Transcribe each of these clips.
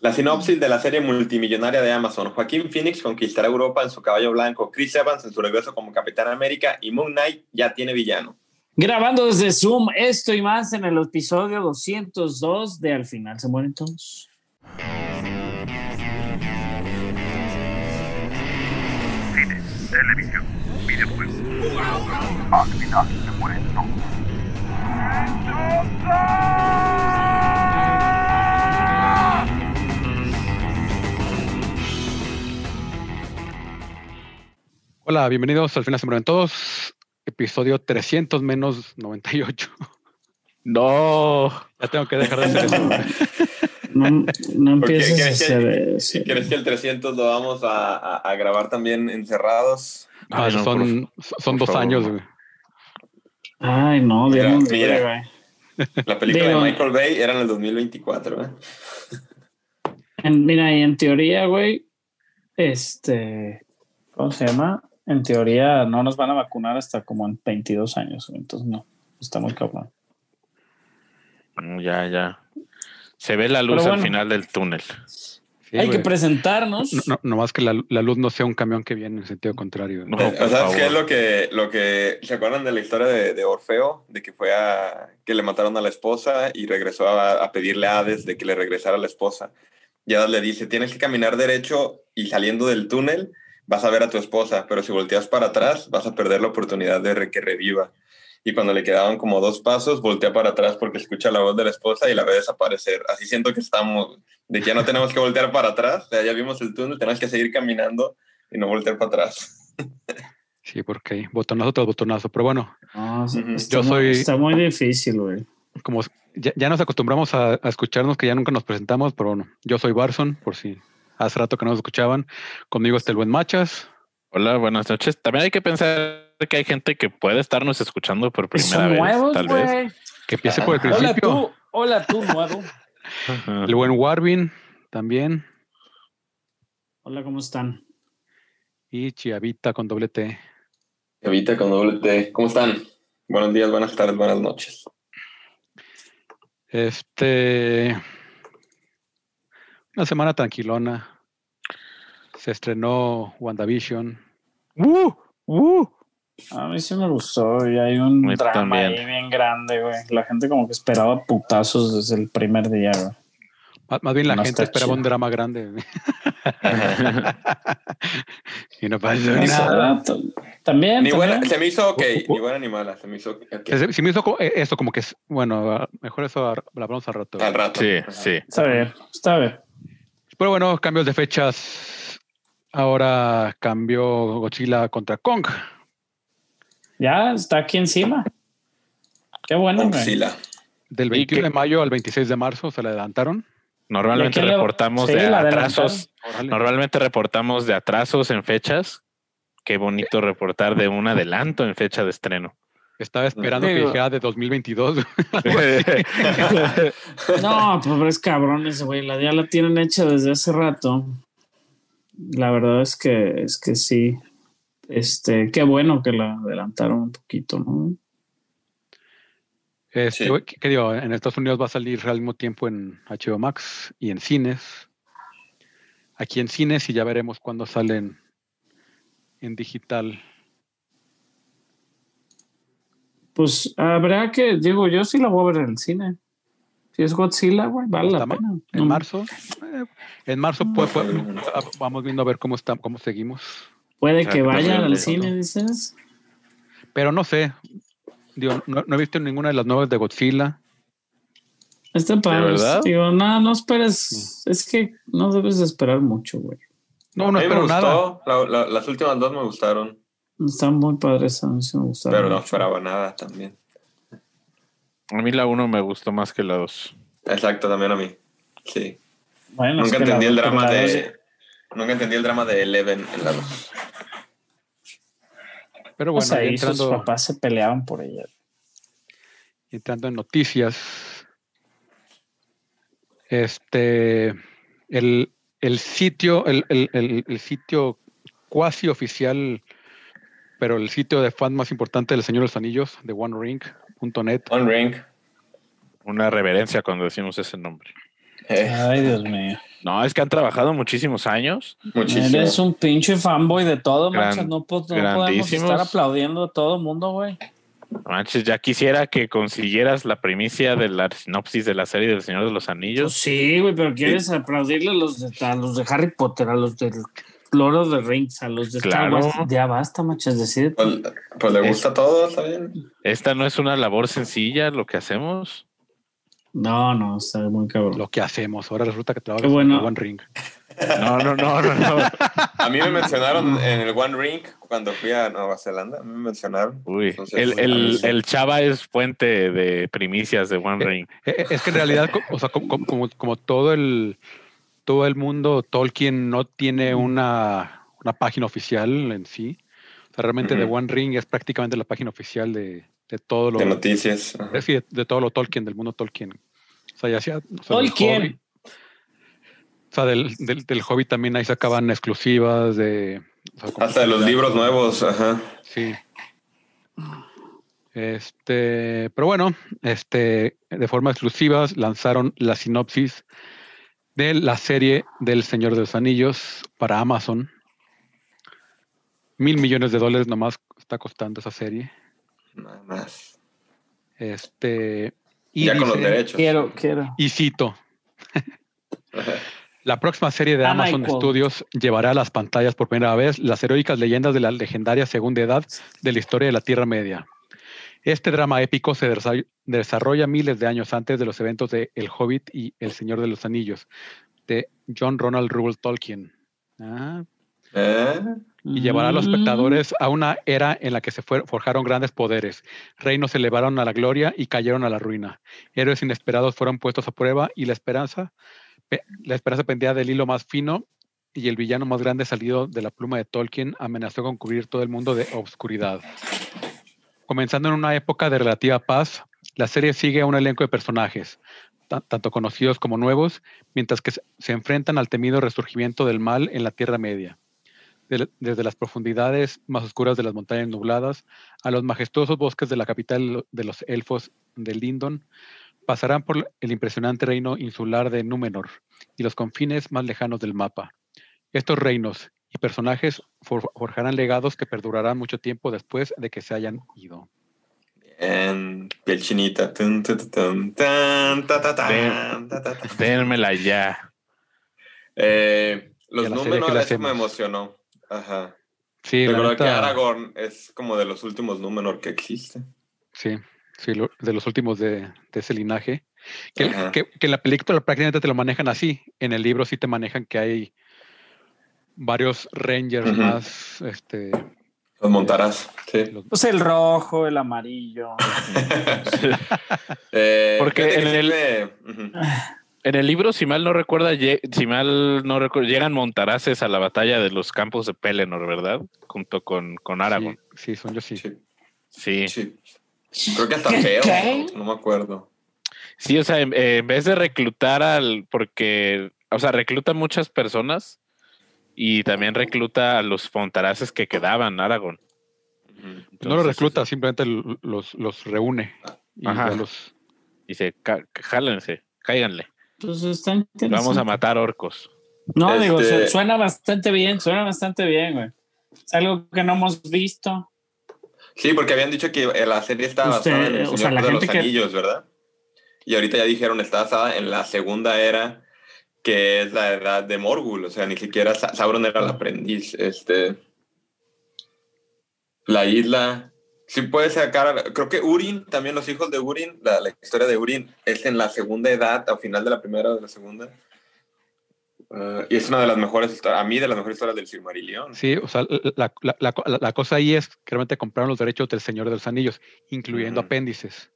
La sinopsis de la serie multimillonaria de Amazon. Joaquín Phoenix conquistará Europa en su caballo blanco. Chris Evans en su regreso como Capitán América. Y Moon Knight ya tiene villano. Grabando desde Zoom, esto y más en el episodio 202 de Al final se mueren todos. Cine, televisión, videojuegos. Al final se mueren todos. Hola, bienvenidos al final se mueren todos. Episodio 300 menos 98. No. Ya tengo que dejar de hacer eso. No, no ¿Por empieces a ¿Crees que- hacer eso. ¿Crees que el 300 lo vamos a, a- a grabar también encerrados? Ah, Ay, no, son son por dos favor, años. güey. Ay, no, Mira, mira. güey. La película Digo- de Michael Bay era en el 2024, ¿eh? En- mira, y en teoría, güey, este, ¿cómo se llama? En teoría no nos van a vacunar hasta como en 22 años, entonces no, está muy cabrón. Mm, Ya, ya. Se ve la luz al final del túnel. Sí, Hay güey. que presentarnos. No, no, nomás que la, la luz no sea un camión que viene en sentido contrario. No, Eh, por o sea, es que favor. es lo que, lo que, ¿se acuerdan de la historia de, de Orfeo? De que fue a, que le mataron a la esposa y regresó a, a pedirle a Hades de que le regresara a la esposa. Y Hades le dice, tienes que caminar derecho y saliendo del túnel vas a ver a tu esposa, pero si volteas para atrás vas a perder la oportunidad de re- que reviva. Y cuando le quedaban como dos pasos, voltea para atrás porque escucha la voz de la esposa y la ve desaparecer. Así siento que estamos, de que ya no tenemos que voltear para atrás, o sea, ya vimos el túnel, tenemos que seguir caminando y no voltear para atrás. Sí, porque botonazo tras botonazo. Pero bueno, No, está, Yo muy, soy- está muy difícil, güey. como ya, ya nos acostumbramos a, a escucharnos, que ya nunca nos presentamos, pero bueno, yo soy Barson, por si hace rato que no nos escuchaban. Conmigo está el buen Machas. Hola, buenas noches. También hay que pensar que hay gente que puede estarnos escuchando por Y primera Son vez, nuevos, tal vez. Que empiece por el Hola principio. tú, hola tú, nuevo. El buen Warvin también. Hola, ¿cómo están? Y Chiavita con doble T. Evita con doble T. ¿Cómo están? Buenos días, buenas tardes, buenas noches. Este. Una semana tranquilona. Se estrenó WandaVision. Uh, uh. A mí sí me gustó y hay un drama también. ahí bien grande, güey. La gente como que esperaba putazos desde el primer día, güey. Más, más bien la No gente esperaba chido. un drama grande. y no pasó O sea, nada. También, Ni también. buena, se me hizo ok, Uh, uh. ni buena ni mala, se me hizo ok. Se, se me hizo eh, eso como que es, bueno, mejor eso lo hablamos al rato. Al rato. Sí, sí. Está bien, está bien. Pero bueno, cambios de fechas. Ahora cambió Godzilla contra Kong. Ya está aquí encima. Qué bueno. Godzilla. Del ¿Y 21 qué? de mayo al 26 de marzo se le adelantaron. Normalmente ¿Y a quién le- reportamos Sí, de atrasos. Normalmente reportamos de atrasos en fechas. Qué bonito reportar de un adelanto en fecha de estreno. Estaba esperando que dijera de 2022. No, pobres cabrones, güey. La ya la tienen hecha desde hace rato. La verdad es que es que sí. Este, qué bueno que la adelantaron un poquito, ¿no? Este, Sí. ¿qué- qué digo? En Estados Unidos va a salir al mismo tiempo en HBO Max y en cines. Aquí en cines y ya veremos cuándo salen en digital. Pues habrá que, digo, yo sí la voy a ver en el cine. Si es Godzilla, güey, vale la pena. En No, marzo. eh, en marzo pues, pues, vamos viendo a ver cómo está, cómo seguimos. Puede que vayan al cine, dices. Pero no sé. Digo, no, no he visto ninguna de las nuevas de Godzilla. Está padre. verdad? Digo, no, no esperes. Es que no debes de esperar mucho, güey. No, no espero nada. gustó, la- la- las últimas dos me gustaron, Están muy padres, a mí sí me gustaron. pero no mucho. esperaba nada también. A mí la 1 me gustó más que la 2. Exacto, también a mí. Sí. Bueno, es Nunca entendí el drama dos- de. Nunca entendí el drama de Eleven en la dos. Pero bueno, ya ahí sus papás se peleaban por ella. entrando en noticias. Este el, el sitio, el, el- el- el sitio cuasi oficial, pero el sitio de fan más importante del Señor de los Anillos, de One Ring. Una reverencia cuando decimos ese nombre. Eh, Ay, Dios mío. No, es que han trabajado muchísimos años. Muchísimo. Eres un pinche fanboy de todo, Gran- manches. No, po- no podemos estar aplaudiendo a todo el mundo, güey. Manches, ya quisiera que consiguieras la primicia de la sinopsis de la serie del Señor de los Pues Anillos. sí, güey, pero quieres aplaudirle a los, de, a los de Harry Potter, a los del Lord of the Rings, a los de Star Claro. Wars. Ya basta, manches, decir. Pues, pues le gusta todo, está bien. Esta no es una labor sencilla lo que hacemos. No, no, está muy cabrón. Lo que hacemos. Ahora resulta que trabajas bueno. en el One Ring. No, no, no, no, no. A mí me mencionaron en el One Ring cuando fui a Nueva Zelanda. A mí me mencionaron. Uy, Entonces, el, el, el Chava es fuente de primicias de One Eh, Ring. Eh, Es que en realidad, o sea, co- co- como, como todo el todo el mundo, Tolkien no tiene una, una página oficial en sí. O sea, realmente The Ujú. One Ring es prácticamente la página oficial de, de todo lo De noticias. ajá. sí, de, de todo lo Tolkien, del mundo Tolkien. O sea, ya sea. o sea, del Tolkien. O sea, del, del, del Hobbit también ahí sacaban exclusivas de. o sea, como- Hasta de los libros nuevos, ajá. Sí. Este, pero bueno, este, de forma exclusiva lanzaron la sinopsis de la serie del Señor de los Anillos para Amazon. Mil millones de dólares nomás está costando esa serie. Nada más. Este, y, ya con los derechos. Quiero, quiero. y cito, la próxima serie de Ah, Amazon Michael. Studios llevará a las pantallas por primera vez las heroicas leyendas de la legendaria segunda edad de la historia de la Tierra Media. Este drama épico se desa- desarrolla miles de años antes de los eventos de El Hobbit y El Señor de los Anillos, de John Ronald Reuel Tolkien. Ah, y llevará a los espectadores a una era en la que se forjaron grandes poderes. Reinos se elevaron a la gloria y cayeron a la ruina. Héroes inesperados fueron puestos a prueba y la esperanza, pe- la esperanza pendía del hilo más fino y el villano más grande salido de la pluma de Tolkien amenazó con cubrir todo el mundo de obscuridad. Comenzando en una época de relativa paz, la serie sigue a un elenco de personajes, ta- tanto conocidos como nuevos, mientras que se- enfrentan al temido resurgimiento del mal en la Tierra Media de- desde las profundidades más oscuras de las montañas nubladas a los majestuosos bosques de la capital de los elfos de Lindon, pasarán por el impresionante reino insular de Númenor y los confines más lejanos del mapa. Estos reinos y personajes for- forjarán legados que perdurarán mucho tiempo después de que se hayan ido. En piel chinita. Dénmela ya. Eh, los números, eso me emocionó. Ajá. Sí, Recuerdo que Aragorn es como de los últimos números que existe. sí, sí, lo- de los últimos de, de ese linaje. Que, que- que en la película prácticamente te lo manejan así. En el libro sí te manejan que hay varios rangers más. Este, Los montarás. Sí. los- Pues el rojo, el amarillo. Eh, Porque en sí el-. En el libro, si mal no recuerda, si mal no recuerdo, llegan montaraces a la batalla de los campos de Pelennor, ¿verdad? Junto con, con Aragorn. Sí, sí, son yo sí. Sí, Sí. sí. sí. Creo que hasta feo. No, no me acuerdo. o sea, en, en vez de reclutar al, porque, o sea, recluta muchas personas y también recluta a los montaraces que quedaban, Aragorn. Ujú. no los recluta, simplemente los, los reúne. Y Ajá. ya los, Dice, "Cá- jálense, cáiganle. Entonces está interesante. Vamos a matar orcos. No, digo, Este- su- suena bastante bien, suena bastante bien, güey. Es algo que no hemos visto. Sí, porque habían dicho que la serie estaba Usted, basada en el o Señor sea, la de los que- Anillos, ¿verdad? Y ahorita ya dijeron está basada en la segunda era, que es la edad de Morgul. O sea, ni siquiera Sa- Sauron era el aprendiz. Este, la isla. Sí puede sacar, creo que Urin, también los hijos de Urin, la, la historia de Urin es en la segunda edad, al final de la primera o de la segunda. Ah, y es una de las mejores, historias- a mí de las mejores historias del Silmarillion. sí, o sea, la, la- la- cosa ahí es que realmente compraron los derechos del Señor de los Anillos, incluyendo apéndices.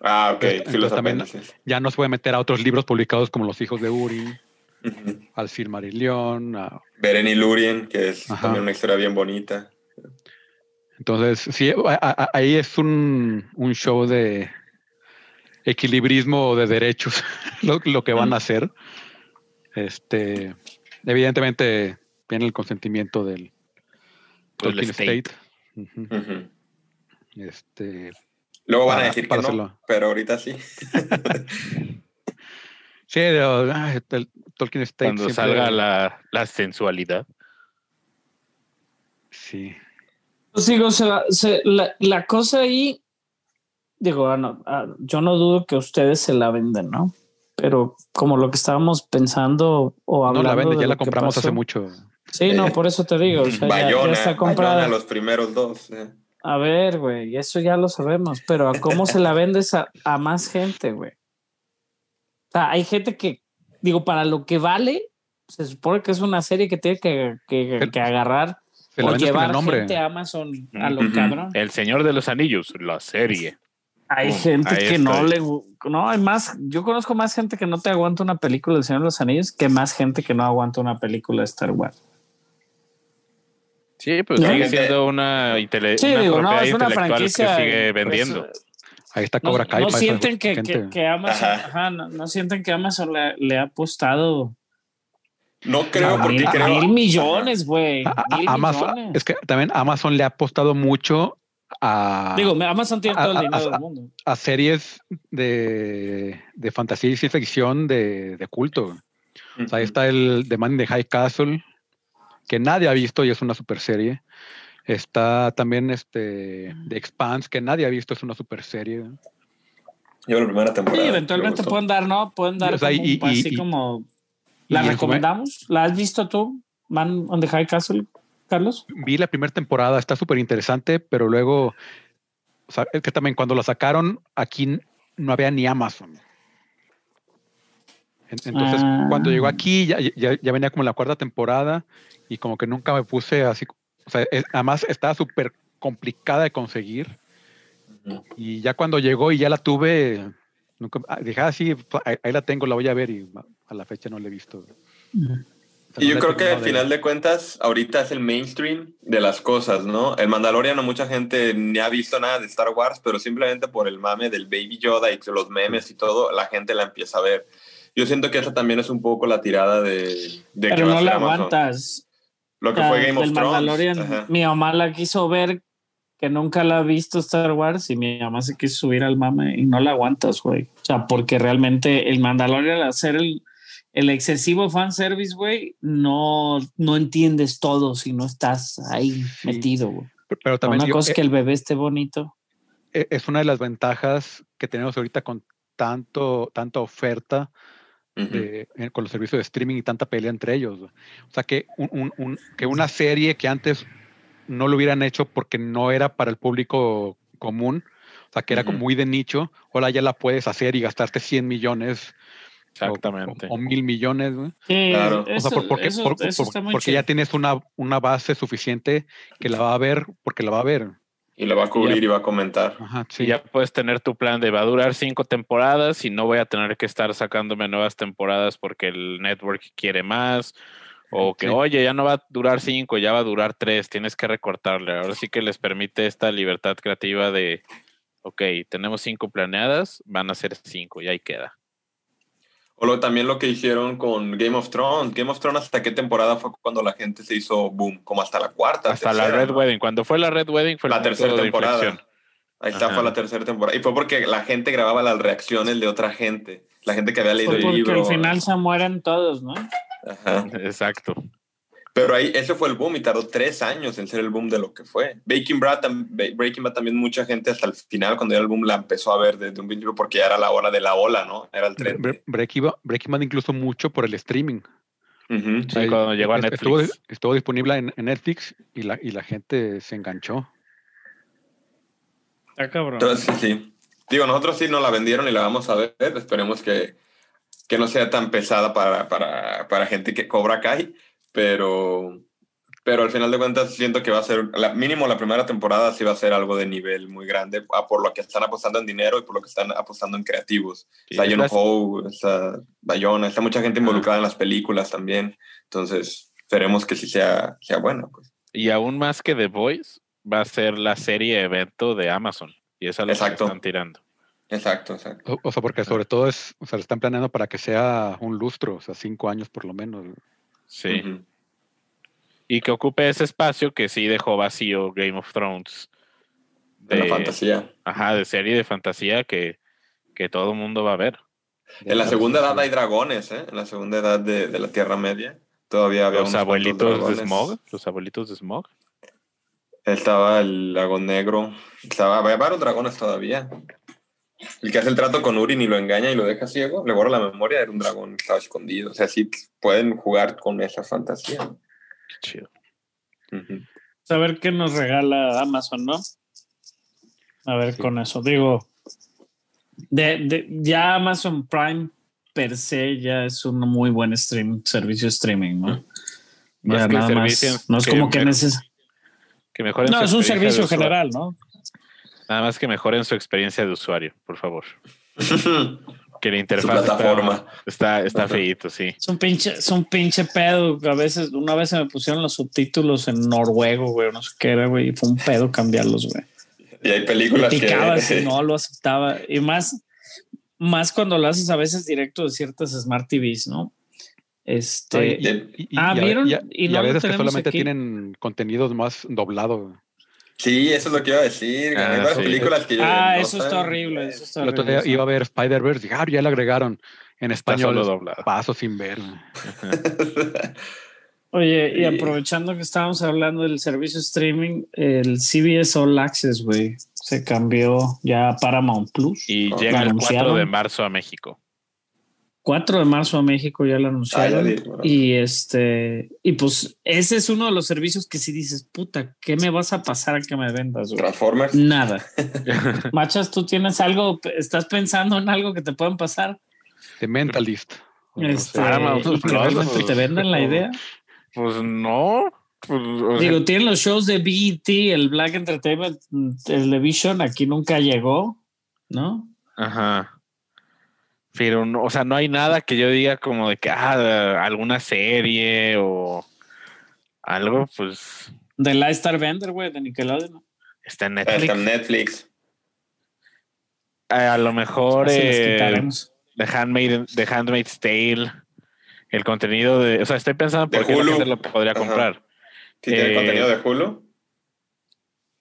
Ah, ok, Entonces- sí, los también- apéndices. Ya no se puede meter a otros libros publicados como Los Hijos de Urin, Ujú. al Silmarillion, a Beren y Lurien, que es Ajá. también una historia bien bonita. Entonces, sí, a- a- ahí es un, un show de equilibrismo de derechos, lo, lo que van a hacer. Este, evidentemente, tiene el consentimiento del Tolkien state. Este, Luego van a Para- decir que para no, hacerlo. pero ahorita sí. sí, de- ah, el Tolkien State. Cuando siempre- salga la, la sensualidad. Sí. Pues digo, se va- se- la, la cosa ahí, digo, ah, no, ah, yo no dudo que ustedes se la venden, ¿no? Pero como lo que estábamos pensando o No hablando. la vende, de ya la compramos hace mucho. Sí, no, por eso te digo. O sea, ya- ya, Bayona, está comprada. Bayona, los primeros dos. eh. A ver, güey, eso ya lo sabemos, pero ¿a cómo se la vendes a, a más gente, güey? O sea, hay gente que, digo, para lo que vale, se supone que es una serie que tiene que, que- que agarrar Se la o llevar nombre. gente a Amazon a lo Ujú. cabrón. El Señor de los Anillos, la serie. Hay Pum, gente que no le no hay más. Yo conozco más gente que no te aguanta una película de Señor de los Anillos que más gente que no aguanta una película de Star Wars. Sí, pues No. sigue siendo una, intele- Sí, una digo, no, propiedad es una intelectual franquicia. que sigue pues, vendiendo. Ahí está no, Cobra Kai. no esa sienten que, que, que Amazon, Ajá. ajá, no, no sienten que Amazon le, le ha apostado No creo, a porque mil, creo. mil millones, güey. Es que también Amazon le ha apostado mucho a, Digo, Amazon tiene a- todo el dinero a- del mundo. a series de, de fantasía y ciencia ficción de, de culto. O sea, ahí está el The Man in the High Castle, que nadie ha visto y es una super serie. Está también este The Expanse, que nadie ha visto, es una super serie. Yo la primera temporada. Sí, me eventualmente pueden dar, ¿no? Pueden dar O sea, como, y- un- y- así y- como. ¿La recomendamos? ¿La has visto tú, Man on the High Castle, Carlos? Vi la primera temporada, está súper interesante, pero luego, o sea, es que también cuando la sacaron, aquí no había ni Amazon. En- Entonces, Ah. cuando llegó aquí, ya, ya, ya venía como la cuarta temporada y como que nunca me puse así. O sea, es- además estaba súper complicada de conseguir. Y ya cuando llegó y ya la tuve, nunca, ah, dije, ah, sí, pues, ahí, ahí la tengo, la voy a ver y a- la fecha no la he visto. O sea, Y no yo creo que al de final de cuentas, ahorita es el mainstream de las cosas, ¿no? El Mandaloriano, mucha gente ni ha visto nada de Star Wars, pero simplemente por el mame del Baby Yoda y los memes y todo, la gente la empieza a ver. Yo siento que esa también es un poco la tirada de, de que Pero a no la Amazon. aguantas. Lo que Ah, fue Game of Thrones. Mandalorian. Ajá. Mi mamá la quiso ver, que nunca la ha visto Star Wars, y mi mamá se quiso subir al mame y no la aguantas, güey. O sea, porque realmente el Mandalorian, al hacer el, el excesivo fanservice, güey, no, no entiendes todo si no estás ahí metido, güey. Pero también Una digo, cosa es eh, que el bebé esté bonito. e- es una de las ventajas que tenemos ahorita con tanto, tanta oferta De- eh, con los servicios de streaming y tanta pelea entre ellos. O sea, que, un- un- un- que una serie que antes no lo hubieran hecho porque no era para el público común, o sea, que era como muy de nicho, ahora ya la puedes hacer y gastarte 100 millones o- Exactamente. o, o mil millones. Sí, Claro. O sea, por- porque, eso- por- eso por- está muy porque ya tienes una, una base suficiente que la va a ver porque la va a ver. Y lo va a cubrir Ya. y va a comentar. Ajá, Y ya puedes tener tu plan de va a durar cinco temporadas y no voy a tener que estar sacándome nuevas temporadas porque el network quiere más. O que, Sí. oye, ya no va a durar cinco, ya va a durar tres, tienes que recortarle. Ahora sí que les permite esta libertad creativa de, ok, tenemos cinco planeadas, van a ser cinco y ahí queda. O lo- también lo que hicieron con Game of Thrones. Game of Thrones, ¿hasta qué temporada fue cuando la gente se hizo boom? Como hasta la cuarta. Hasta la Red ¿no? Wedding. Cuando fue la Red Wedding fue La tercera temporada. Ahí está, Ajá. fue la tercera temporada. Y fue porque la gente grababa las reacciones de otra gente. La gente que había leído Fue el porque libro. al final se mueren todos, ¿no? Ajá. Exacto. Pero ahí, ese fue el boom y tardó tres años en ser el boom de lo que fue. Breaking Bad, Breaking Bad también mucha gente hasta el final, cuando era el boom, la empezó a ver desde un principio porque ya era la hora de la ola, ¿no? Era el tren. Bre- Breaking Bad- Breaking Bad incluso mucho por el streaming. Ujú. Sí, Ahí cuando llegó a Netflix. Estuvo, estuvo disponible en, en Netflix y la, y la gente se enganchó. Está cabrón. Entonces, sí, sí. Digo, nosotros sí nos la vendieron y la vamos a ver. Esperemos que, que no sea tan pesada para, para, para gente que cobra Kai, pero, pero al final de cuentas siento que va a ser, la, mínimo la primera temporada sí va a ser algo de nivel muy grande, por lo que están apostando en dinero y por lo que están apostando en creativos. Sí, está es Jon las- Howe, está Bayona, está mucha gente involucrada en las películas también. Entonces, esperemos que sí sea, sea buena. Pues. Y aún más que The Voice, va a ser la serie evento de Amazon. Y esa es lo que están tirando. Exacto, exacto. O, o sea, porque sobre todo es, o sea, lo están planeando para que sea un lustro, o sea, cinco años por lo menos. Sí. Y que ocupe ese espacio que sí dejó vacío Game of Thrones. De la fantasía. Ajá, de serie de fantasía que, que todo el mundo va a ver. En la segunda edad hay dragones, ¿eh? En la segunda edad de, de la Tierra Media. Todavía había Los unos abuelitos de dragones. Smog. Los abuelitos de Smog. Estaba el lago negro. Estaba, había varios dragones todavía. El que hace el trato con Urin y lo engaña y lo deja ciego, le borra la memoria, era un dragón que estaba escondido. O sea, sí pueden jugar con esa fantasía. Qué chido. Ujú. A ver qué nos regala Amazon, ¿no? A ver Sí. con eso. Digo, de, de- ya Amazon Prime per se ya es un muy buen stream, servicio streaming, ¿no? Más Ya que nada más. No es que como que me- neces Que mejoren No, es un servicio general, ¿no? Nada más que mejoren su experiencia de usuario, por favor. Que la Su interfaz plataforma. está, está, está feíto, sí. Es un pinche, es un pinche pedo. A veces, una vez se me pusieron los subtítulos en noruego, güey, no sé qué era, güey, y fue un pedo cambiarlos, güey. Y hay películas picabas que... y no lo aceptaba. Y más, más cuando lo haces a veces directo de ciertas Smart TVs, ¿no? Este. Y- y- y- Ah, ¿vieron? Y a, Y y no a lo veces que solamente aquí. tienen contenidos más doblados. Sí, eso es lo que iba a decir. Ah, hay varias sí. películas que... ah, no eso está horrible. Eso está El otro día horrible. iba a ver Spider-Verse y dije, ah, ya le agregaron en español. Paso sin ver. Oye, y aprovechando que estábamos hablando del servicio streaming, el CBS All Access, güey, se cambió ya a Paramount Plus. Y llega el 4 anunciaron. de marzo a México. 4 de marzo a México ya lo Ah, anunciaron. ya vi, bueno. Y este, y pues ese es uno de los servicios que si dices, puta, ¿qué me vas a pasar a que me vendas? güey? Transformers. Nada. Machas, tú tienes algo, estás pensando en algo que te pueden pasar. The Mentalist. Este, que Plus, realmente pues, te venden la no. idea. Pues no. Pues, o sea, Digo, tienen los shows de BET, el Black Entertainment Television, aquí nunca llegó, ¿no? Ajá. Pero, no, o sea, no hay nada que yo diga como de que, ah, alguna serie o algo, pues De Light Star Bender, güey, de Nickelodeon. está en Está Netflix. en Netflix. A lo mejor Así eh, quitaremos. The, Handmaid, The Handmaid's Tale, el contenido de... O sea, estoy pensando De por qué la Hulu. gente lo podría Ajá. comprar. Sí, tiene Eh, contenido de Hulu.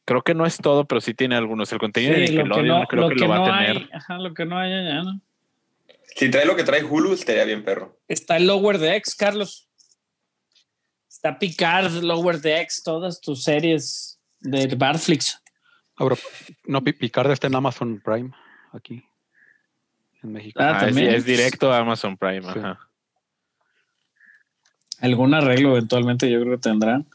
Creo que no es todo, pero sí tiene algunos. El contenido de Sí, lo que Nickelodeon no, creo lo que, que lo va no a tener. hay, ajá, lo que no hay allá, ¿no? Si trae lo que trae Hulu, estaría bien, perro. Está el Lower Decks, Carlos. Está Picard, Lower Decks, todas tus series de Barflix. Ahora, no, Pi- Picard está en Amazon Prime, aquí, en México. Ah, Ah, es, también. es directo a Amazon Prime. Sí. Ajá. Algún arreglo eventualmente yo creo que tendrán.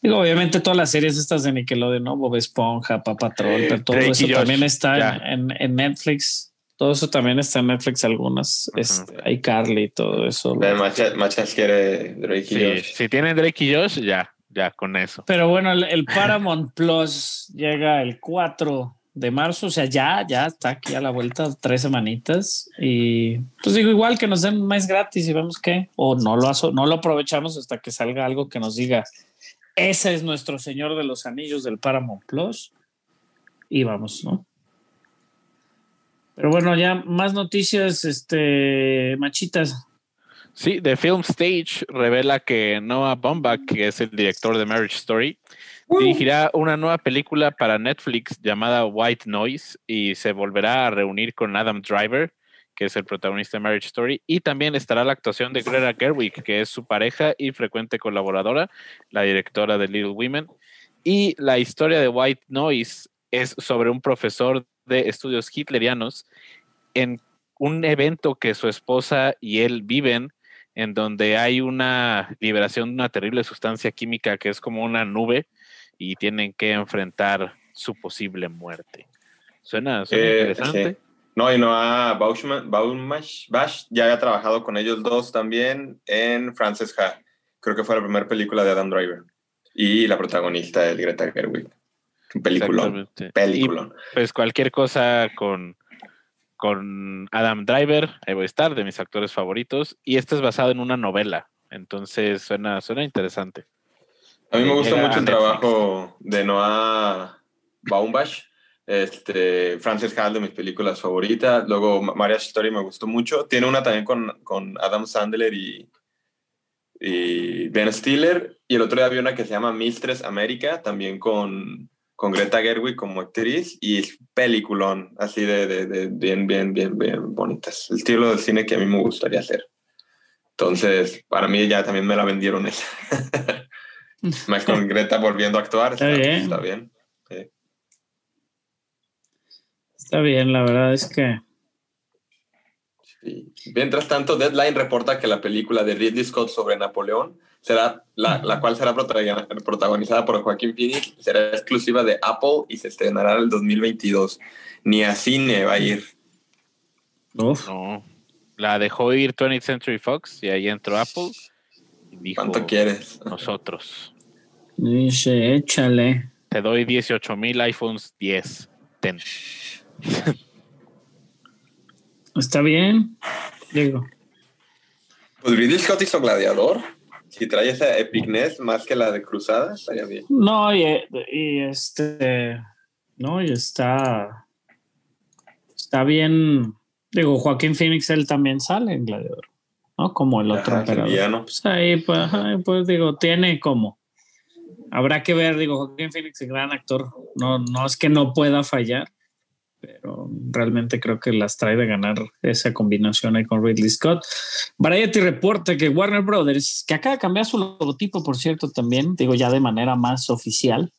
Digo, obviamente todas las series estas de Nickelodeon, ¿no? Bob Esponja, Papa Troll, Eh, pero todo Drake eso también está en- en Netflix. Todo eso también está en Netflix, algunas. Este, hay Carly, todo eso. Machas, quiere Drake y Sí, Josh. si tienen Drake y Josh, ya, ya con eso. Pero bueno, el, el Paramount Plus llega el 4 de marzo, o sea, ya, ya está aquí a la vuelta, tres semanitas. Y pues digo, igual que nos den mes gratis y vemos qué, o no lo, no lo aprovechamos hasta que salga algo que nos diga, ese es nuestro Señor de los Anillos del Paramount Plus. Y vamos, ¿no? Pero bueno, ya más noticias, este, machitas. Sí, The Film Stage revela que Noah Baumbach, que es el director de Marriage Story, dirigirá una nueva película para Netflix llamada White Noise y se volverá a reunir con Adam Driver, que es el protagonista de Marriage Story, y también estará la actuación de Greta Gerwig, que es su pareja y frecuente colaboradora, la directora de Little Women. Y la historia de White Noise es sobre un profesor de estudios hitlerianos en un evento que su esposa y él viven en donde hay una liberación de una terrible sustancia química que es como una nube y tienen que enfrentar su posible muerte. Suena, suena Eh, interesante. sí. No, y Noah Bauschman, Baumash, Bash ya había trabajado con ellos dos también en Frances Ha. Creo que fue la primera película de Adam Driver. Y la protagonista es Greta Gerwig. Peliculón. Y pues cualquier cosa con, con Adam Driver, ahí voy a estar, de mis actores favoritos. Y este es basado en una novela. Entonces suena, suena interesante. A mí me gusta llega mucho el trabajo de Noah Baumbach. Este, Frances Ha, de mis películas favoritas. Luego, Ma- Marriage Story me gustó mucho. Tiene una también con, con Adam Sandler y, y Ben Stiller. Y el otro día había una que se llama Mistress America, también con con Greta Gerwig como actriz y es peliculón, así de, de, de bien, bien, bien, bien bonitas. El estilo de cine que a mí me gustaría hacer. Entonces, para mí ya también me la vendieron esa. Más con Greta volviendo a actuar, está, Está bien. está bien. Sí. Está bien, la verdad es que. Sí. Mientras tanto, Deadline reporta que la película de Ridley Scott sobre Napoleón, será la, la cual será protagoni- protagonizada por Joaquín Phoenix, será exclusiva de Apple y se estrenará en el 2022. Ni a cine va a ir. Uf, No. La dejó ir 20th Century Fox y ahí entró Apple y dijo, ¿Cuánto quieres? nosotros, dice, échale. te doy 18 mil iPhones 10. Ten. Está bien. Digo, Pues Ridley Scott hizo Gladiador. Si trae esa epicness más que la de Cruzada, estaría bien. no, y, y este. No, y está. Está bien. Digo, Joaquín Phoenix, él también sale en Gladiador, ¿no? Como el otro Ajá, villano. Pues ahí, pues, ajá, pues digo, tiene como. Habrá que ver, digo, Joaquín Phoenix es gran actor. No, no es que no pueda fallar, pero realmente creo que las trae de ganar esa combinación ahí con Ridley Scott. Variety reporta que Warner Brothers, que acaba de cambiar su logotipo, por cierto, también, digo, ya de manera más oficial,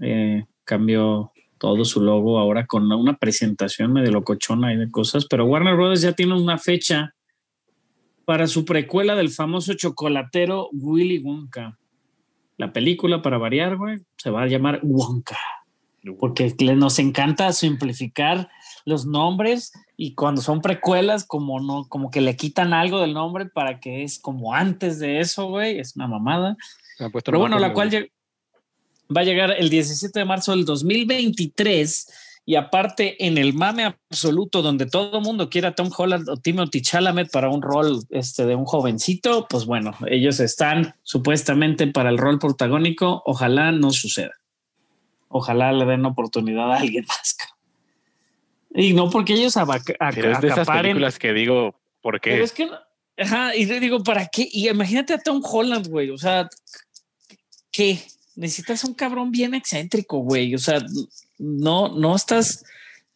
eh, cambió todo su logo ahora con una presentación medio locochona y de cosas, pero Warner Brothers ya tiene una fecha para su precuela del famoso chocolatero Willy Wonka. La película, para variar, güey, se va a llamar Wonka, porque nos encanta simplificar los nombres y cuando son precuelas, como no, como que le quitan algo del nombre para que es como antes de eso, güey, es una mamada. Han puesto Pero bueno, la cual lleg- va a llegar el 17 de marzo del 2023 y aparte en el mame absoluto donde todo el mundo quiere a Tom Holland o Timothy Chalamet para un rol este, de un jovencito, pues bueno, ellos están supuestamente para el rol protagónico, ojalá no suceda. Ojalá le den oportunidad a alguien más. Y no porque ellos abac- ac- Pero es de esas acaparen películas que digo, ¿por qué? pero es que, ajá, y le digo, ¿para qué? Y imagínate a Tom Holland, güey, o sea, ¿qué? Necesitas un cabrón bien excéntrico, güey, o sea, no, no estás,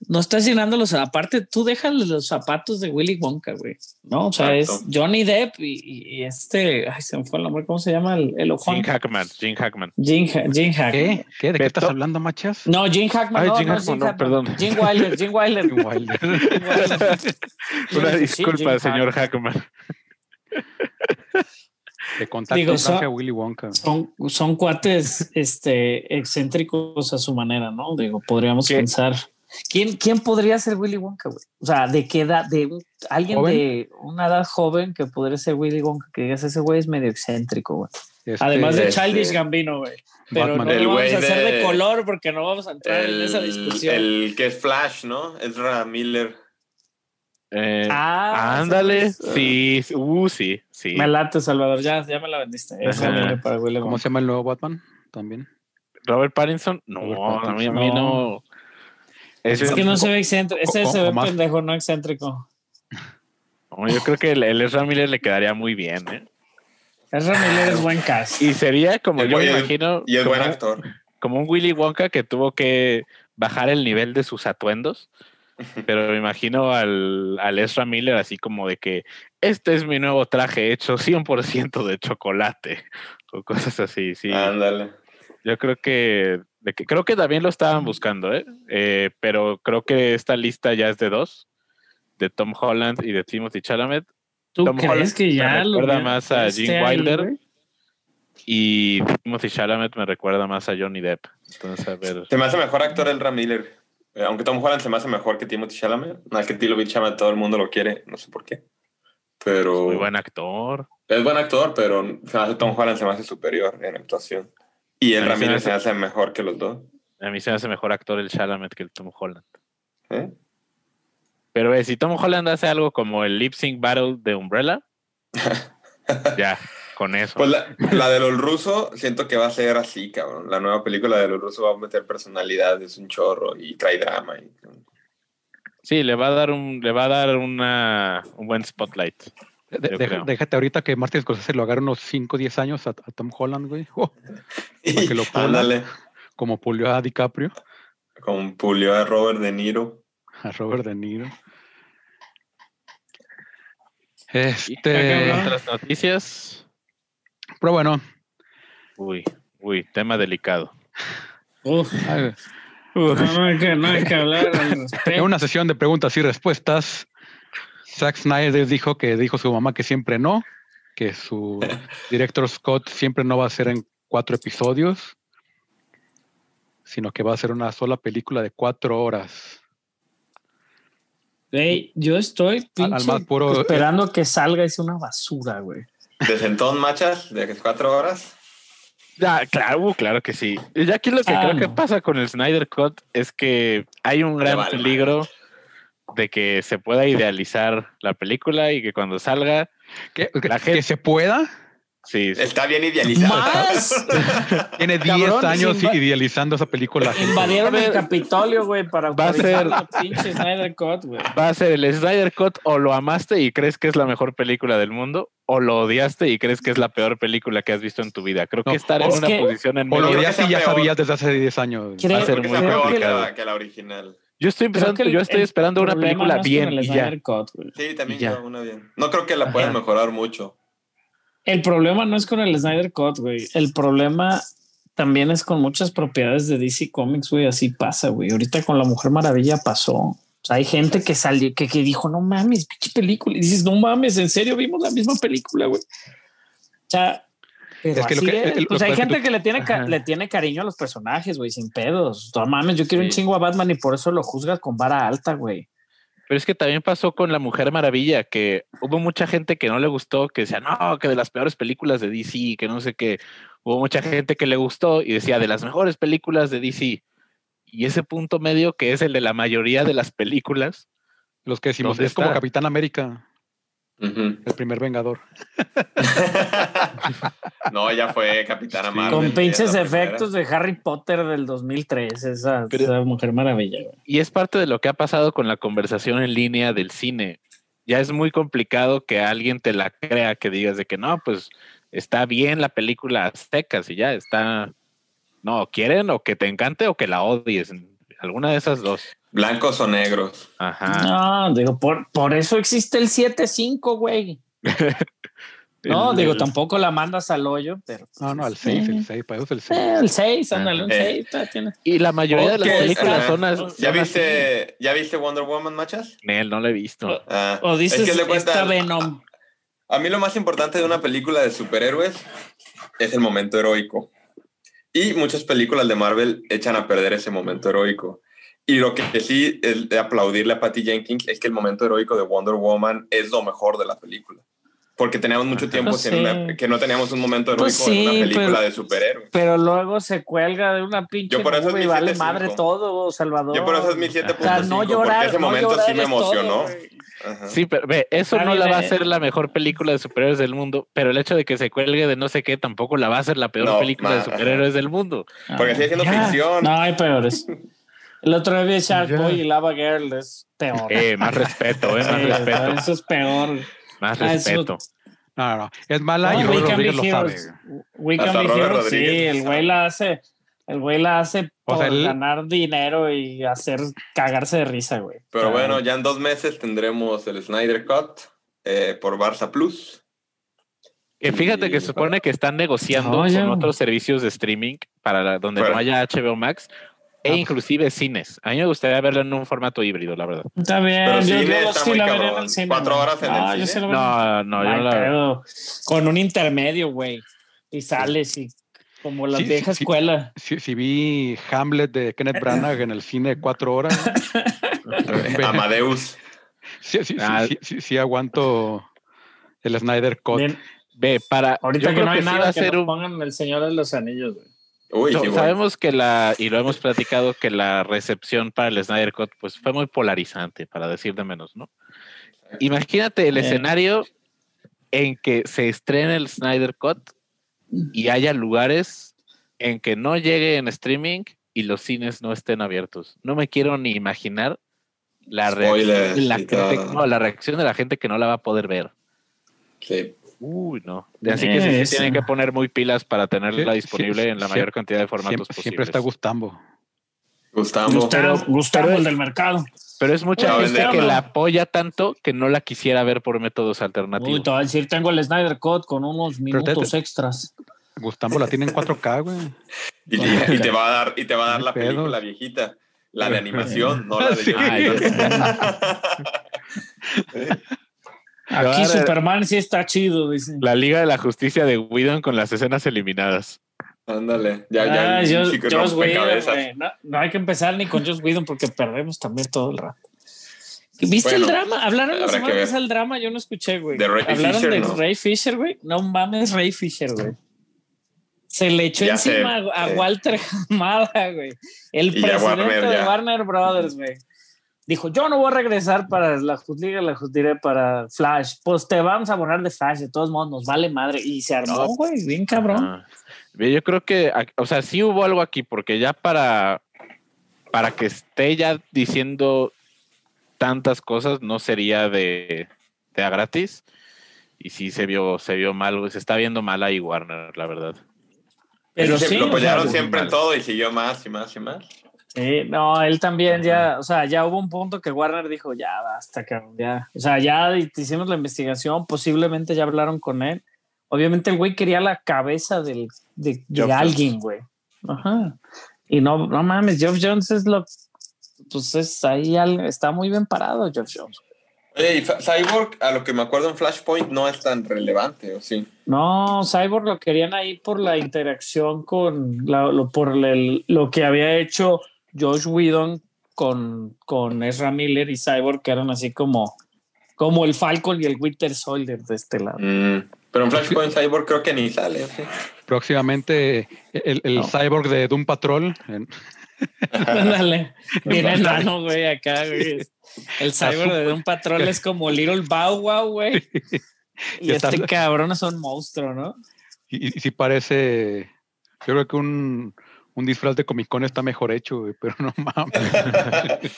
no estás llenando los, aparte tú déjale los zapatos de Willy Wonka, güey, ¿no? O sea, Exacto. es Johnny Depp y, este, ay, se me fue el nombre, ¿cómo se llama? El, el. Gene Hackman, Gene Hackman. Gene, Ha- Hackman. ¿Qué? ¿Qué? ¿De qué Beto. estás hablando, machas? No, Gene Hackman, Ay, no, no, Hackman, no, Hackman. perdón. Gene Wilder, Gene Wilder. Una disculpa, señor Hackman. De contacto Digo, a Willy Wonka. son, son cuates este, excéntricos a su manera, ¿no? Digo, podríamos ¿Qué? pensar. ¿Quién, ¿Quién podría ser Willy Wonka, güey? O sea, ¿de qué edad? ¿De un- alguien ¿Joven? de una edad joven que podría ser Willy Wonka? Que digas, ese güey es medio excéntrico, güey. Este, Además de este, Childish Gambino, güey. Pero Batman. no El lo vamos a hacer de, de- color porque no vamos a entrar en esa discusión. el que es Flash, ¿no? Ezra Miller. Eh, ah, ándale, sí, sí, uh, sí, sí. Me late, Salvador. Ya, ya me la vendiste. Ajá. ¿Cómo Wonka. se llama el nuevo Batman? También. Robert Pattinson, no, Robert a mí, a Pattinson. mí no. Es que no se ve excéntrico. Ese o- se ve más- pendejo, no excéntrico. no, yo creo que el, el Ezra Miller le quedaría muy bien, ¿eh? Ezra Miller es buen cast. Y sería como El yo me imagino, Y es como, buen actor. como un Willy Wonka que tuvo que bajar el nivel de sus atuendos. Pero me imagino al, al Ezra Miller así como de que este es mi nuevo traje hecho 100% de chocolate o cosas así, sí. Ándale. Yo creo que, de que creo que también lo estaban buscando, ¿eh? Eh, pero creo que esta lista ya es de dos, de Tom Holland y de Timothy Chalamet. ¿Tú Tom crees Holland que me ya lo recuerda más a este Gene año, Wilder. Y Timothy Chalamet me recuerda más a Johnny Depp. Entonces, a ver. Se me hace mejor actor Ezra Miller. Eh, Aunque Tom Holland se me hace mejor que Timothy Chalamet. No, es que Timothy Chalamet todo el mundo lo quiere. No sé por qué. Pero... Muy buen actor. Es buen actor, pero se me hace Tom Holland se me hace superior en actuación. Y el se Ramírez hace- se hace mejor que los dos. A mí se me hace mejor actor el Chalamet que el Tom Holland. ¿Eh? Pero eh, si Tom Holland hace algo como el lip sync battle de Umbrella, ya, con eso. Pues la, la de los rusos siento que va a ser así, cabrón. La nueva película de los rusos va a meter personalidad, es un chorro y trae drama. Y, Sí, le va a dar un, le va a dar una, un buen spotlight. De- déjate ahorita que Martin Scorsese lo agarre unos 5 o 10 años a, a Tom Holland, güey. Oh, y Para que lo pula. ándale. como pulió a DiCaprio, Con pulió a Robert De Niro. a Robert De Niro. Este, otras noticias. pero bueno, Uy, uy, tema delicado. Uf, ay, no, no hay que, no hay que hablar respecto. una sesión de preguntas y respuestas, Zack Snyder dijo que dijo su mamá que siempre no, que su director Scott siempre no va a ser en cuatro episodios, sino que va a ser una sola película de cuatro horas. Güey, yo estoy Al- al pinche más puro- esperando que salga sea una basura, güey. De sentón, machas, de cuatro horas. Ya, claro, uh, claro que sí. Y aquí lo que Ah, creo que pasa con el Snyder Cut es que hay un gran vale peligro de que se pueda idealizar la película y que cuando salga, Que, que- La gente- que se pueda. sí, sí. Está bien idealizado. ¡Más! Tiene 10 Cabrón, años idealizando esa película. Invadieron el Capitolio, güey, para va a ser- la pinche Snyder Cut, güey. va a ser el Snyder Cut o lo amaste y crees que es la mejor película del mundo o lo odiaste y crees que es la peor película que has visto en tu vida. Creo No, que estar en es una que- posición en O lo odiaste y ya peor. sabías desde hace 10 años. Creo- Va a ser muy está peor que complicado. la, que la original. Yo estoy empezando, yo estoy esperando una problema película no es con bien el y ya. Snyder Cut, güey. Sí, también ya. una bien. No creo que la puedan Ajá. mejorar mucho. El problema no es con el Snyder Cut, güey. El problema también es con muchas propiedades de DC Comics, güey. Así pasa, güey. Ahorita con la Mujer Maravilla pasó. O sea, hay gente que salió, que, que dijo, no mames, pinche película. Y dices, no mames, en serio, vimos la misma película, güey. O sea, pero Es que lo así que- es. lo pues hay es que gente tú- que le tiene, le tiene cariño a los personajes, güey, sin pedos. No mames, yo quiero un Sí. chingo a Batman y por eso lo juzgas con vara alta, güey. Pero es que también pasó con La Mujer Maravilla, que hubo mucha gente que no le gustó, que decía, no, que de las peores películas de DC, que no sé qué. Hubo mucha gente que le gustó y decía, de las mejores películas de DC. Y ese punto medio, que es el de la mayoría de las películas, Los que decimos, ¿Dónde es como está? Capitán América, El primer Vengador. no, ya fue Capitana Sí. Marvel. Con eh, pinches efectos de Harry Potter del 2003, esa, Pero- esa Mujer Maravilla, güey. y es parte de lo que ha pasado con la conversación en línea del cine. Ya es muy complicado que alguien te la crea, que digas de que no, pues está bien la película a secas y ya está. No, quieren o que te encante o que la odies. Alguna de esas dos. Blancos o negros. Ajá. No, digo, por, por eso existe el 7-5, güey. No, El- digo, el- tampoco la mandas al hoyo, pero. No, no, al 6, el 6, para eso es el 6. Eh, el 6, ándale, un Eh. 6. todavía tiene- Y la mayoría de las películas ajá. son, ¿Ya son viste, ¿Ya viste Wonder Woman, machas? así. Nel, no la he visto. Ah, O dices, es que le cuenta- esta Venom. A mí lo más importante de una película de superhéroes es el momento heroico. Y muchas películas de Marvel echan a perder ese momento heroico. Y lo que sí es de aplaudirle a Patty Jenkins es que el momento heroico de Wonder Woman es lo mejor de la película. Porque teníamos mucho Ajá. tiempo Pues sin sí. una- que no teníamos un momento heroico Pues en sí, una película pero- de superhéroes. Pero luego se cuelga de una pinche Yo por eso es y mi vale 7-5. madre todo, Salvador. Yo por eso es mi 7.5, O sea, no llorar, porque ese no momento sí me todo, emocionó. Ajá. Sí, pero ve, eso no la va a eh. ser la mejor película de superhéroes del mundo, pero el hecho de que se cuelgue de no sé qué tampoco la va a ser la peor No, película de ma- superhéroes del mundo. Porque sigue siendo Ya. ficción. No, hay peores. El otro día vi Shark Ya. Boy y Lava Girl es peor. Eh, más respeto, eh, más Sí, respeto, Eso es peor. más Ah, eso- respeto. No, no, no. Es mala y No, Robert We Can Rodríguez lo Be sabe. Heroes. We Can Be Robert Heroes, sí, el güey la hace, el güey la hace O por sea, ganar dinero y hacer cagarse de risa, güey. Pero bueno, ya en dos meses tendremos el Snyder Cut eh, por Barça Plus. Que fíjate que Y- se supone que están negociando No, con otros servicios de streaming para la- donde Fuera. no haya HBO Max e Ah, pues. inclusive cines. A mí me gustaría verlo en un formato híbrido, la verdad. Está bien, Pero yo, cine yo está sí muy la veré en el cine. ¿Cuatro horas en el Ah, yo cine? sí la veré. No, no, yo no la pedo. Con un intermedio, güey. Y sales y como la Sí, vieja sí, sí. escuela. Si, si vi Hamlet de Kenneth Branagh en el cine de cuatro horas, Amadeus. sí, sí, sí, Ah. sí, sí, sí aguanto el Snyder Cut. Bien, Ve, para. ahorita yo que creo no hay sí va nada que un- pongan el Señor de los Anillos, güey. Uy, No, sabemos que la, y lo hemos platicado, que la recepción para el Snyder Cut pues fue muy polarizante, para decir de menos, ¿no? Imagínate el Eh. escenario en que se estrene el Snyder Cut y haya lugares en que no llegue en streaming y los cines no estén abiertos. No me quiero ni imaginar la, reacción Spoilers la, gente, no, la reacción de la gente que no la va a poder ver. Sí. Uy, no. Así que sí, Eh, se tienen que poner muy pilas para tenerla Sí, disponible sí, en la mayor cantidad de formatos Siempre, posibles. siempre está Gustavo. Gustavo. Gustavo, Gustavo el del mercado. Pero es mucha No, gente que la apoya tanto que no la quisiera ver por métodos alternativos. Uy, te voy a decir, tengo el Snyder Cut con unos te- minutos extras. Gustavo la tiene en 4K, güey. Y, y- y te va a dar, y te va a dar la hay pedos. película viejita. La de animación, no la de Sí. Ay, Aquí Ahora- Superman sí está chido, dice. La Liga de la Justicia de Whedon con las escenas eliminadas. Ándale, ya, ya. Ah, Whedon, rompecabezas. güey. No, no hay que empezar ni con Joss Whedon porque perdemos también todo el rato. ¿Viste Bueno, el drama? ¿Hablaron la semana pasada del drama? Yo no escuché, güey. De Ray ¿Hablaron Fisher, de no. Ray Fisher, güey? No mames, Ray Fisher, güey. Se le echó Ya sé, encima a-. Walter Hamada, güey. El Y presidente Warner, de. Warner Brothers, güey. Dijo, yo no voy a regresar para la Justicia, la Justicia para Flash. Pues te vamos a borrar de Flash, de todos modos, nos vale madre. Y se armó, No. güey, bien cabrón. Ve, Yo creo que, o sea, sí hubo algo aquí, porque ya para, para que esté ya diciendo tantas cosas, no sería de, de a gratis. Y sí se vio, se vio mal, se está viendo mal ahí Warner, la verdad. Pero Se- sí, lo o apoyaron sea, siempre en todo y siguió más y más y más. Sí, no, él también ya, o sea, ya hubo un punto que Warner dijo, ya basta, cabrón, ya. O sea, ya hicimos la investigación, posiblemente ya hablaron con él. Obviamente el güey quería la cabeza del, de, alguien, güey. Ajá. Y no, no mames, Geoff Jones es lo, pues es ahí, está muy bien parado Geoff Jones. Oye, y Cyborg, a lo que me acuerdo en Flashpoint, no es tan relevante, ¿o sí? No, Cyborg lo querían ahí por la interacción con la- lo, por el- lo que había hecho Josh Whedon con, con Ezra Miller y Cyborg, que eran así como, como el Falcon y el Winter Soldier de este lado. Mm, pero en Flashpoint Cyborg creo que ni sale, ¿o sí? Próximamente el, el No. cyborg de Doom Patrol. en- Ándale, bien enano, güey, acá, güey. El Cyborg de un patrón es como Little Bow Wow, güey. Y este cabrón es un monstruo, ¿no? y, y sí parece. Yo creo que un, un disfraz de Comic Con está mejor hecho, güey, pero no mames.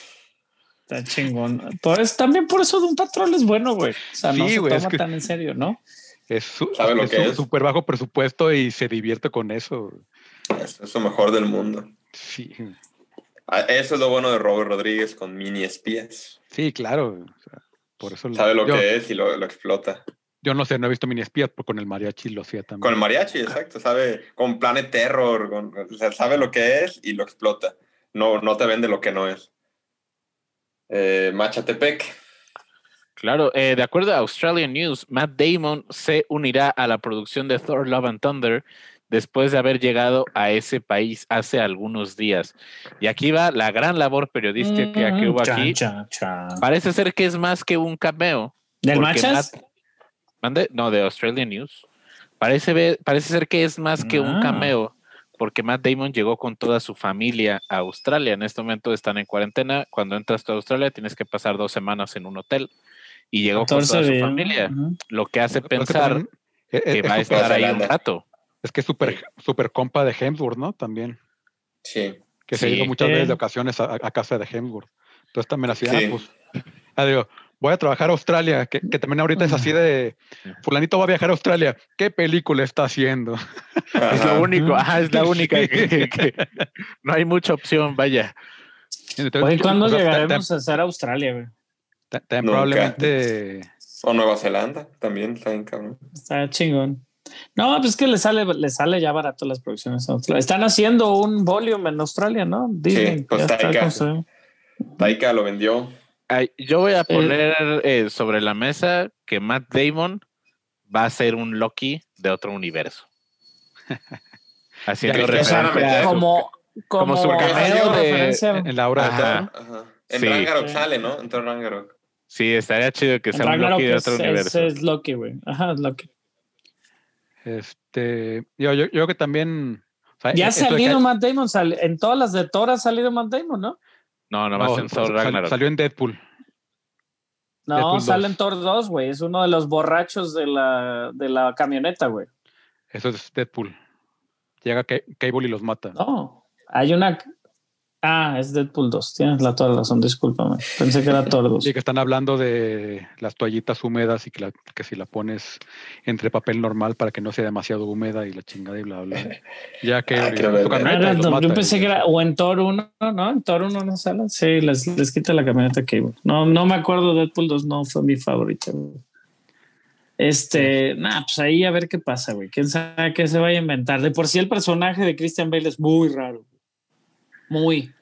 Está chingón. Eso- también por eso de un patrón es bueno, güey. O sea, no Sí, se güey, es toma que- tan en serio, ¿no? Es su- ¿Sabe lo es que su- es? súper bajo presupuesto y se divierte con eso. Eso es lo mejor del mundo. Sí, Ah, Eso es lo bueno de Robert Rodríguez con mini espías. sí, claro. o sea, por eso Sabe lo que es y lo, lo explota. Yo no sé, no he visto mini espías, pero con el mariachi lo hacía también. Con el mariachi, exacto. Sabe, con Planet Terror, con- o sea, sabe lo que es y lo explota. No, no te vende lo que no es. Eh, Machatepec. Claro, eh, de acuerdo a Australian News, Matt Damon se unirá a la producción de Thor Love and Thunder después de haber llegado a ese país hace algunos días. Y aquí va la gran labor periodística que hubo Chan, aquí. chan, chan. Parece ser que es más que un cameo. ¿Del Machas? Matt- ¿Mande? No, de Australian News. Parece, ver- parece ser que es más que un Ah. cameo, porque Matt Damon llegó con toda su familia a Australia. En este momento están en cuarentena. Cuando entras a Australia tienes que pasar dos semanas en un hotel. Y llegó con 14 toda su familia, lo que hace que pensar que va a estar ahí un rato. Es que es súper super compa de Hemsworth, ¿no? También. Sí. Que se ha Sí. ido muchas Sí. veces de ocasiones a, a casa de Hemsworth. Entonces también así, ah, Sí. pues, ah, digo, voy a trabajar a Australia, que, que también ahorita es así de, fulanito va a viajar a Australia, ¿qué película está haciendo? Es lo único, ajá, es la única Sí. que, que- no hay mucha opción, vaya. Entonces, Oye, ¿cuándo o sea, llegaremos a hacer Australia, güey? probablemente O Nueva Zelanda, también está bien cabrón. Está chingón. No, pues es que le sale, le sale ya barato las producciones en Australia. Están haciendo un volumen en Australia, ¿no? Disney. pues ya está Taika. Taika lo vendió. Ay, yo voy a poner eh, sobre la mesa que Matt Damon va a ser un Loki de otro universo. Haciendo referencia a su- como, como, como su cameo de- en la obra de Ajá. Thor, Ajá. En Sí. Ragnarok sale, ¿no? En Thor Ragnarok. Sí, estaría chido que sea un Ragnarok Loki de otro es, universo. es Loki, güey. Ajá, es Loki. Este, yo, yo, yo creo que también. o sea, Ya ha que- salido Matt Damon. sal- en todas las de Thor ha salido Matt Damon, ¿no? No, nomás no, en Thor Ragnarok. salió en Deadpool. No, Deadpool sale 2. en Thor 2, güey. Es uno de los borrachos de la, de la camioneta, güey. Eso es Deadpool. Llega Ca- Cable y los mata. No, hay una. Ah, es Deadpool 2. Tienes la toda la razón, discúlpame. Pensé que era Thor 2. Sí, que están hablando de las toallitas húmedas y que, la- que si la pones entre papel normal para que no sea demasiado húmeda y la chingada y bla, bla. Ya que Ah, ver. Ah, meta yo pensé y- que era o en Thor 1, ¿no? En Thor 1 no sale. Sí, les, les quita la camioneta Cable. No, no me acuerdo. Deadpool 2 no fue mi favorita. güey. Este, nada, pues ahí a ver qué pasa, güey. Quién sabe qué se vaya a inventar. De por sí el personaje de Christian Bale es muy raro. Muy.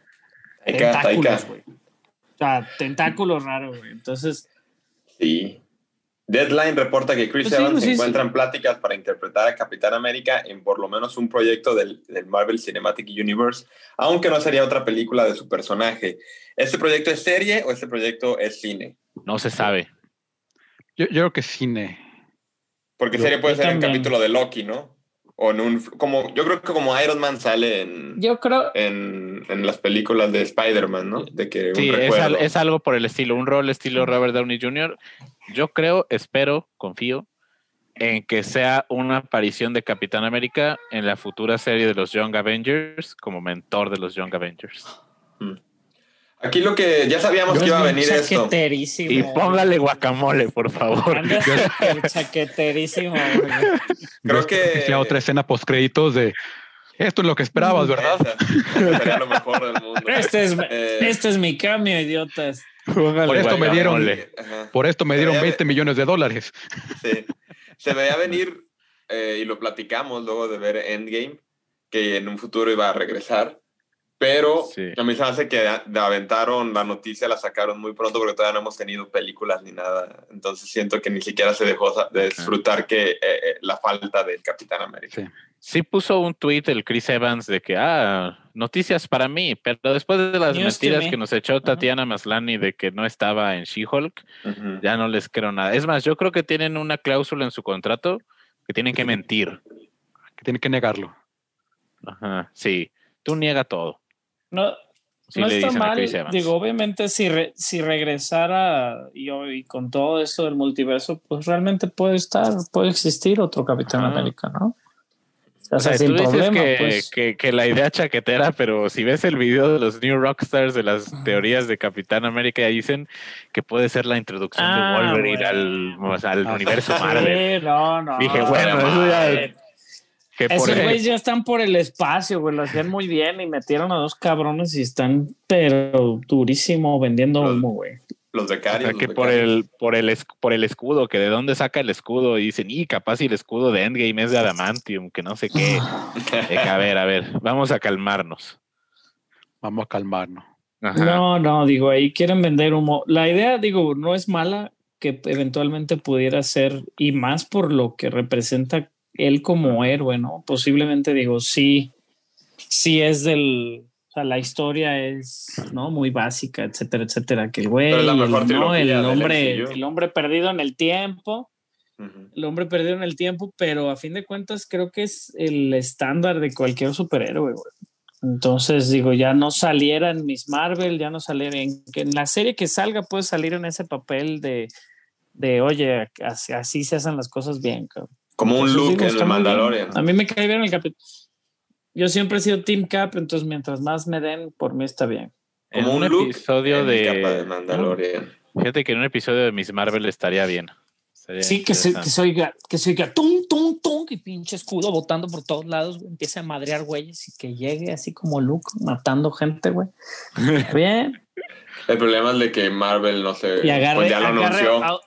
Taika, tentáculos, güey. O sea, tentáculos raros, güey. Entonces, Sí. Deadline reporta que Chris Pues sí, Evans pues se sí, encuentra en pláticas para interpretar a Capitán América en por lo menos un proyecto del, del Marvel Cinematic Universe, aunque no sería otra película de su personaje. ¿Este proyecto es serie o este proyecto es cine? No se sabe. Yo, yo creo que cine. Porque Yo- serie puede ser también. capítulo de Loki, ¿no? O en un como yo creo que como Iron Man sale en, yo creo. en, en las películas de Spider-Man, ¿no? De que Sí, un es, recuerdo. al- es algo por el estilo, un rol estilo Robert Downey Jr. Yo creo, espero, confío en que sea una aparición de Capitán América en la futura serie de los Young Avengers como mentor de los Young Avengers. Aquí lo que ya sabíamos que iba a venir esto. chaqueterísimo. Y póngale guacamole, por favor. Chaqueterísimo, güey. Creo Yo que sea otra escena post créditos de esto es lo que esperabas, ¿verdad? Esa, sería lo mejor del mundo. Este es, Eh, este es mi cambio, idiotas. Póngale Por esto me dieron-. Ajá. Por esto me dieron Sería- 20 millones de dólares. Sí. Se veía venir, eh, y lo platicamos luego de ver Endgame, que en un futuro iba a regresar. Pero Sí. a mí se hace que aventaron la noticia, la sacaron muy pronto porque todavía no hemos tenido películas ni nada. Entonces siento que ni siquiera se dejó de disfrutar que eh, eh, la falta del Capitán América. Sí. Sí puso un tweet el Chris Evans de que, ah, noticias para mí, pero después de las News mentiras me. que nos echó Tatiana Maslany de que no estaba en She-Hulk, ya no les creo nada. Es más, yo creo que tienen una cláusula en su contrato que tienen que mentir. Que tiene que negarlo. Ajá, sí. Tú niega todo. No, Sí no está mal. Digo, obviamente, si, re- si regresara y, y con todo esto del multiverso, pues realmente puede estar, puede existir otro Capitán Ajá. América, ¿no? O O sea, sea, sin tú dices problema, que, pues. que- que la idea chaquetera, pero si ves el video de los New Rockstars de las teorías de Capitán América, ya dicen que puede ser la introducción Ah, de Wolverine bueno. al, o sea, al Ah, universo Sí, Marvel. no, no. Dije, no, bueno, no, eso ya-. Que por Esos güeyes ya están por el espacio, güey. Lo hacían muy bien y metieron a dos cabrones y están, pero durísimo vendiendo humo, güey. Los O sea, becarios. los que por becarios. el, por, el, es- por el escudo, que de dónde saca el escudo, y dicen, y capaz el escudo de Endgame es de Adamantium, que no sé qué. A ver, a ver, vamos a calmarnos. Vamos a calmarnos. Ajá. No, no, digo, ahí quieren vender humo. La idea, digo, no es mala que eventualmente pudiera ser, y más por lo que representa él como héroe, ¿no? Posiblemente, digo, sí, sí es del, o sea, la historia es, ¿no? Muy básica, etcétera, etcétera, que el güey, el, ¿no? el hombre, el hombre perdido en el tiempo, Ujú. el hombre perdido en el tiempo, pero a fin de cuentas creo que es el estándar de cualquier superhéroe, güey. Entonces, digo, ya no saliera en Miss Marvel, ya no saliera en, en la serie que salga, puede salir en ese papel de, de oye, así, así se hacen las cosas bien, cabrón. Como un look en el. Mandalorian. A mí me cae bien el capítulo. Yo siempre he sido Team Cap, entonces mientras más me den, por mí está bien. En Como un, un look episodio en el capa de de. Mandalorian. Fíjate que en un episodio de Miss Marvel estaría bien. Estaría Sí, que se, que se oiga, que se oiga tum, tum, tum, y pinche escudo botando por todos lados, güey, empieza a madrear güeyes y que llegue así como Luke matando gente, güey. Bien. El problema es de que Marvel no. Y agarre, pues ya lo agarre anunció. a-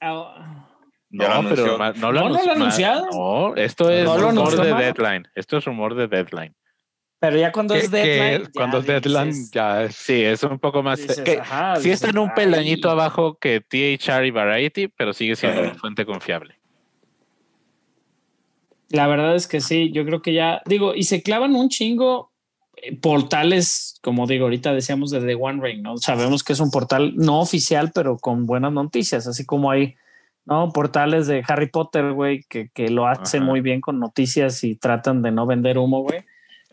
a- No, pero ma- no lo, No, no lo anunciado. No, esto es No rumor de. Deadline. Esto es rumor de Deadline. pero ya cuando es deadline. ya cuando es deadline dices- ya es. Sí, es un poco más. dices, que ajá, sí está en un dices, peldañito ay. abajo que THR y Variety, pero sigue siendo una fuente confiable. La verdad es que sí, yo creo que ya, digo, y se clavan un chingo eh, portales, como digo, ahorita decíamos de The One Ring, ¿no? Sabemos que es un portal no oficial, pero con buenas noticias, así como hay, ¿no? Portales de Harry Potter, güey, que, que lo hacen Ajá. muy bien con noticias y tratan de no vender humo, güey.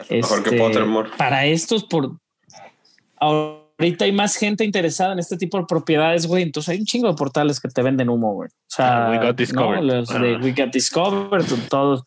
Mejor que Este, Pottermore. Para estos, por ahorita hay más gente interesada en este tipo de propiedades, güey. Entonces hay un chingo de portales que te venden humo, güey. O sea, Ah, We Got Discovered. ¿no? los de Ah. We Got Discovered, todos.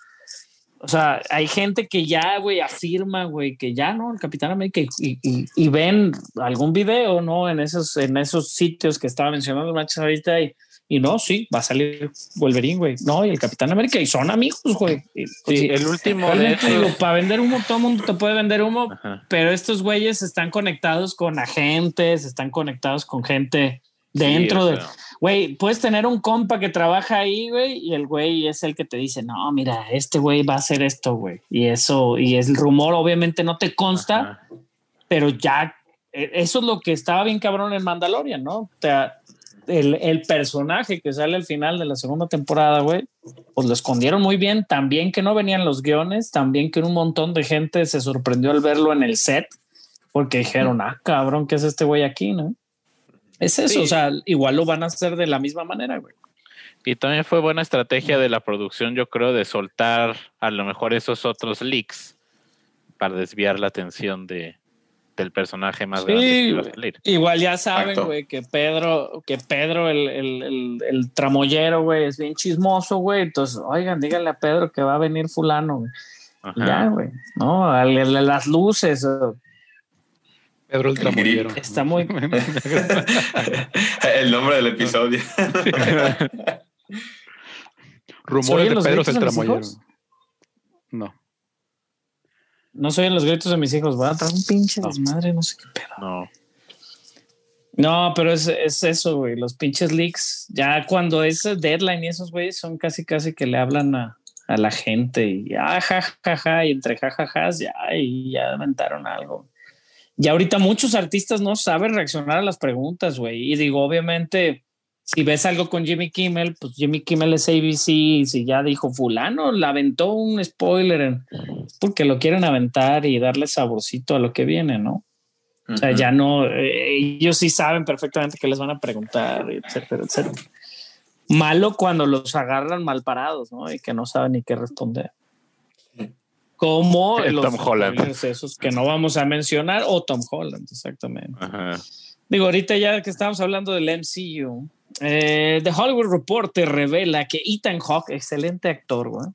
O sea, hay gente que ya, güey, afirma, güey, que ya no, el Capitán América y, y- y ven algún video, ¿no? En esos, en esos sitios que estaba mencionando Max ahorita y, y no, sí, va a salir Wolverine, güey. No, y el Capitán América y son amigos, güey. Sí, el último realmente digo, para vender humo, todo el mundo te puede vender humo, Ajá. pero estos güeyes están conectados con agentes, están conectados con gente dentro Sí, de... Güey, puedes tener un compa que trabaja ahí, güey, y el güey es el que te dice, no, mira, este güey va a hacer esto, güey. Y eso, y es el rumor, obviamente no te consta, ajá. pero ya, eh, eso es lo que estaba bien cabrón en Mandalorian, ¿no? Sea, el, el personaje que sale al final de la segunda temporada, güey, pues lo escondieron muy bien, también que no venían los guiones, también que un montón de gente se sorprendió al verlo en el set, porque dijeron, ah, cabrón, ¿qué es este güey aquí, no? Es eso, Sí. o sea, igual lo van a hacer de la misma manera, güey. Y también fue buena estrategia de la producción, yo creo, de soltar a lo mejor esos otros leaks para desviar la atención de, del personaje más Sí, grande que a salir. Igual ya saben, güey, que Pedro, que Pedro, el, el, el, el tramoyero, güey, es bien chismoso, güey. Entonces, oigan, díganle a Pedro que va a venir fulano, güey. Ya, güey. No, al- al- las luces. Pedro el El tramoyero. Está muy. El nombre del episodio. Rumores ¿Oyen de los Pedro el tramoyero. No. No soy en los gritos de mis hijos, va a traer un pinche No. desmadre, no sé qué pedo. No. No, pero es, es eso, güey. Los pinches leaks, ya cuando es deadline y esos güeyes son casi, casi que le hablan a, a la gente y ah, ja, ja, ja, y entre jajajas ya, y ya aventaron algo. Y ahorita muchos artistas no saben reaccionar a las preguntas, güey. Y digo, obviamente, si ves algo con Jimmy Kimmel, pues Jimmy Kimmel es ABC, y si ya dijo fulano, le aventó un spoiler, en- porque lo quieren aventar y darle saborcito a lo que viene, ¿no? O sea, ya no, eh, ellos sí saben perfectamente qué les van a preguntar, etcétera, etcétera. Malo cuando los agarran mal parados, ¿no? Y que no saben ni qué responder. Como El los Tom Holland. esos que no vamos a mencionar, o Tom Holland, exactamente. Ajá. Digo, ahorita ya que estamos hablando del MCU, eh, The Hollywood Reporter revela que Ethan Hawke, excelente actor, güey,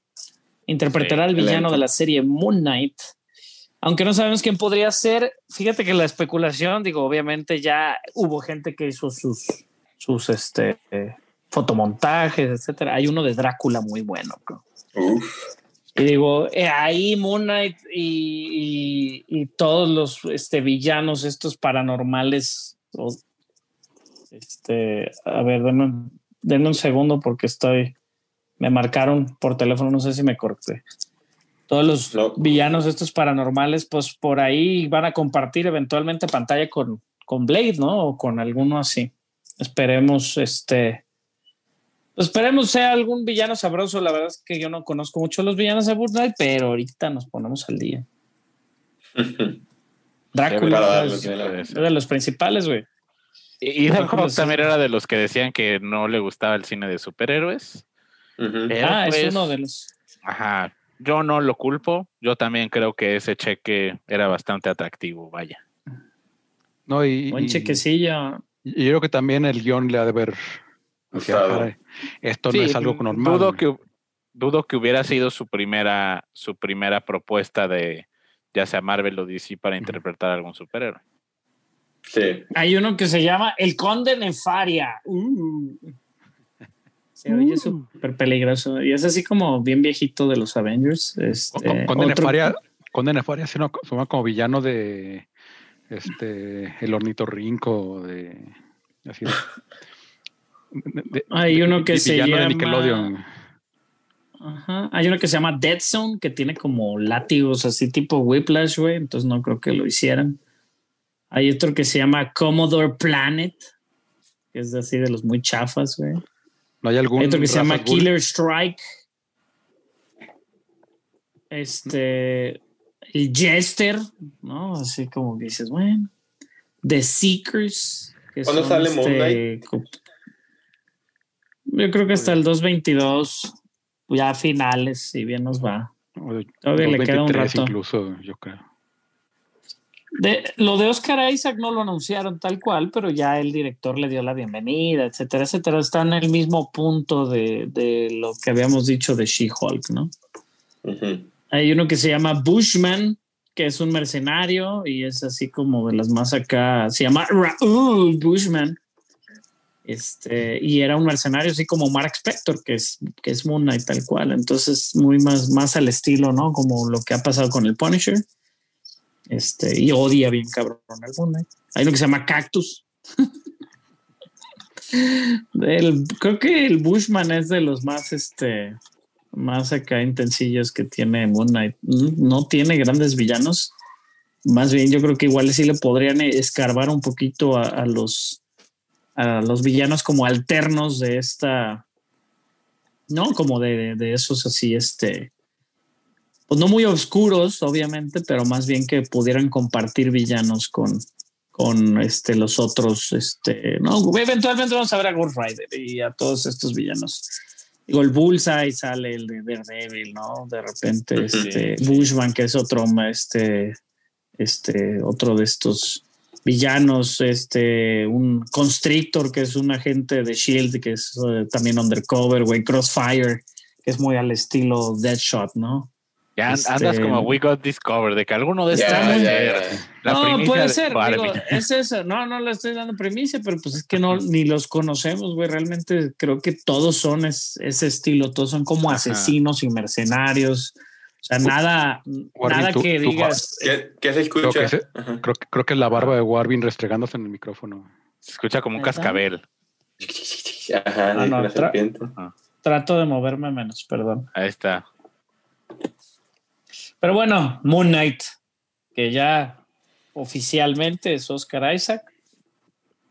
interpretará Sí, al villano excelente. de la serie Moon Knight. Aunque no sabemos quién podría ser, fíjate que la especulación, digo, obviamente ya hubo gente que hizo sus, sus este, eh, fotomontajes, etcétera. Hay uno de Drácula muy bueno. Uf. Y digo, eh, ahí Moon Knight y, y- y todos los este, villanos, estos paranormales. O- este, a ver, denme, denme un segundo porque estoy. Me marcaron por teléfono, no sé si me corté. Todos los No. villanos, estos paranormales, pues por ahí van a compartir eventualmente pantalla con, con Blade, ¿no? O con alguno así. Esperemos, este. Esperemos sea algún villano sabroso. La verdad es que yo no conozco mucho los villanos de Knight, pero ahorita nos ponemos al día. Drácula darles bien. es de los principales, güey. Y Ethan Drácula Hawke también era de los que decían que no le gustaba el cine de superhéroes. Ah, es pues, uno de los. Ajá. Yo no lo culpo. Yo también creo que ese cheque era bastante atractivo, vaya. No, y, Buen y- chequecillo. y yo creo que también el guion le ha de ver. decía, Gustado. "Caray, esto Sí, no es algo normal. Dudo güey". que, dudo que hubiera sido su primera, su primera propuesta de ya sea Marvel o DC para interpretar a algún superhéroe. Sí. Hay uno que se llama El Conde Nefaria. Uh. Se oye súper peligroso. Y es así como bien viejito de los Avengers. Este, Con, con otro- Nefaria, con Nefaria suena, suena como villano de este el ornitorrinco de así de- Hay uno que de se villano de llama- Nickelodeon. Ajá. Hay uno que se llama Dead Zone, que tiene como látigos así tipo Whiplash, güey. Entonces no creo que lo hicieran. Hay otro que se llama Commodore Planet, que es así de los muy chafas, güey. No hay algún Hay otro que se llama? Killer Strike. Este. El Jester, ¿no? Así como que dices, bueno. The Seekers. que ¿Cuándo son, sale Moon este, Yo creo que hasta el 222, ya a finales, si bien nos va. Todavía le queda un 223 rato. incluso, yo creo. De, lo de Oscar Isaac no lo anunciaron tal cual, pero ya el director le dio la bienvenida, etcétera, etcétera. Está en el mismo punto de, de lo que habíamos dicho de She-Hulk, ¿no? Hay uno que se llama Bushman, que es un mercenario y es así como de las más acá. Se llama Raúl Bushman. Este, y era un mercenario así como Mark Spector, que es, que es Moon Knight tal cual. Entonces, muy más, más al estilo, ¿no? Como lo que ha pasado con el Punisher. Este, y odia bien cabrón al Moon Knight. Hay uno que se llama Cactus. Creo que el Bushman es de los más, este, más acá intensillos que tiene Moon Knight. Mm, No tiene grandes villanos. Más bien, yo creo que igual sí le podrían escarbar un poquito a los a los villanos como alternos de esta, no como de, de esos así, este, pues no muy oscuros, obviamente, pero más bien que pudieran compartir villanos con, con este, los otros, este, no, eventualmente vamos a ver a Ghost Rider y a todos estos villanos. Digo, el Bullseye sale el de Daredevil, ¿no? De repente, este, Bushman, que es otro, este, este, otro de estos villanos, este, un Constrictor, que es un agente de Shield, que es eh, también undercover, güey, Crossfire, que es muy al estilo Deadshot, ¿no? Ya Este- andas como We Got Discovered, de que alguno de estos no, puede de ser, digo, es eso, no, no le estoy dando primicia, pero pues es que no, ni los conocemos, güey, realmente creo que todos son es- ese estilo, todos son como Ajá. asesinos y mercenarios, sea, nada, nada tú- que tú- digas, ¿Qué, qué se Creo escucha? que, se- Ajá. creo, que- creo que es la barba de Warvin restregándose en el micrófono. Se escucha como un cascabel. Ajá, Ah, no, la tra- serpiente. trato de moverme menos, perdón. Ahí está. Pero bueno, Moon Knight, que ya oficialmente es Oscar Isaac.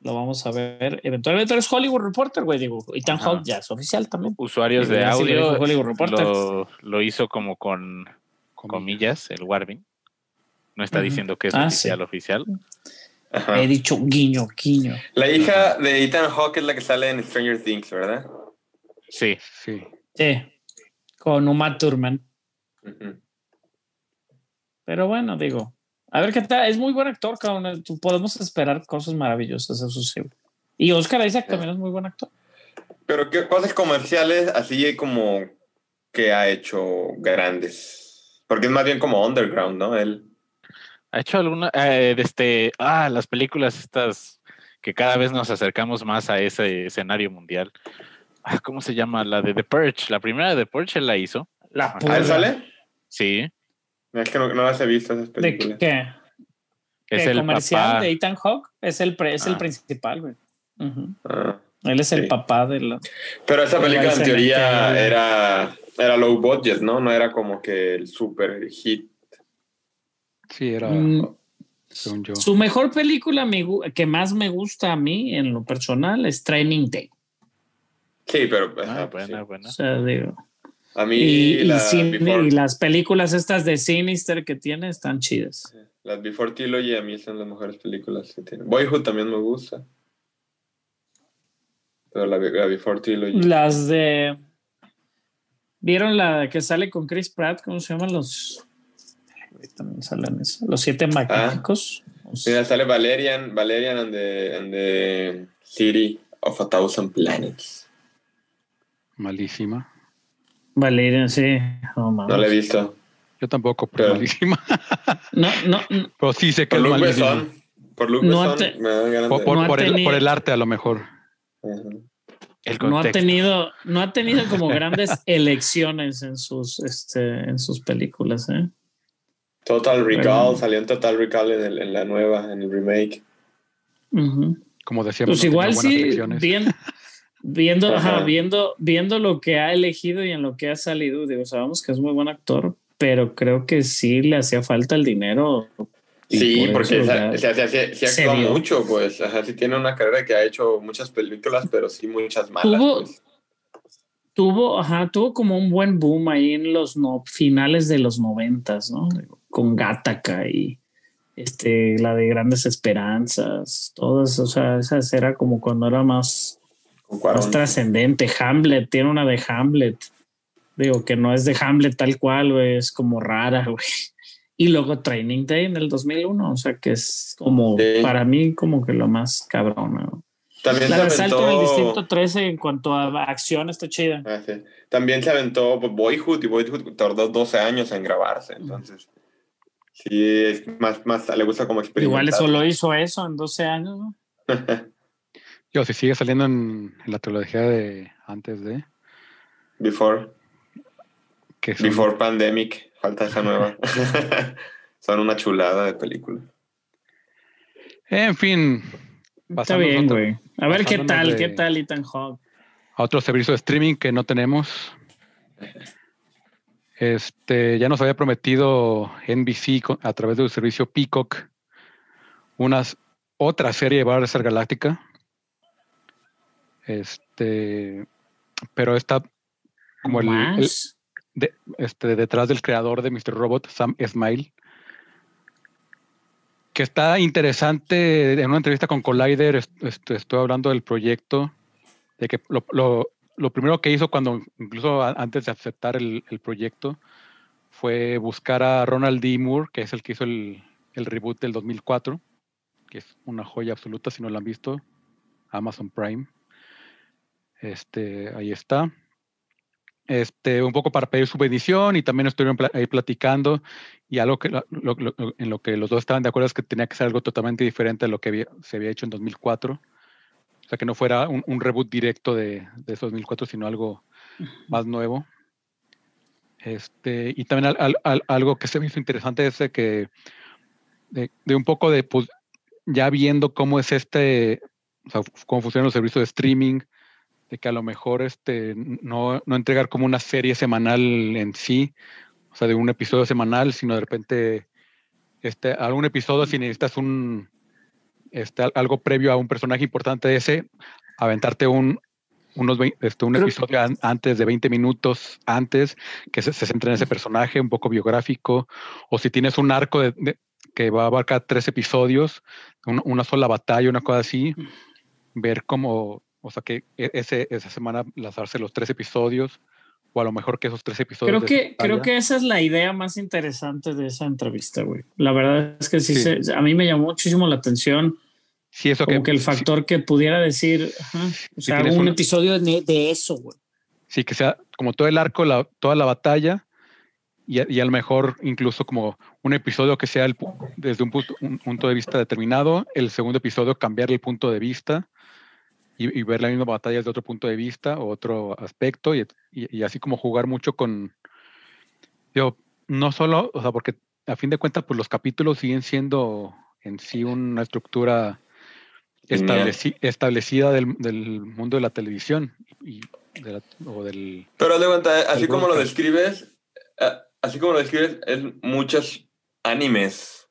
Lo vamos a ver. Eventualmente es Hollywood Reporter, güey. Digo, Ethan Ajá. Hawke ya es oficial también. Usuarios de ya sí lo audio Hollywood Reporter. lo, lo hizo como con comillas, el Warvin. No está diciendo que es Ah, oficial, sí. oficial. Ajá. He dicho guiño, guiño. La hija de Ethan Hawke es la que sale en Stranger Things, ¿verdad? Sí. Sí. Sí, con Uma Thurman. Pero bueno, digo, a ver qué tal. Es muy buen actor, cabrón. Tú- Podemos esperar cosas maravillosas, eso sí. Y Oscar Isaac también es muy buen actor. Pero qué cosas comerciales así como que ha hecho grandes. Porque es más bien como underground, ¿no? Él. Ha hecho alguna, eh, de este, ah, las películas estas que cada vez nos acercamos más a ese escenario mundial. Ah, ¿Cómo se llama? La de The Purge. La primera de The Purge él la hizo. La ¿A ¿A purga. él sale? Sí. Es que no, no las he visto esas ¿De películas. qué? Es ¿Qué el comercial papá. de Ethan Hawke? Es el, pre- es el Ah. principal, güey. Ujú. Ah. Él es el Sí. papá de la... Pero esa película en teoría mete- era, era low budget, ¿no? No era como que el super hit. Sí, era, Mm, según yo. Su mejor película me que más me gusta a mí en lo personal es Training Day. Sí, pero Ah, pues, buena, sí. buena. O sea, digo, a mí y, y la Before, y las películas estas de Sinister que tiene están chidas. las Before Trilogy a mí son las mejores películas que tiene. Boyhood también me gusta. Pero la, la Before Trilogy. Las de... ¿Vieron la que sale con Chris Pratt? ¿Cómo se llaman los...? También salen eso. Los siete magníficos. Mira, sale Valerian, Valerian and the, and the City of a Thousand Planets. Malísima. Valeria, sí. No, No la he visto. Yo tampoco, pero Pero- malísima. no, no, no, Pero sí sé que Por es Luke malísima. Besson. Por Luke No Besson te- me dan ganas Por, de- por- No ha por el, por el arte, a lo mejor. El no ha tenido, no ha tenido como grandes elecciones en sus, este, en sus películas, ¿eh? Total Recall, Pero- salió en Total Recall en, el- en la nueva, en el remake. Ujú. Como decíamos, Pues no igual sí, elecciones. bien, viendo, ajá, viendo, viendo lo que ha elegido y en lo que ha salido, digo, sabemos que es muy buen actor, pero creo que sí le hacía falta el dinero. Sí, por porque se actúa mucho, pues. Ajá, sí tiene una carrera que ha hecho muchas películas, pero sí muchas malas. Tuvo- pues. tuvo, ajá, tuvo como un buen boom ahí en los no, finales de los noventas, ¿no? Con Gattaca y este, la de Grandes Esperanzas, todas, o sea, esa era como cuando era más, Más Cuarón. trascendente. Hamlet, tiene una de Hamlet. Digo, que no es de Hamlet tal cual, güey, es como rara, güey. Y luego Training Day en el 2001, o sea, que es como, Sí. para mí, como que lo más cabrón. También La se de Salto en el aventó. Distrito 13 en cuanto a acción está chida. Ah, sí. También se aventó Boyhood y Boyhood tardó 12 años en grabarse. Entonces, sí, es más, más le gusta como experimentar. Igual eso lo hizo eso en 12 años, ¿no? Yo, si sigue saliendo en, en la trilogía de antes de. Before, Que son- before Pandemic, falta esa nueva. Son una chulada de película. En fin, Está bien, güey. A ver qué tal, de- qué tal Ethan Hawke. a otro servicio de streaming que no tenemos. Este, ya nos había prometido NBC a través de su servicio Peacock unas otra serie de Battlestar Galáctica. Este, pero está como el, el- de- este, detrás del creador de Mr. Robot, Sam Esmail, que está interesante. En una entrevista con Collider, est- estoy hablando del proyecto, de que lo, lo- lo primero que hizo cuando, incluso antes de aceptar el, el proyecto, fue buscar a Ronald D. Moore, que es el que hizo el, el reboot del 2004, que es una joya absoluta si no lo han visto, Amazon Prime. Este, ahí está este, un poco para pedir su bendición y también estuvieron ahí platicando y algo que lo- lo- en lo que los dos estaban de acuerdo es que tenía que ser algo totalmente diferente a lo que había- se había hecho en 2004. O sea, que no fuera un, un reboot directo de, de esos 2004, sino algo más nuevo. Este, y también al- al- al- algo que se me hizo interesante es de que de, de un poco de, pues, ya viendo cómo es este, o sea, cómo funcionan los servicios de streaming, de que a lo mejor este, no, no entregar como una serie semanal en sí, o sea, de un episodio semanal, sino de repente este, algún episodio si necesitas un este, al- algo previo a un personaje importante de ese, aventarte un, unos vein- este, un Creo- episodio an- antes de 20 minutos antes que se, se centre en ese personaje, un poco biográfico, o si tienes un arco de, de- que va a abarcar tres episodios, un- una sola batalla, una cosa así, ver cómo, o sea, que e- ese, esa semana lanzarse los tres episodios, o a lo mejor que esos tres episodios. Creo que, esa creo que esa es la idea más interesante de esa entrevista, güey. La verdad es que sí, Sí. se- a mí me llamó muchísimo la atención. Sí, eso Como que, el sí- factor que pudiera decir, ajá, o sea, un episodio de, de eso, güey. Sí, que sea como todo el arco, la, toda la batalla, y, a- y a lo mejor incluso como un episodio que sea el desde un punto, un punto de vista determinado, el segundo episodio cambiar el punto de vista y, y ver la misma batalla desde otro punto de vista o otro aspecto, y, y- y así como jugar mucho con, digo, no solo, o sea, porque a fin de cuentas, pues los capítulos siguen siendo en sí una estructura estableci- establecida del, del mundo de la televisión y de la- o del Pero de cuenta, así como lo describes, eh, así como lo describes, en muchos animes.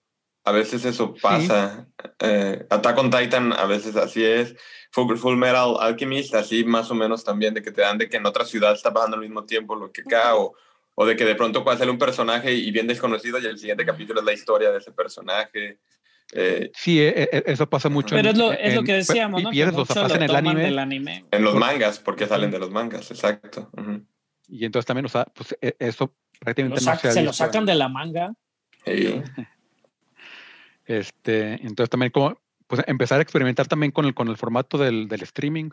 A veces eso pasa. Eh, Attack on Titan a veces así es. Full, Full Metal Alchemist, así más o menos también, de que te dan de que en otra ciudad está pasando al mismo tiempo lo que acá, o, o de que de pronto puede ser un personaje y bien desconocido y el siguiente capítulo es la historia de ese personaje. Eh, Sí, e- e- eso pasa mucho. Pero en- es lo, es lo en- que decíamos, y ¿no? Que pierdes, o sea, pasa en el anime del anime. en los mangas, porque salen de los mangas, exacto. Ujú. y entonces también, o sea, pues e- eso Lo prácticamente no se se lo sacan de la manga. Sí. Este, entonces también como pues empezar a experimentar también con el con el formato del, del streaming.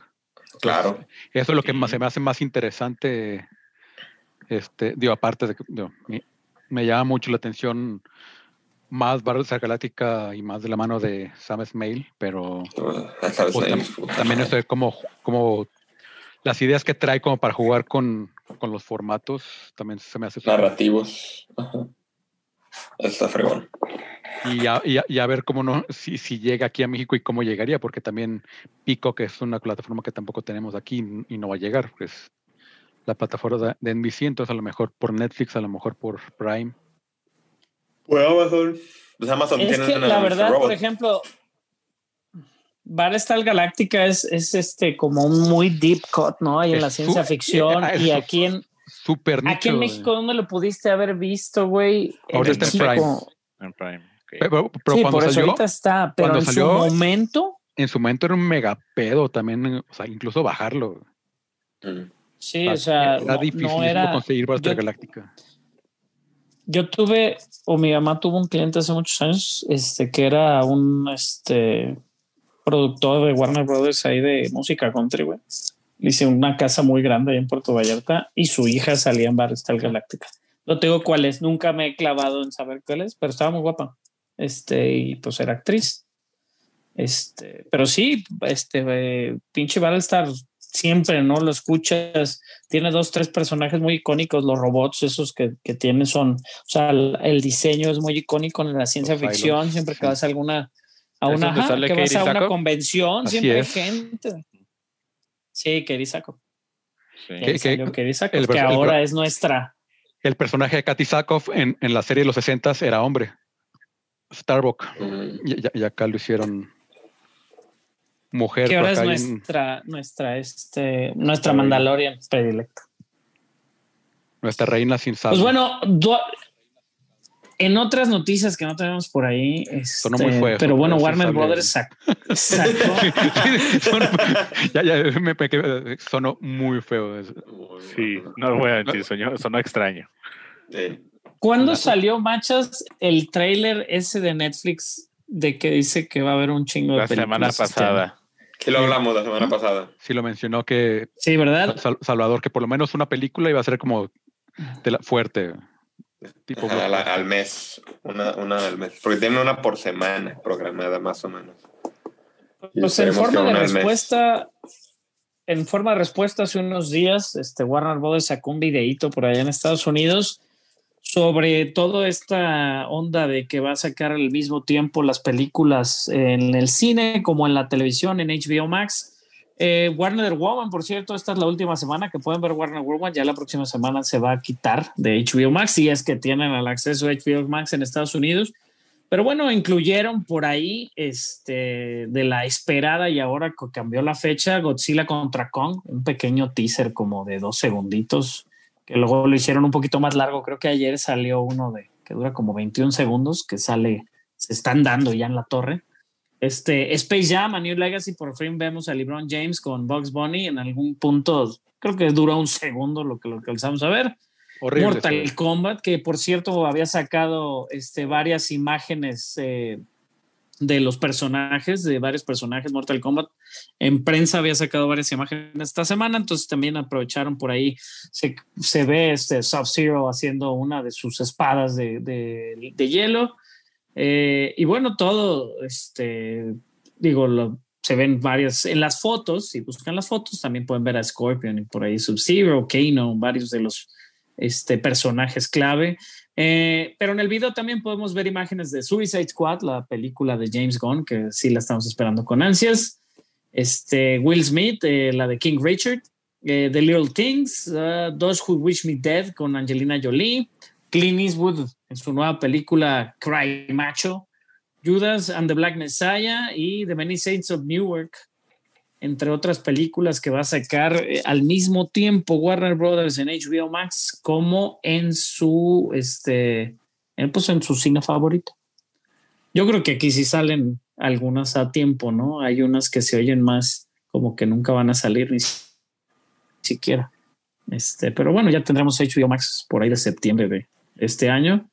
Claro. Eso es lo que más, se me hace más interesante. Este, digo, aparte de que digo, me, me llama mucho la atención más Battlestar Galáctica y más de la mano de Sam Esmail, pero sabes, pues, ahí, tam- puta también madre. esto como, como las ideas que trae como para jugar con, con los formatos también se me hace narrativos. Ajá. Está fregón. y a, y a- y a ver cómo no si, si llega aquí a México y cómo llegaría porque también Pico que es una plataforma que tampoco tenemos aquí y no va a llegar pues la plataforma de, NBC entonces a lo mejor por Netflix a lo mejor por Prime Pues Amazon. Pues Amazon Es tiene que la verdad, por ejemplo, Battlestar Galáctica es, es este como un muy deep cut, ¿no? Ahí en Es la su- ciencia ficción. eh, y eso- aquí en, súper aquí en México, ¿dónde lo pudiste haber visto, güey? Ahorita En está en Prime. pero, pero sí, cuando por eso salió ahorita está, pero en salió- su momento, en su momento era un mega pedo también o sea incluso bajarlo sí, o sea, era no, no difícil era. conseguir Battlestar Galáctica Yo tuve, o mi mamá tuvo un cliente hace muchos años, este, que era un, este, productor de Warner Brothers ahí de música country, güey. Hice una casa muy grande en Puerto Vallarta y su hija salía en Battlestar Galáctica. No tengo cuál es, nunca me he clavado en saber cuál es, pero estaba muy guapa. Este, y pues era actriz. Este, pero sí, este, eh, pinche Battlestar siempre, ¿no? Lo escuchas, tiene dos, tres personajes muy icónicos, los robots esos que, que tiene son, o sea, el, el diseño es muy icónico en la ciencia Los ficción, siempre que vas a alguna, a ¿Es una, ajá, que vas a una convención, Así siempre es. hay gente. Sí, Sackhoff. Sí. Ahí salió Sackhoff, el que el ahora es nuestra. El personaje de Katy Sackhoff en, en la serie de los 60 era hombre. Starbuck. Mm. Y, acá lo hicieron mujer. que ahora es nuestra, nuestra, este, nuestra. Mandalorian predilecta. nuestra reina sin sal. Pues bueno, en otras noticias que no tenemos por ahí, Sonó este, muy feo, pero bueno, Warner Brothers sac- sacó. Sonó- ya, ya, me, quedé- sonó muy feo. eso. Sí, no lo voy a mentir, sonó, sonó extraño. Sí. ¿Cuándo salió, machas, el tráiler ese de Netflix de que dice que va a haber un chingo de La semana películas este pasada. Sí, lo hablamos la semana pasada. Sí lo mencionó que Sí, ¿verdad? Sal- Salvador, que por lo menos una película iba a ser como de la- fuerte. Tipo Ajá, la- al mes. Una, una al mes. Porque tienen una por semana programada, más o menos. Y Pues en forma de respuesta, en forma de respuesta hace unos días, este Warner Brothers sacó un videíto por allá en Estados Unidos sobre toda esta onda de que va a sacar al mismo tiempo las películas en el cine como en la televisión, en HBO Max. Eh, Warner Woman, por cierto, esta es la última semana que pueden ver Warner Woman. Ya la próxima semana se va a quitar de HBO Max si es que tienen el acceso a HBO Max en Estados Unidos. Pero bueno, incluyeron por ahí este, de la esperada y ahora cambió la fecha, Godzilla contra Kong, un pequeño teaser como de dos segunditos, que luego lo hicieron un poquito más largo. Creo que ayer salió uno de que dura como 21 segundos, que sale, se están dando ya en la torre. Este Space Jam, A New Legacy, por fin vemos a LeBron James con Bugs Bunny en algún punto, creo que dura un segundo lo que lo alcanzamos a ver. Horrible. Mortal. Kombat, que por cierto había sacado este, varias imágenes eh, de los personajes, de varios personajes Mortal Kombat. En prensa había sacado varias imágenes esta semana, entonces también aprovecharon por ahí. Se, se ve este Sub-Zero haciendo una de sus espadas de, de- de hielo. Eh, y bueno, todo, este, digo, lo- se ven varias en las fotos. Si buscan las fotos, también pueden ver a Scorpion y por ahí Sub-Zero, Kano, varios de los este, personajes clave. Eh, pero en el video también podemos ver imágenes de Suicide Squad, la película de James Gunn, que sí la estamos esperando con ansias. Este, Will Smith, eh, la de King Richard. eh, The Little Things, uh, Those Who Wish Me Dead con Angelina Jolie. Clint Eastwood en su nueva película Cry Macho. Judas and the Black Messiah y The Many Saints of Newark entre otras películas que va a sacar eh, al mismo tiempo Warner Brothers en HBO Max como en su este pues en su cine favorito. Yo creo que aquí sí salen algunas a tiempo, ¿no? Hay unas que se oyen más como que nunca van a salir ni si- siquiera. Este, pero bueno, ya tendremos HBO Max por ahí de septiembre de este año.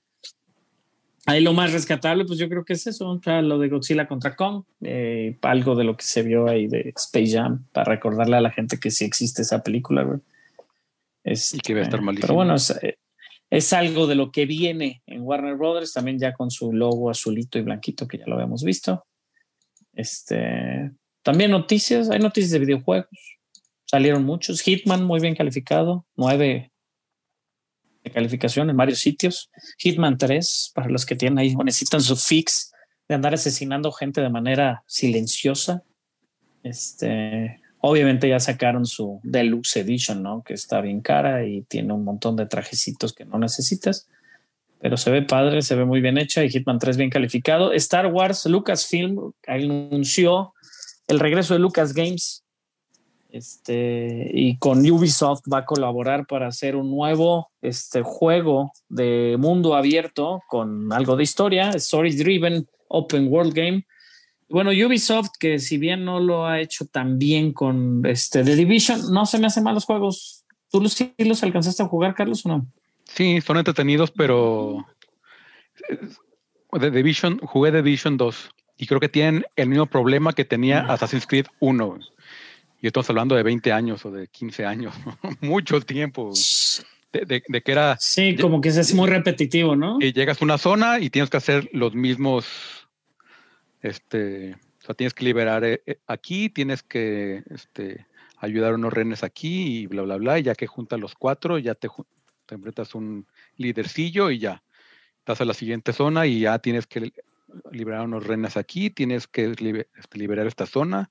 Ahí lo más rescatable, pues yo creo que es eso, lo de Godzilla contra Kong, eh, algo de lo que se vio ahí de Space Jam, para recordarle a la gente que sí existe esa película, güey. Este, Y que va a estar malísimo. Pero bueno, es, eh, es algo de lo que viene en Warner Brothers, también ya con su logo azulito y blanquito, que ya lo habíamos visto. Este, también noticias, hay noticias de videojuegos, salieron muchos. Hitman, muy bien calificado, nueve calificación en varios sitios. Hitman 3, para los que tienen ahí necesitan su fix de andar asesinando gente de manera silenciosa. Este, obviamente ya sacaron su Deluxe Edition, ¿no? Que está bien cara y tiene un montón de trajecitos que no necesitas. Pero se ve padre, se ve muy bien hecha y Hitman 3 bien calificado. Star Wars, Lucasfilm anunció el regreso de Lucas Games. Este, y con Ubisoft va a colaborar para hacer un nuevo este, juego de mundo abierto con algo de historia, story driven open world game. Bueno, Ubisoft, que si bien no lo ha hecho tan bien con este The Division, no se me hacen malos juegos. ¿Tú los, sí los alcanzaste a jugar, Carlos, o no? Sí, son entretenidos, pero The Division, jugué The Division 2 Y creo que tienen el mismo problema que tenía Assassin's Creed 1. Y estamos hablando de 20 años o de 15 años, mucho tiempo. De, de, que era. Sí, como que es muy repetitivo, ¿no? Y llegas a una zona y tienes que hacer los mismos. Este. O sea, tienes que liberar eh, eh, aquí, tienes que este, ayudar a unos renes aquí y bla, bla, bla. Y ya que juntas los cuatro, ya te, te enfrentas un lidercillo y ya. Estás a la siguiente zona y ya tienes que liberar unos renes aquí, tienes que este, liberar esta zona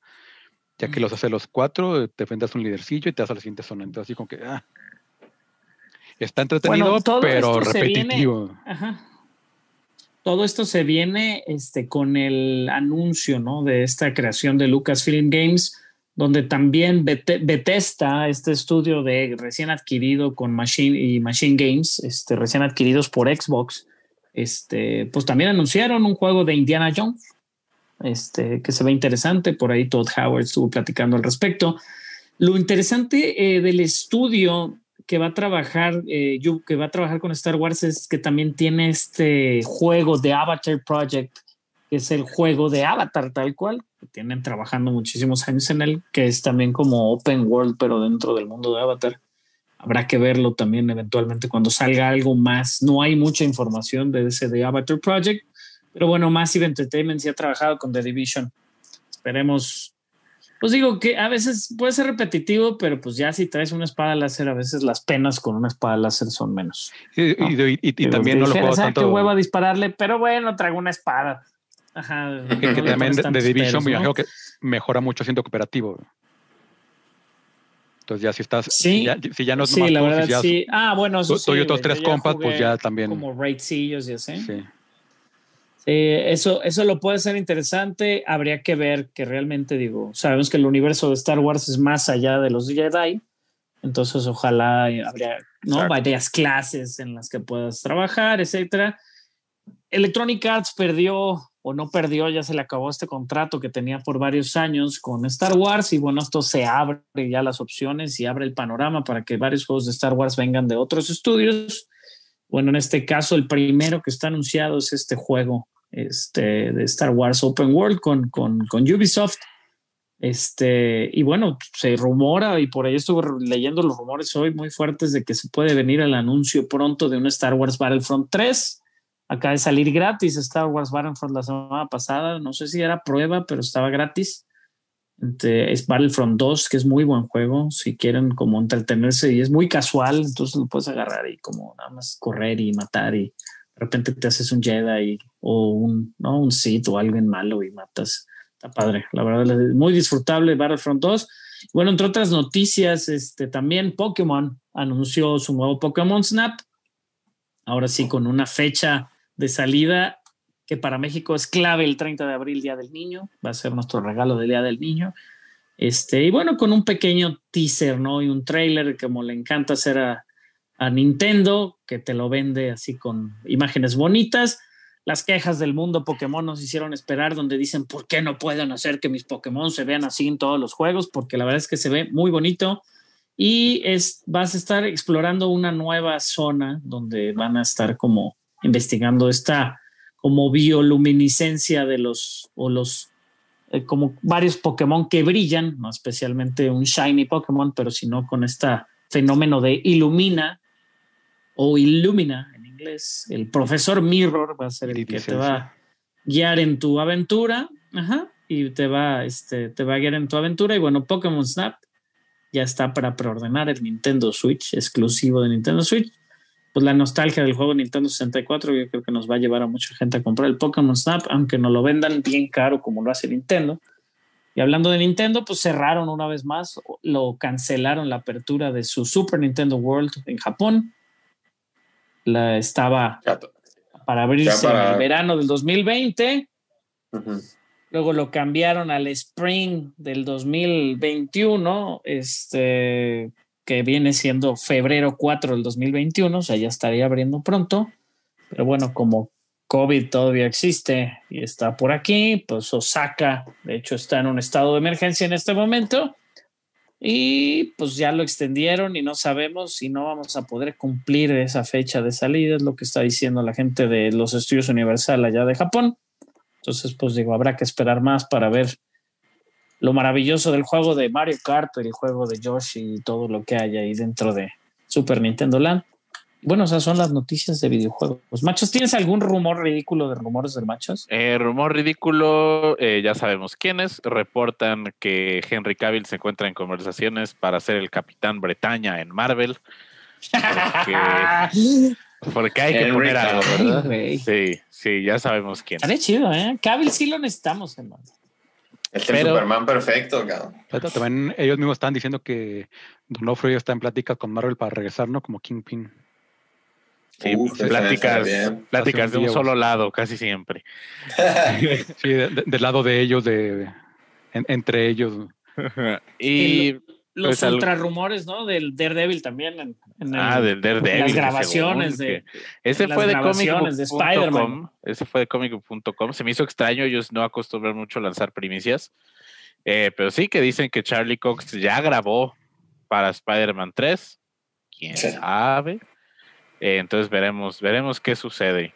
ya que los hace los cuatro, te enfrentas un lidercillo y te das a la siguiente zona. Entonces, así como que. Ah, está entretenido, pero repetitivo. Todo esto se viene este, con el anuncio ¿no? de esta creación de Lucasfilm Games, donde también Bethesda, este estudio de recién adquirido con Machine y Machine Games, este, recién adquiridos por Xbox, este, pues también anunciaron un juego de Indiana Jones este, que se ve interesante. Por ahí Todd Howard estuvo platicando al respecto. Lo interesante eh, del estudio que va a trabajar, eh, que va a trabajar con Star Wars es que también tiene este juego de Avatar Project, que es el juego de Avatar tal cual, que tienen trabajando muchísimos años en él, que es también como open world, pero dentro del mundo de Avatar. Habrá que verlo también eventualmente cuando salga algo más. No hay mucha información de ese de Avatar Project, pero bueno, Massive Entertainment sí ha trabajado con The Division. Esperemos. Pues digo que a veces puede ser repetitivo, pero pues ya si traes una espada láser, a veces las penas con una espada láser son menos. Y, también no lo puedo tanto. que huevo a dispararle, pero bueno, traigo una espada. Ajá. Que, también The Division me imagino que mejora mucho siendo cooperativo. Entonces ya si estás, sí, si ya no es sí, la verdad, sí. Ah, bueno, eso tú, y otros tres compas, pues ya también. Como raidcillos y así. Sí. Eh, eso, eso lo puede ser interesante. Habría que ver que realmente, digo, sabemos que el universo de Star Wars es más allá de los Jedi. Entonces, ojalá habría ¿no? varias clases en las que puedas trabajar, etcétera. Electronic Arts perdió o no perdió, ya se le acabó este contrato que tenía por varios años con Star Wars y bueno, esto se abre ya las opciones y abre el panorama para que varios juegos de Star Wars vengan de otros estudios. Bueno, en este caso, el primero que está anunciado es este juego este, de Star Wars Open World con, con, Ubisoft. Este, y bueno, se rumora, y por ahí estuve leyendo los rumores hoy muy fuertes de que se puede venir el anuncio pronto de un Star Wars Battlefront 3. Acaba de salir gratis Star Wars Battlefront la semana pasada. No sé si era prueba, pero estaba gratis. es Battlefront 2, que es muy buen juego. Si quieren como entretenerse y es muy casual, entonces lo puedes agarrar y como nada más correr y matar y de repente te haces un Jedi o un, ¿no? un Sith o alguien malo y matas. Está padre. La verdad muy disfrutable Battlefront 2. Bueno, entre otras noticias, este, también Pokémon anunció su nuevo Pokémon Snap. Ahora sí, con una fecha de salida que para México es clave el 30 de abril, Día del Niño. Va a ser nuestro regalo del Día del Niño. Este, y bueno, con un pequeño teaser, ¿no? Y un trailer, como le encanta hacer a, a Nintendo, que te lo vende así con imágenes bonitas. Las quejas del mundo Pokémon nos hicieron esperar, donde dicen, ¿por qué no pueden hacer que mis Pokémon se vean así en todos los juegos? Porque la verdad es que se ve muy bonito. Y es, vas a estar explorando una nueva zona donde van a estar como investigando esta como bioluminiscencia de los, o los, eh, como varios Pokémon que brillan, no especialmente un shiny Pokémon, pero sino con este fenómeno de ilumina, o Illumina en inglés. El profesor Mirror va a ser el que te va a guiar en tu aventura. Ajá, y te va, este, te va a guiar en tu aventura. Y bueno, Pokémon Snap ya está para preordenar el Nintendo Switch, exclusivo de Nintendo Switch. Pues la nostalgia del juego Nintendo 64, yo creo que nos va a llevar a mucha gente a comprar el Pokémon Snap, aunque no lo vendan bien caro como lo hace Nintendo. Y hablando de Nintendo, pues cerraron una vez más, lo cancelaron la apertura de su Super Nintendo World en Japón la estaba para abrirse en el verano del 2020. Luego lo cambiaron al spring del 2021, este, que viene siendo febrero 4 del 2021, o sea, ya estaría abriendo pronto. Pero bueno, como COVID todavía existe y está por aquí, pues Osaka, de hecho, está en un estado de emergencia en este momento y pues ya lo extendieron y no sabemos si no vamos a poder cumplir esa fecha de salida, es lo que está diciendo la gente de los estudios Universal allá de Japón. Entonces, pues digo, habrá que esperar más para ver lo maravilloso del juego de Mario Kart, el juego de Yoshi y todo lo que hay ahí dentro de Super Nintendo Land. Bueno, esas son las noticias de videojuegos. Machos, ¿tienes algún rumor ridículo de rumores de machos? Eh, rumor ridículo, eh, ya sabemos quiénes. Reportan que Henry Cavill se encuentra en conversaciones para ser el Capitán Bretaña en Marvel. Porque, porque hay que poner algo, ¿verdad? Sí, sí, ya sabemos quién. Estaría chido, ¿eh? Cavill sí lo necesitamos, hermano. Este es el Pero- Superman perfecto, cabrón. También ellos mismos están diciendo que Donofrio está en pláticas con Marvel para regresar, ¿no? Como Kingpin. Sí, Uf, ese pláticas, pláticas de un solo lado, casi siempre. Sí, de- de- del lado de ellos, de, en- entre ellos. y Los Pues al- ultra rumores, ¿no? Del Daredevil también. En, en el- ah, del Daredevil. las ese grabaciones de. Ese las fue de grabaciones de comic.com. Spider-Man. Ese fue de comic.com. Se me hizo extraño, ellos no acostumbran mucho a lanzar primicias. Eh, pero sí que dicen que Charlie Cox ya grabó para Spider-Man 3. ¿Quién Sí. sabe? Eh, entonces veremos, veremos qué sucede.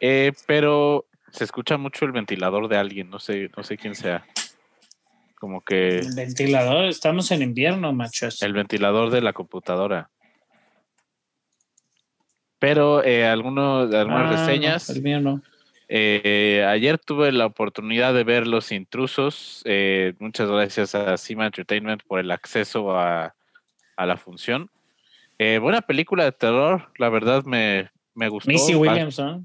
Eh, pero se escucha mucho el ventilador de alguien, no sé, no sé quién sea. Como que El ventilador, estamos en invierno, machos. el ventilador de la computadora. Pero eh, algunos, algunas Ah, no, reseñas. el mío no. Eh, ayer tuve la oportunidad de ver Los Intrusos. eh, muchas gracias a Cima Entertainment por el acceso a, a la función. Eh, buena película de terror, la verdad me, me gustó. Va- Williams, ¿no?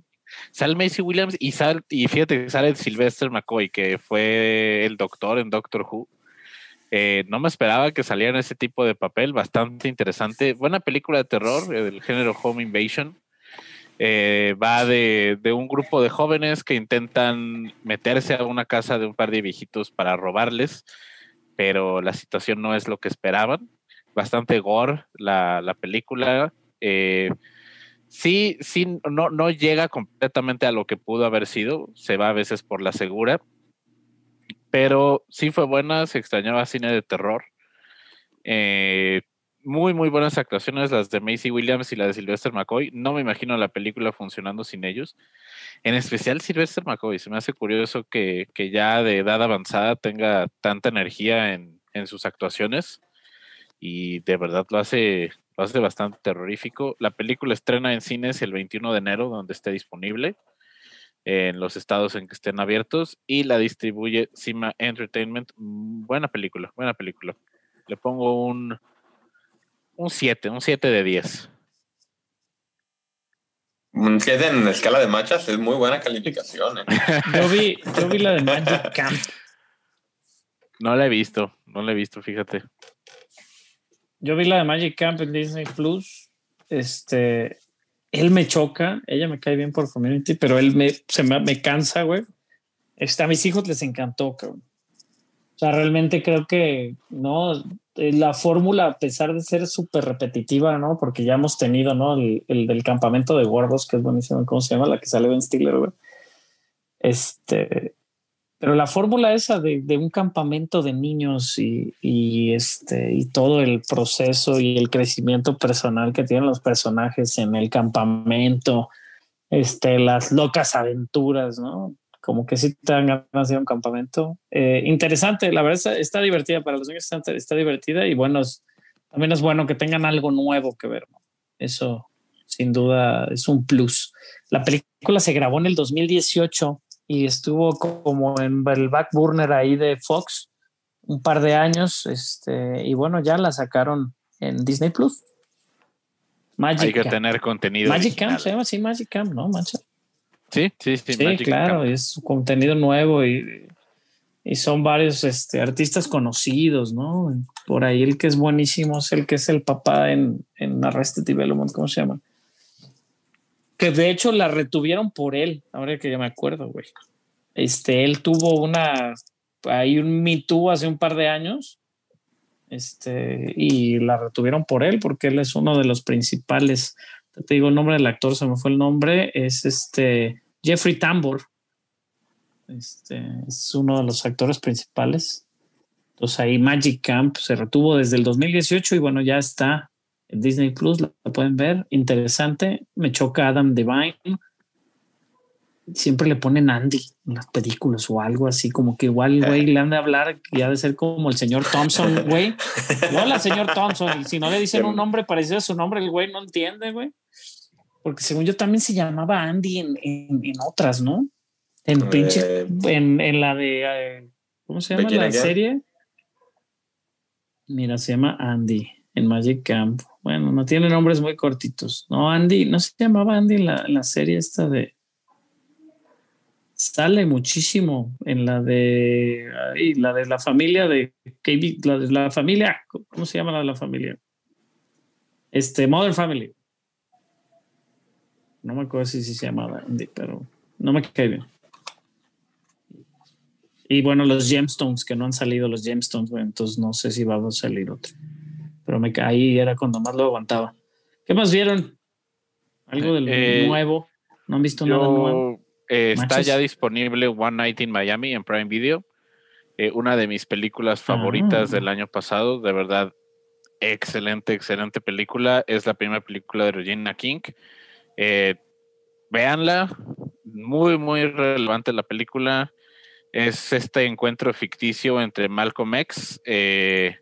Sale Macy Williams y, sal, y fíjate que sale Sylvester McCoy, que fue el doctor en Doctor Who. Eh, no me esperaba que saliera en ese tipo de papel, bastante interesante. Buena película de terror eh, del género Home Invasion. Eh, va de, de un grupo de jóvenes que intentan meterse a una casa de un par de viejitos para robarles, pero la situación no es lo que esperaban. Bastante gore la, la película. Eh, sí, sí, no, no llega completamente a lo que pudo haber sido. Se va a veces por la segura. Pero sí fue buena, se extrañaba cine de terror. Eh, muy, muy buenas actuaciones las de Macy Williams y la de Sylvester McCoy. No me imagino la película funcionando sin ellos. En especial Sylvester McCoy. Se me hace curioso que, que ya de edad avanzada tenga tanta energía en, en sus actuaciones. Y de verdad lo hace, lo hace bastante terrorífico. La película estrena en cines el 21 de enero, donde esté disponible en los estados en que estén abiertos y la distribuye Cima Entertainment. Mm, Buena película, buena película. Le pongo un un 7, un 7 de 10. Un 7 en escala de machas es muy buena calificación. ¿eh? Yo vi, yo vi la de Magic Camp. No la he visto, no la he visto, fíjate. Yo vi la de Magic Camp en Disney Plus. Este, él me choca, ella me cae bien por community, pero él me, se me, me cansa, güey. Este, a mis hijos les encantó, cabrón. O sea, realmente creo que no, eh, la fórmula, a pesar de ser súper repetitiva, ¿no? Porque ya hemos tenido, ¿no? El, el del campamento de gordos, que es buenísimo, ¿cómo se llama? La que sale Ben Stiller, güey. Este, pero la fórmula esa de, de un campamento de niños y, y, este, y todo el proceso y el crecimiento personal que tienen los personajes en el campamento, este, las locas aventuras, ¿no? Como que sí te dan ganas un campamento. Eh, interesante, la verdad está, divertida para los niños, está, está divertida y bueno, también es bueno que tengan algo nuevo que ver. Eso sin duda es un plus. La película se grabó en el 2018 y estuvo como en el back burner ahí de Fox un par de años este, y bueno, ya la sacaron en Disney Plus. Magic Hay que Camp. tener contenido. Magic original. Camp se llama así, Magic Camp, ¿no? Mancha. Sí, sí, sí. Sí, Magic claro, Camp. es contenido nuevo y, y son varios este, artistas conocidos, ¿no? Por ahí el que es buenísimo es el que es el papá en, en Arrested Development, ¿cómo se llama? Que de hecho la retuvieron por él, ahora que ya me acuerdo, güey. Este, él tuvo una, hay un Me Too hace un par de años, este, y la retuvieron por él porque él es uno de los principales te digo el nombre del actor, se me fue el nombre, es este Jeffrey Tambor. Este es uno de los actores principales. Entonces ahí Magic Camp se retuvo desde el 2018 y bueno, ya está Disney Plus, la pueden ver. Interesante. Me choca Adam Devine. siempre le ponen Andy en las películas o algo así, como que igual, güey, le han de hablar que ha de ser como el señor Thompson, güey. Hola, señor Thompson. Y si no le dicen un nombre parecido a su nombre, el güey no entiende, güey. Porque según yo también se llamaba Andy en, en, en otras, ¿no? En pinche, Eh, en, en la de, eh, ¿cómo se llama la serie? Mira, se llama Andy en Magic Camp. Bueno, no tiene nombres muy cortitos. No, Andy, no se llamaba Andy en la, serie esta de. Sale muchísimo en la de. ay, la de la familia de. La de la familia. ¿Cómo se llama la de la familia? Este, Modern Family. No me acuerdo si, si se llamaba Andy, pero no me cae bien. Y bueno, los Gemstones, que no han salido los Gemstones, güey, entonces no sé si va a salir otro. Pero me caí, era cuando más lo aguantaba. ¿Qué más vieron? Algo del Eh, nuevo. ¿No han visto nada nuevo? Eh, está ya disponible One Night in Miami en Prime Video. Eh, una de mis películas favoritas Ah. del año pasado. De verdad, excelente, excelente película. Es la primera película de Regina King. Eh, véanla. Muy, muy relevante la película. Es este encuentro ficticio entre Malcolm X, eh,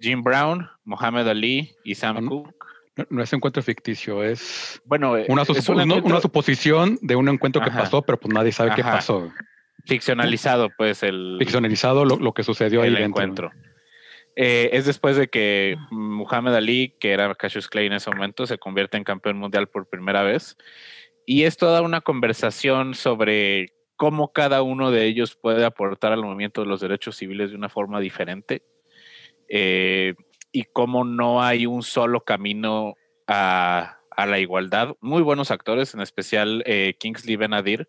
Jim Brown, Muhammad Ali y Sam Ah, no. Cooke. No, no es encuentro ficticio, es Bueno, eh, una, es supo- un una- encuentro una suposición de un encuentro que pasó, pero pues nadie sabe qué pasó. ficcionalizado, pues el, Ficcionalizado lo, lo que sucedió ahí el dentro. encuentro. Eh, es después de que Muhammad Ali, que era Cassius Clay en ese momento, se convierte en campeón mundial por primera vez. Y esto da una conversación sobre cómo cada uno de ellos puede aportar al movimiento de los derechos civiles de una forma diferente. Eh, y cómo no hay un solo camino a, la igualdad. Muy buenos actores, en especial eh, Kingsley Benadir,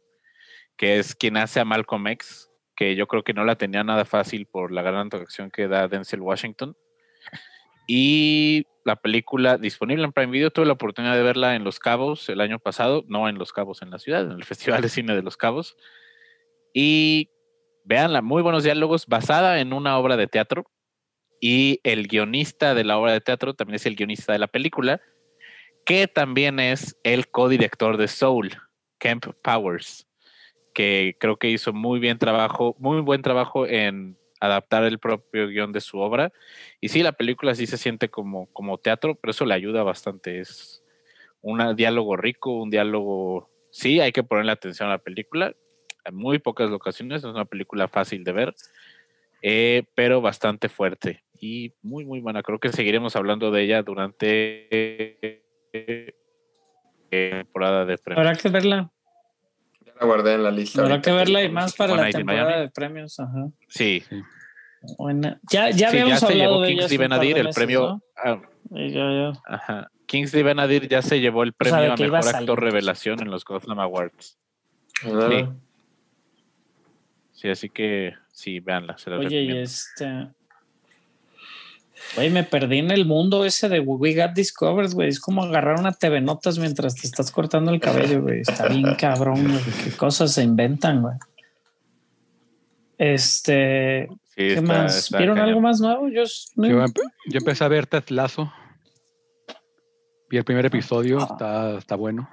que es quien hace a Malcolm X, que yo creo que no la tenía nada fácil por la gran actuación que da Denzel Washington. Y la película disponible en Prime Video, tuve la oportunidad de verla en Los Cabos el año pasado, no en Los Cabos en la ciudad, en el Festival de Cine de Los Cabos. Y veanla, muy buenos diálogos, basada en una obra de teatro. Y el guionista de la obra de teatro también es el guionista de la película, que también es el codirector de Soul, Kemp Powers que creo que hizo muy bien trabajo, muy buen trabajo en adaptar el propio guion de su obra. Y sí, la película sí se siente como, como teatro, pero eso le ayuda bastante. Es un diálogo rico, un diálogo... Sí, hay que ponerle atención a la película. En muy pocas ocasiones, es una película fácil de ver, eh, pero bastante fuerte y muy, muy buena. Creo que seguiremos hablando de ella durante eh, temporada de premios. Habrá que verla. Ya la guardé en la lista. Habrá ahorita que verla y más para One la Night temporada Miami. de premios. Ajá. Sí, Buena. Ya, ya sí, habíamos ya se hablado llevó de ella Kingsley Benadir el meses, premio. ¿no? ah. Ajá. Kingsley Benadir ya se llevó el premio a mejor actor revelación en los Gotham Awards. Ah, Sí. Sí, así que sí, véanla. Se Oye, y este. Güey, me perdí en el mundo ese de We Got Discovered, güey. Es como agarrar una TV Notas mientras te estás cortando el cabello, güey. Está bien cabrón, güey. Qué cosas se inventan, güey. Este. Sí, ¿Qué está- más? está ¿Vieron cañón. algo más nuevo? Yo, no. Yo, empe- yo empecé a ver Ted Lasso. Vi el primer episodio, Ah. está, está bueno.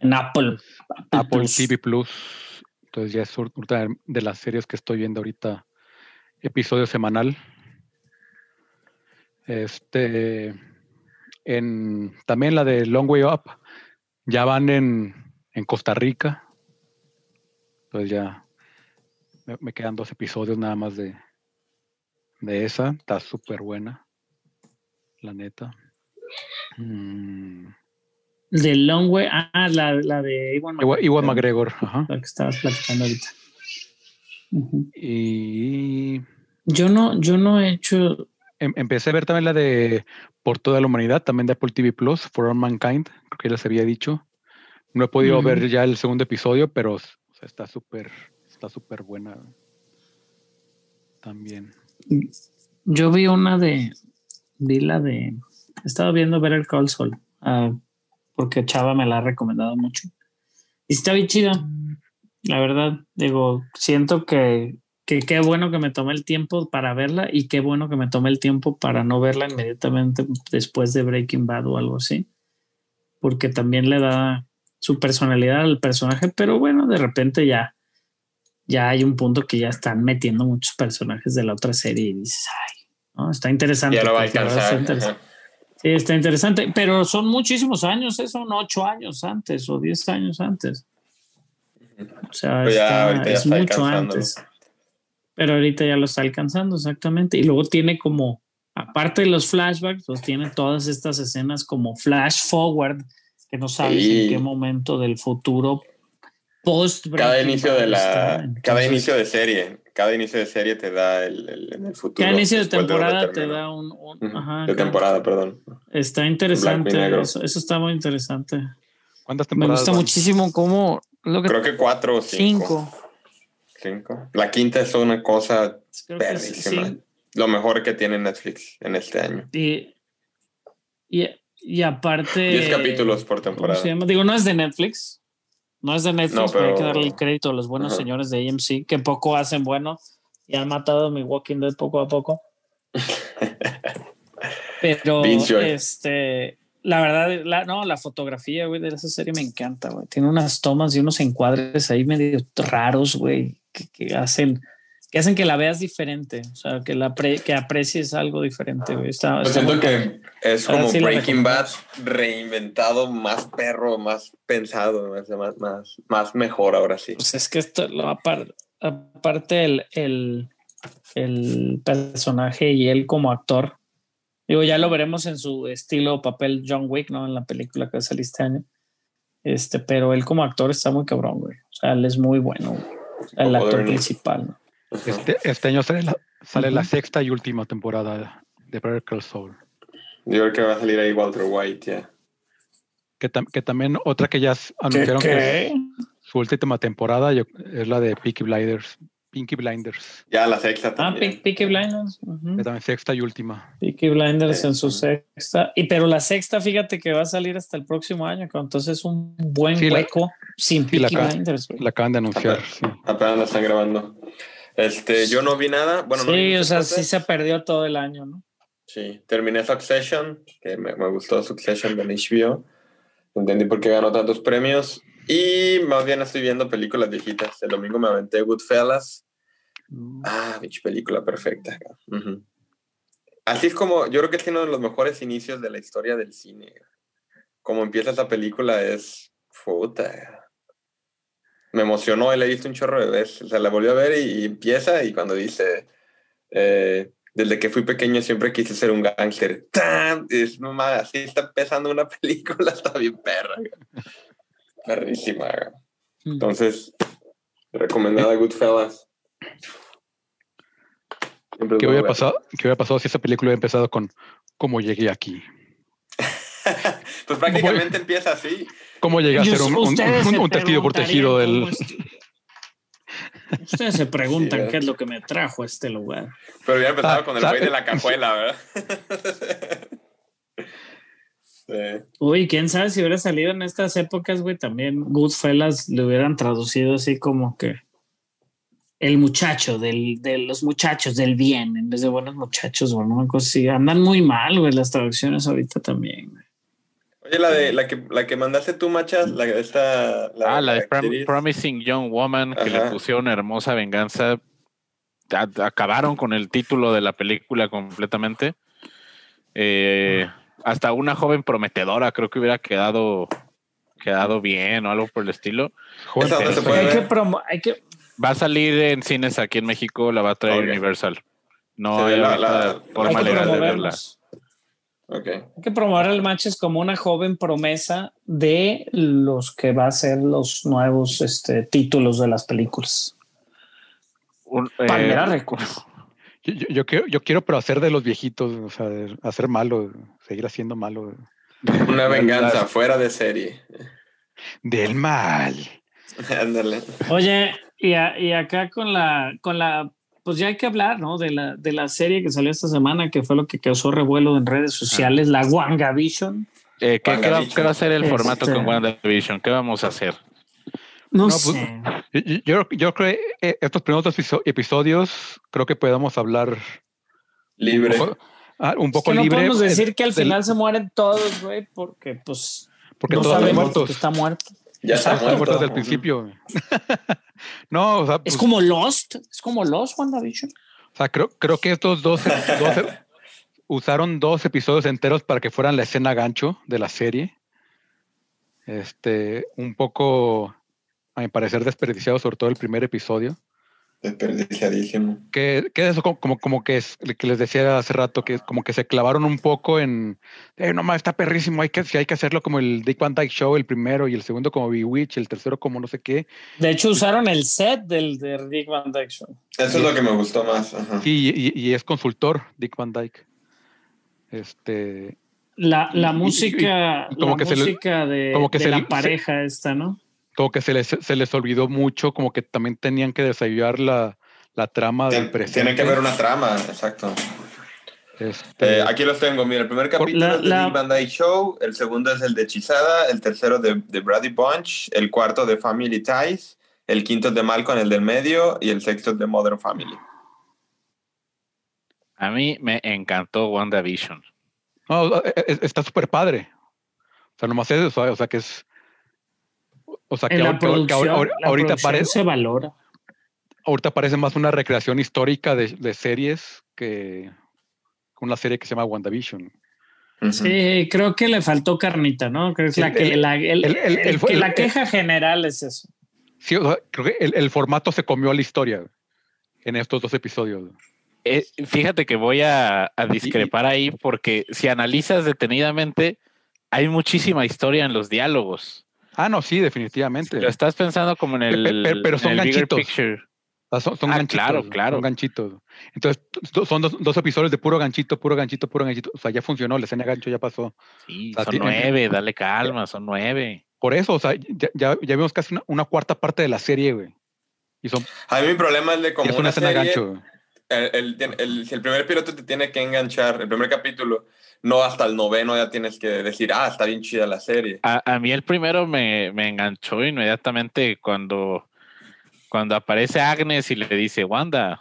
en Apple. Apple Plus. TV Plus. Entonces ya es una de las series que estoy viendo ahorita, episodio semanal. Este, en, también la de Long Way Up, ya van en, en Costa Rica. Entonces ya me, me quedan dos episodios nada más de, de esa. Está súper buena, la neta. Mm, De Long Way. Ah, la, la de Iwan Iwan Iwan McGregor, ajá. La que estabas platicando ahorita. Y Yo no, yo no he hecho. Em- empecé a ver también la de Por toda la humanidad, también de Apple TV Plus, For All Mankind, creo que ya les había dicho. No he podido ver ya el segundo episodio, pero o sea, está súper, está súper buena también. Yo vi una de. Vi la de. He estado viendo ver el Call Sol. ah, porque Chava me la ha recomendado mucho. Y está bien chida. La verdad, digo, siento que, que qué bueno que me tomé el tiempo para verla y qué bueno que me tomé el tiempo para no verla inmediatamente después de Breaking Bad o algo así. Porque también le da su personalidad al personaje, pero bueno, de repente ya, ya hay un punto que ya están metiendo muchos personajes de la otra serie y dices, ay, ¿no? está interesante. Ya lo va a alcanzar. está. Sí, está interesante, pero son muchísimos años, ¿eh? son ocho años antes o diez años antes. O sea, está- ya es mucho antes. Pero ahorita ya lo está alcanzando, exactamente. Y luego tiene como, aparte de los flashbacks, pues tiene todas estas escenas como flash forward, que no sabes Sí. en qué momento del futuro post Cada inicio de la, cada inicio de serie, cada inicio de serie te da el, el- futuro. Cada inicio de temporada te da un... un- Ujú, ajá, de cada- temporada, perdón. Está interesante, eso, eso está muy interesante. ¿Cuántas Me temporadas? gusta van? muchísimo cómo... Lo que Creo que cuatro o cinco. cinco. Cinco. La quinta es una cosa sí. Lo mejor que tiene Netflix en este año. Y, y, y aparte. Diez capítulos por ¿cómo temporada. Digo, no es de Netflix. No es de Netflix, No, pero hay que darle el crédito a los buenos Ajá. señores de AMC, que poco hacen bueno y han matado a mi Walking Dead poco a poco. Pero este, la verdad, la, no, la fotografía, güey, de esa serie me encanta, güey. Tiene unas tomas y unos encuadres ahí medio raros, güey, que, que hacen que hacen que la veas diferente, o sea, que la pre- que aprecies algo diferente, güey. Está, Yo está siento que es como sí Breaking Bad reinventado, más perro, más pensado, más, más, más, mejor ahora sí. Pues es que esto, lo apar- aparte el, el, el personaje y él como actor, digo, ya lo veremos en su estilo papel John Wick, ¿no? En la película que va a salir este año. Este, pero él como actor está muy cabrón, güey. O sea, él es muy bueno, güey. El actor principal, ¿no? Este, este año sale, la, sale la Ujú. sexta y última temporada de Better Call Saul. Yo creo que va a salir ahí Walter White, ya. Que, tam- que también otra que ya anunciaron que es su última temporada yo- es la de Peaky Blinders. Pinky Blinders. Ya la sexta Ah, también. Pe- Peaky Blinders. ujú. Que también sexta y última. Peaky Blinders en su Sí. sexta. Y pero la sexta, fíjate que va a salir hasta el próximo año, entonces es un buen Sí, la- hueco sin sí, la Peaky ca- Blinders. güey. La acaban de anunciar. sí. Apenas la están grabando. Este, yo no vi nada. Bueno, no vi sí, o sea, cosas. sí se perdió todo el año, ¿no? Sí, terminé Succession, que me, me gustó Succession de HBO. Entendí por qué ganó tantos premios. Y más bien estoy viendo películas viejitas. El domingo me aventé Goodfellas. Ah, bicho, película perfecta. Así es como, yo creo que es uno de los mejores inicios de la historia del cine. Como empieza esa película es puta. Me emocionó y la he visto un chorro de veces. O sea, la volví a ver y, y empieza y cuando dice, eh, desde que fui pequeño siempre quise ser un gángster. ¡Tan! Es nomás, así está empezando una película, está bien perra. Perrísima. Entonces, recomendada Goodfellas. ¿Qué hubiera, pasado, ¿Qué hubiera pasado si esa película hubiera empezado con cómo llegué aquí? pues prácticamente empieza así. ¿Cómo llegué a ser un, un- un- testigo protegido preguntarían del... Ustedes se preguntan Sí, qué es lo que me trajo a este lugar. Pero hubiera empezado Ah, con el güey de la cajuela, ¿verdad? sí. Uy, quién sabe si hubiera salido en estas épocas, güey, también Goodfellas le hubieran traducido así como que el muchacho del, de los muchachos del bien en vez de buenos muchachos, bueno, una cosa así. Andan muy mal, güey, las traducciones ahorita también. güey. Oye, la de la que la que mandaste tú, Machas, la esta ah, la de Prom-. Promising Young Woman, que le Ajá. pusieron hermosa venganza. A- acabaron con el título de la película completamente. Eh, hasta una joven prometedora creo que hubiera quedado quedado bien o algo por el estilo. Puede Hay que, hay que Va a salir en cines aquí en México, la va a traer. Universal. No Sí, hay la- forma legal de verla. promoverlos. Ok. Hay que promover al Matches como una joven promesa de los que va a ser los nuevos este, títulos de las películas. Un- Palmera eh, Records. Yo, yo- yo quiero, yo quiero, pero hacer de los viejitos, o sea, hacer malo, seguir haciendo malo. Una venganza fuera de serie. Del mal. Ándale. Oye, y, a- y acá con la, con la, pues ya hay que hablar, ¿no? De la, de la serie que salió esta semana, que fue lo que causó revuelo en redes sociales, la WangaVision. eh, ¿qué, qué va, WandaVision. qué va a ser el Este- formato con WandaVision? ¿Qué vamos a hacer? No, No, pues, sé. Yo, yo- yo- creo que eh, estos primeros episodios, creo que podamos hablar Libre. un poco, ah, un Es poco que no libre. podemos eh, decir que al del- final se mueren todos, güey, porque pues porque no todos sabemos muertos. que está muerto. Ya está Exacto, Está muerto. muerto desde el principio. no, o sea, Es pues, como Lost, es como Lost, WandaVision. o sea, creo, creo que estos dos, dos- usaron dos episodios enteros para que fueran la escena gancho de la serie. Este, un poco, a mi parecer, desperdiciado, sobre todo el primer episodio. Desperdiciadísimo. que, que eso como, como, como que es que les decía hace rato que como que se clavaron un poco en eh, no más está perrísimo hay que si hay que hacerlo como el Dick Van Dyke Show el primero y el segundo como Bewitch el tercero como no sé qué De hecho, usaron el set del de Rick Van Dyke Show. Eso es lo que me gustó más. ajá. y, y, y es consultor Dick Van Dyke este La, la Y- y- música, y como la que se de, como que de se la le- se- pareja esta, ¿no? Como que se les, se les olvidó mucho como que también tenían que desarrollar la, la trama del presente Tiene que haber una trama, exacto. Este, Eh, aquí los tengo. Mira, el primer capítulo la- es de la- Big Dyke Show, el segundo es el de Hechizada, el tercero de, de Brady Bunch, el cuarto de Family Ties, el quinto es de Malcolm, el del medio, y el sexto es de Modern Family. A mí me encantó WandaVision. no, e- e- está súper padre o sea nomás es o sea, o sea que es o sea que, En la ahor- que- que producción, ahor- la ahorita producción parece se valora. ahorita parece más una recreación histórica de, de series que una serie que se llama WandaVision. Sí, creo que le faltó carnita, ¿no? Creo que es la, El- que, el- la, el- el- el- el el- que el- la queja general es eso. Sí, o sea, creo que el, el formato se comió a la historia en estos dos episodios. Eh, fíjate que voy a, a discrepar ahí porque si analizas detenidamente, hay muchísima historia en los diálogos. Ah, no, sí, definitivamente. Lo estás pensando como en el, Pe- pe- pero en son el ganchitos. picture. Ah, son, son Ah, ganchitos. claro, claro. Son ganchitos. Entonces, son dos, dos episodios de puro ganchito, puro ganchito, puro ganchito. O sea, ya funcionó, la escena de gancho ya pasó. Sí, O sea, son nueve, dale calma, son nueve. Por eso, o sea, ya, ya, ya vimos casi una, una cuarta parte de la serie, güey. Y son A mí mi problema es de y como es una una escena de serie, gancho. güey. el, el- el- si el primer piloto te tiene que enganchar, el primer capítulo, no hasta el noveno ya tienes que decir, ah, está bien chida la serie. A, a mí el primero me, me enganchó inmediatamente cuando, cuando aparece Agnes y le dice, Wanda,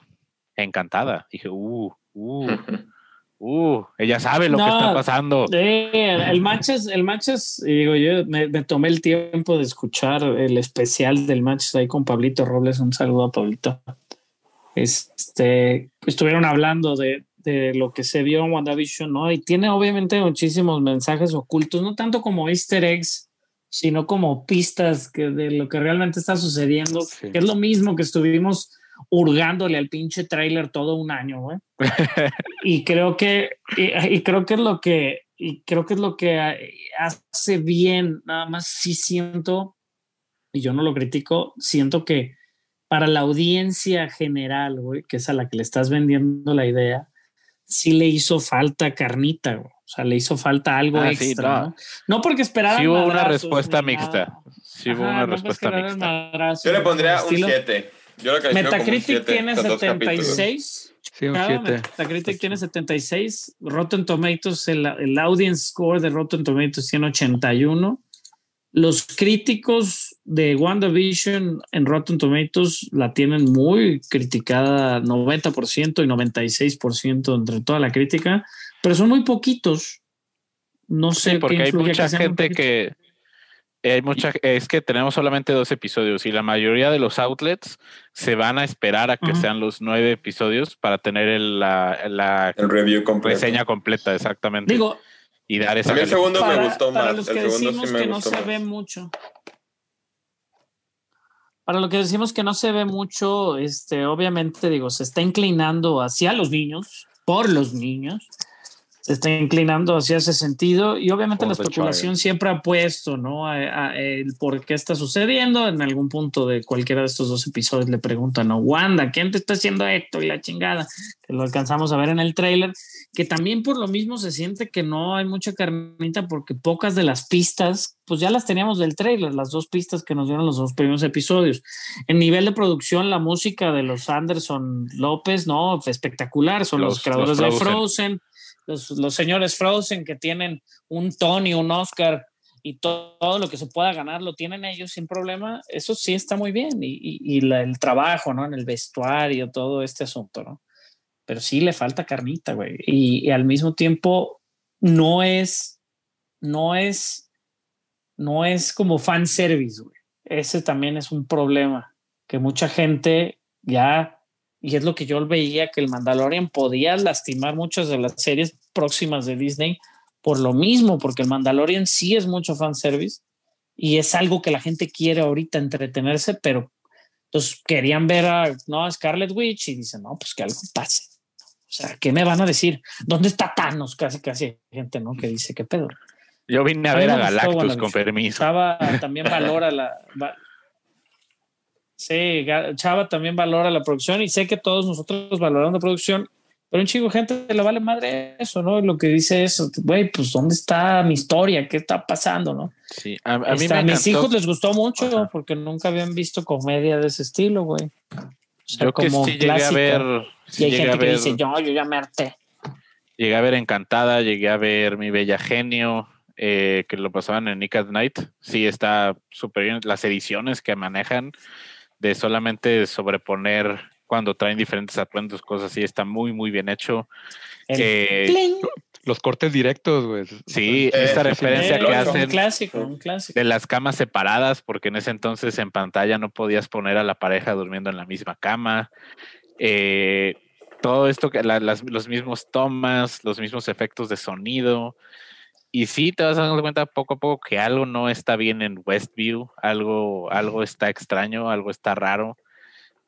encantada. Dije, uh, uh, uh, ella sabe lo que está pasando. Eh, el Manches, el Manches, y digo yo, me, me tomé el tiempo de escuchar el especial del Manches ahí con Pablito Robles. Un saludo a Pablito. Este, estuvieron hablando de, de lo que se vio en WandaVision, ¿no? Y tiene obviamente muchísimos mensajes ocultos, no tanto como easter eggs, sino como pistas que de lo que realmente está sucediendo, Sí. que es lo mismo que estuvimos hurgándole al pinche trailer todo un año, güey. y creo que y, y creo que es lo que y creo que es lo que hace bien, nada más sí siento y yo no lo critico, siento que para la audiencia general, güey, que es a la que le estás vendiendo la idea, sí le hizo falta carnita, güey. O sea, le hizo falta algo Ah, sí, extra, no. ¿no? No porque esperaran Sí hubo una respuesta mixta. Sí hubo Ajá, una no respuesta mixta. madrazos, Yo le pondría un estilo. 7. Yo lo califico como un Metacritic 7. tiene estos dos capítulos. 76. Sí, un Cada 7. Metacritic tiene 76. Rotten Tomatoes, el, el audience score de Rotten Tomatoes tiene 81. Los críticos de WandaVision en Rotten Tomatoes la tienen muy criticada, 90% y 96% entre toda la crítica, pero son muy poquitos. No sé Sí, qué porque hay mucha muy gente que hay mucha es que tenemos solamente dos episodios y la mayoría de los outlets se van a esperar a que sean los nueve episodios para tener el- la, la El review completo. reseña completa exactamente Digo, y dar esa A mí el segundo me gustó para más. los El que segundo decimos sí me que no gustó se más. ve mucho. Para lo que decimos que no se ve mucho, este, obviamente digo, se está inclinando hacia los niños, por los niños, se está inclinando hacia ese sentido y obviamente la especulación siempre ha puesto, ¿no? A- a- el por qué está sucediendo. En algún punto de cualquiera de estos dos episodios le preguntan, ¿no? Wanda, ¿quién te está haciendo esto? Y la chingada, que lo alcanzamos a ver en el tráiler que también por lo mismo se siente que no hay mucha carnita porque pocas de las pistas, pues ya las teníamos del trailer, las dos pistas que nos dieron los dos primeros episodios. En nivel de producción, la música de los Anderson López, no, espectacular, son los, Los- creadores los de Frozen. Los, los señores Frozen que tienen un Tony, un Oscar y to- todo lo que se pueda ganar lo tienen ellos sin problema, eso sí está muy bien y, y- el trabajo, ¿no? En el vestuario, todo este asunto, ¿no? pero sí le falta carnita, güey. Y, y al mismo tiempo no es, no es no es como fan service, güey. Ese también es un problema, que mucha gente ya, y es lo que yo veía, que el Mandalorian podía lastimar muchas de las series próximas de Disney por lo mismo, porque el Mandalorian sí es mucho fan service y es algo que la gente quiere ahorita entretenerse, pero entonces querían ver a, no, a Scarlet Witch y dicen, no, pues que algo pase. O sea, ¿qué me van a decir? ¿Dónde está Thanos? Casi, casi gente, ¿no? Que dice, ¿qué pedo? Yo vine a, ver a Galactus con permiso. Chava también valora la. va- sí, Chava también valora la producción y sé que todos nosotros valoramos la producción, pero un chico gente le vale madre eso, ¿no? Lo que dice es, güey, pues ¿dónde está mi historia? ¿Qué está pasando, no? Sí, a, a mí Este, me a mis encantó. hijos les gustó mucho Ajá. porque nunca habían visto comedia de ese estilo, güey. O sea, Yo que como sí llegué a ver. sí Y hay gente que dice, yo, yo ya me harté. Llegué a ver Encantada, llegué a ver Mi Bella Genio, eh, que lo pasaban en Nick at Night. Sí, está súper bien. Las ediciones que manejan de solamente sobreponer cuando traen diferentes atuendos, cosas así, está muy, muy bien hecho. El Eh. Los cortes directos, güey. sí, Eh, esta referencia Eh, que un hacen clásico, un clásico. de las camas separadas, porque en ese entonces en pantalla no podías poner a la pareja durmiendo en la misma cama. Eh, todo esto, que la- las- los mismos tomas, los mismos efectos de sonido. Y sí te vas dando cuenta poco a poco que algo no está bien en Westview, algo, algo está extraño, algo está raro.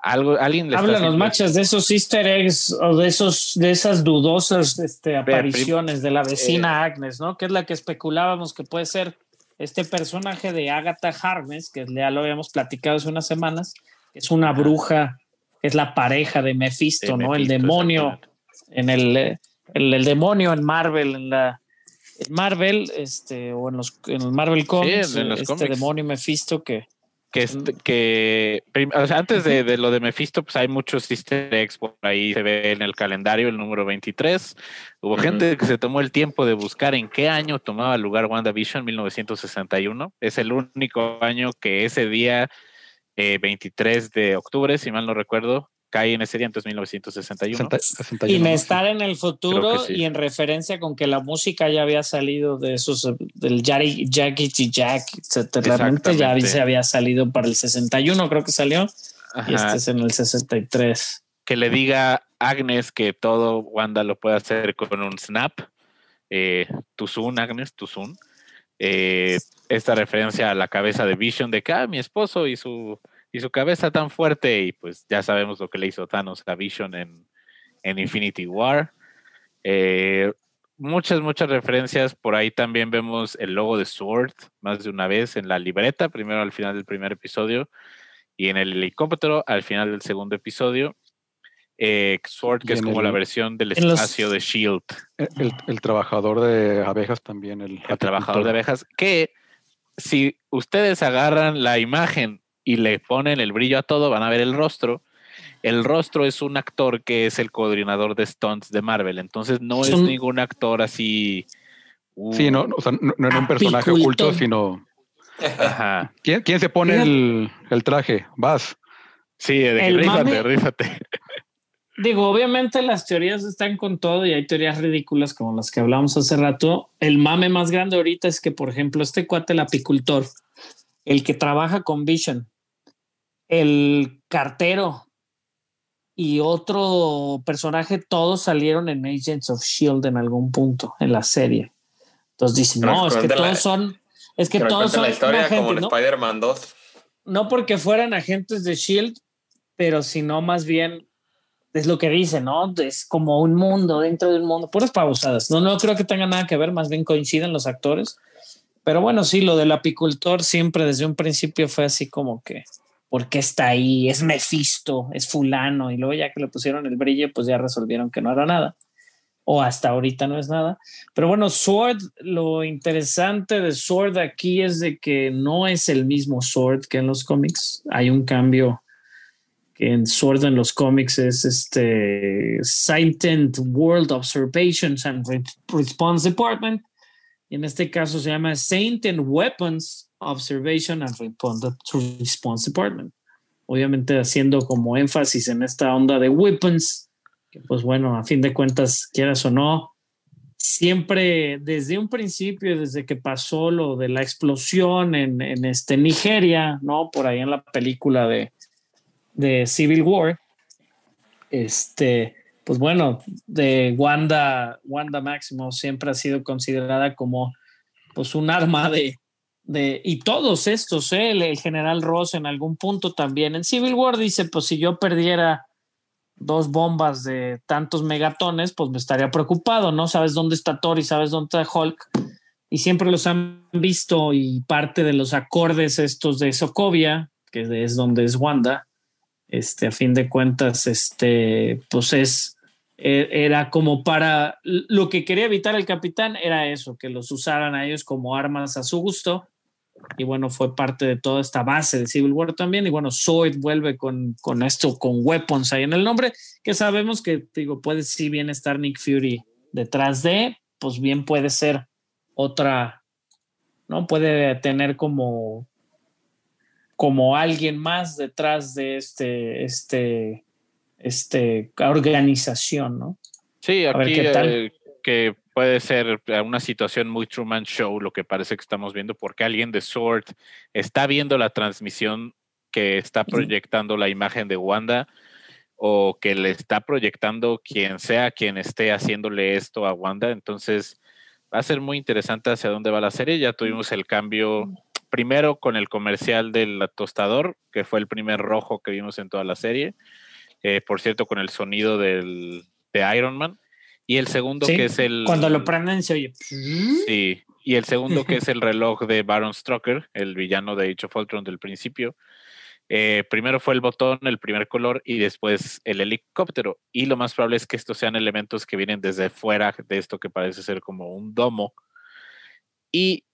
Algo, alguien Háblanos, machas, de esos easter eggs o de esos, de esas dudosas este, apariciones de la vecina Agnes, ¿no? Que es la que especulábamos que puede ser este personaje de Agatha Harkness, que ya lo habíamos platicado hace unas semanas, que es una bruja, que es la pareja de Mephisto, de ¿no? el demonio en el, eh, el, el demonio en Marvel, en la en Marvel, este, o en los en el Marvel Comics, en los este cómics. demonio Mephisto que que, est- que prim- o sea, antes de, de lo de Mephisto, pues hay muchos easter eggs por ahí, se ve en el calendario el número 23. Hubo gente que se tomó el tiempo de buscar en qué año tomaba lugar WandaVision, 1961. Es el único año que ese día, eh, 23 de octubre, si mal no recuerdo, cae en ese día, entonces 1961. 60 61, Sin ¿no? estar en el futuro sí. y en referencia con que la música ya había salido de esos, del Jackie. Jack, etcétera. Realmente ya se había salido para el 61, creo que salió, y este es en el 63. que le diga Agnes que todo Wanda lo puede hacer con un snap. Eh, tu zoom, Agnes, tu zoom. Eh, esta referencia a la cabeza de Vision de que ah, mi esposo y su, y su cabeza tan fuerte y pues ya sabemos lo que le hizo Thanos a Vision en, en Infinity War. Eh, muchas, muchas referencias. Por ahí también vemos el logo de Sword más de una vez en la libreta, primero al final del primer episodio y en el helicóptero al final del segundo episodio. Eh, Sword, que es como el- la versión del los- espacio de Shield, El, el trabajador de abejas también. El, el trabajador de abejas, que si ustedes agarran la imagen y le ponen el brillo a todo, van a ver el rostro. El rostro es un actor que es el coordinador de stunts de Marvel, entonces no es ningún actor así. uh, Sí, no, o sea, no, no era un personaje Apicultor. oculto, sino. Ajá. ¿Quién, quién se pone el, el traje? Vas. Sí, de que rífate, mame- rífate. Digo, obviamente las teorías están con todo y hay teorías ridículas como las que hablamos hace rato. El mame más grande ahorita es que, por ejemplo, este cuate, el apicultor, el que trabaja con Vision, el cartero y otro personaje, todos salieron en Agents of Shield en algún punto en la serie. Entonces dicen, Pero no, es que la- todos son, es que todos son la historia agentes, como en ¿no? Spider-Man 2. no porque fueran agentes de Shield, pero sino más bien es lo que dice, ¿no? Es como un mundo dentro de un mundo, puras pausadas. No, no creo que tenga nada que ver, más bien coinciden los actores. Pero bueno, sí, lo del apicultor siempre desde un principio fue así como que, ¿por qué está ahí? Es Mephisto, es fulano. Y luego ya que le pusieron el brillo, pues ya resolvieron que no era nada. O hasta ahorita no es nada. Pero bueno, Sword, lo interesante de Sword aquí es de que no es el mismo Sword que en los cómics. Hay un cambio en Sword en los cómics es este Scientient World Observations and Re- Response Department. Y en este caso se llama Scientient Weapons Observation and Response Department. Obviamente haciendo como énfasis en esta onda de weapons, que pues bueno, a fin de cuentas, quieras o no, siempre desde un principio, desde que pasó lo de la explosión en, en este Nigeria, ¿no? Por ahí en la película de, de Civil War, este, pues bueno, de Wanda, Wanda Maximoff siempre ha sido considerada como pues un arma de, de y todos estos, ¿eh? el, el general Ross en algún punto también. En Civil War dice, pues si yo perdiera dos bombas de tantos megatones, pues me estaría preocupado, ¿no? Sabes dónde está Thor y sabes dónde está Hulk. Y siempre los han visto y parte de los acordes estos de Sokovia, que es donde es Wanda, este, a fin de cuentas, este, pues es, e, era como para, lo que quería evitar el capitán era eso, que los usaran a ellos como armas a su gusto y bueno, fue parte de toda esta base de Civil War también. Y bueno, Sword vuelve con, con esto, con weapons ahí en el nombre, que sabemos que, digo, puede sí bien estar Nick Fury detrás de, pues bien puede ser otra, ¿no? Puede tener como, como alguien más detrás de este, este, este organización, ¿no? Sí, aquí eh, que puede ser una situación muy Truman Show, lo que parece que estamos viendo, porque alguien de Sword está viendo la transmisión que está proyectando la imagen de Wanda o que le está proyectando quien sea quien esté haciéndole esto a Wanda. Entonces va a ser muy interesante hacia dónde va la serie. Ya tuvimos el cambio primero con el comercial del tostador, que fue el primer rojo que vimos en toda la serie. Eh, por cierto, con el sonido del, de Iron Man. Y el segundo que es el... Cuando lo prenden se oye. Sí. Y el segundo que es el reloj de Baron Strucker, el villano de Age of Ultron del principio. Eh, primero fue el botón, el primer color, y después el helicóptero. Y lo más probable es que estos sean elementos que vienen desde fuera de esto que parece ser como un domo. Y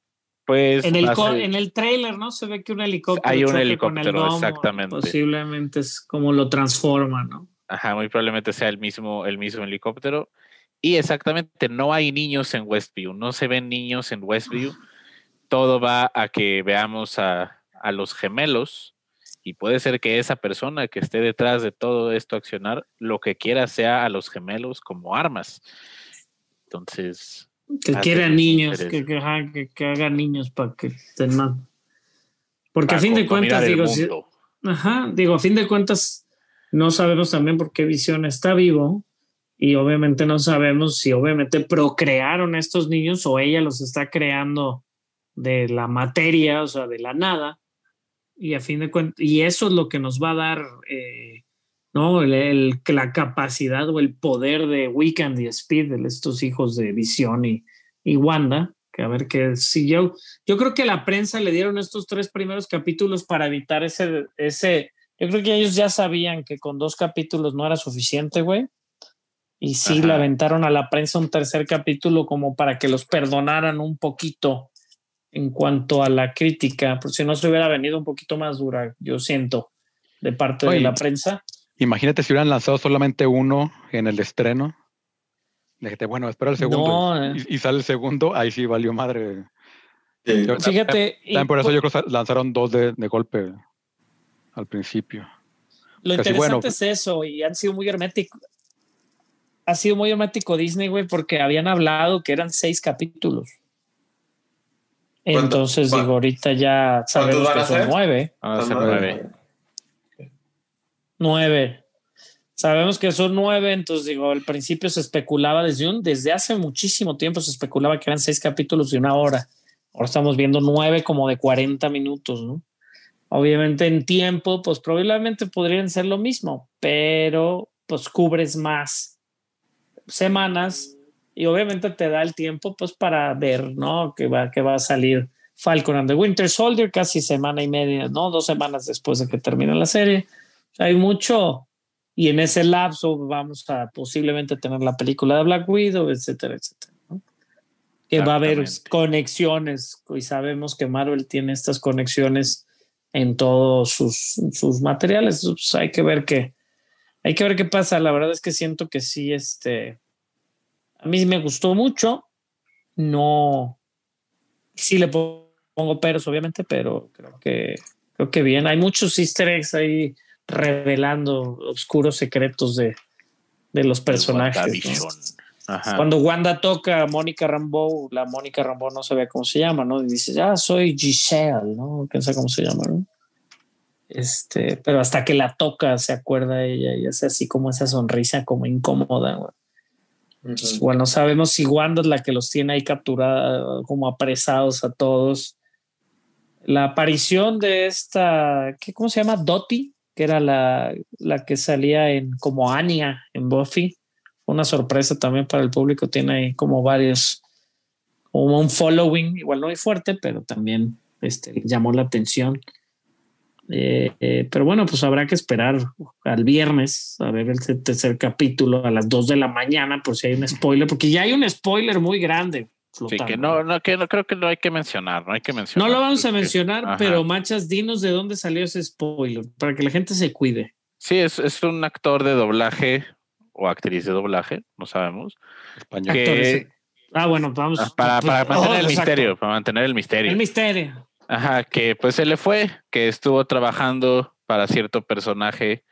pues... En el, en el trailer, ¿no? Se ve que un helicóptero... Hay un helicóptero, exactamente. Posiblemente es como lo transforma, ¿no? Ajá, muy probablemente sea el mismo, el mismo helicóptero. Y exactamente, no hay niños en Westview, no se ven niños en Westview. Todo va a que veamos a, a los gemelos y puede ser que esa persona que esté detrás de todo esto accionar, lo que quiera sea a los gemelos como armas. Entonces... Que quieran niños, que, que, que, hagan niños para que estén más. Porque a fin de cuentas, digo, ajá, digo, a fin de cuentas, no sabemos también por qué Visión está vivo y obviamente no sabemos si obviamente procrearon estos niños o ella los está creando de la materia, o sea, de la nada. Y a fin de cuentas, y eso es lo que nos va a dar, eh, ¿no? El, la capacidad o el poder de Weekend y Speed, de estos hijos de Visión y, y Wanda, que a ver qué si yo, yo creo que la prensa le dieron estos tres primeros capítulos para evitar ese, ese, yo creo que ellos ya sabían que con dos capítulos no era suficiente, güey y sí le aventaron a la prensa un tercer capítulo como para que los perdonaran un poquito en cuanto a la crítica, por si no se hubiera venido un poquito más dura, yo siento, de parte de la prensa. Imagínate si hubieran lanzado solamente uno en el estreno. Dijiste, bueno, espera el segundo. Eh. y, sale el segundo, ahí sí valió madre. Fíjate. También por eso yo creo que lanzaron dos de, golpe al principio. Lo interesante es eso, y han sido muy herméticos ha sido muy hermético Disney, güey, porque habían hablado que eran seis capítulos. Entonces, digo, ahorita ya sabemos que son nueve. a nueve. Nueve. Sabemos que son nueve, entonces digo, al principio se especulaba desde un, desde hace muchísimo tiempo se especulaba que eran seis capítulos de una hora. Ahora estamos viendo nueve como de 40 minutos, ¿no? Obviamente en tiempo, pues probablemente podrían ser lo mismo, pero pues cubres más semanas y obviamente te da el tiempo pues para ver, ¿no? Que va, que va a salir Falcon and the Winter Soldier casi semana y media, ¿no? Dos semanas después de que termine la serie. Hay mucho y en ese lapso vamos a posiblemente tener la película de Black Widow, etcétera, etcétera. Que va a haber conexiones y sabemos que Marvel tiene estas conexiones en todos sus, sus materiales. Pues hay que ver qué, hay que ver qué pasa. La verdad es que siento que sí, este, a mí me gustó mucho. No, sí le pongo peros, obviamente, pero creo que, creo que bien. Hay muchos easter eggs ahí revelando oscuros secretos de, de los personajes. Ajá. Cuando Wanda toca a Mónica Rambeau, la Mónica Rambeau no sabía cómo se llama, ¿no? Y dice, ah, soy Giselle, ¿no? ¿Quién sabe cómo se llama, no? Este, pero hasta que la toca se acuerda ella y hace así como esa sonrisa como incómoda, güey. Entonces, bueno, sabemos si Wanda es la que los tiene ahí capturada, como apresados a todos. La aparición de esta, ¿qué, ¿cómo se llama? Dottie, que era la, la que salía en como Anya en Buffy. Una sorpresa también para el público. Tiene ahí como varios, como un following, igual no muy fuerte, pero también este, llamó la atención. Eh, eh, pero bueno, pues habrá que esperar al viernes a ver el tercer capítulo a las 2 de la mañana por si hay un spoiler, porque ya hay un spoiler muy grande. Sí, que no, no, que no creo que no hay que mencionar, no hay que mencionar. No lo vamos a mencionar, pero Machas, dinos de dónde salió ese spoiler para que la gente se cuide. Sí, es, es un actor de doblaje o actriz de doblaje, no sabemos. Español. Que-. Ah, bueno, vamos. Ah, Para, para pues, mantener el oh, misterio, para mantener el misterio. El misterio. Ajá, que pues se le fue, que estuvo trabajando para cierto personaje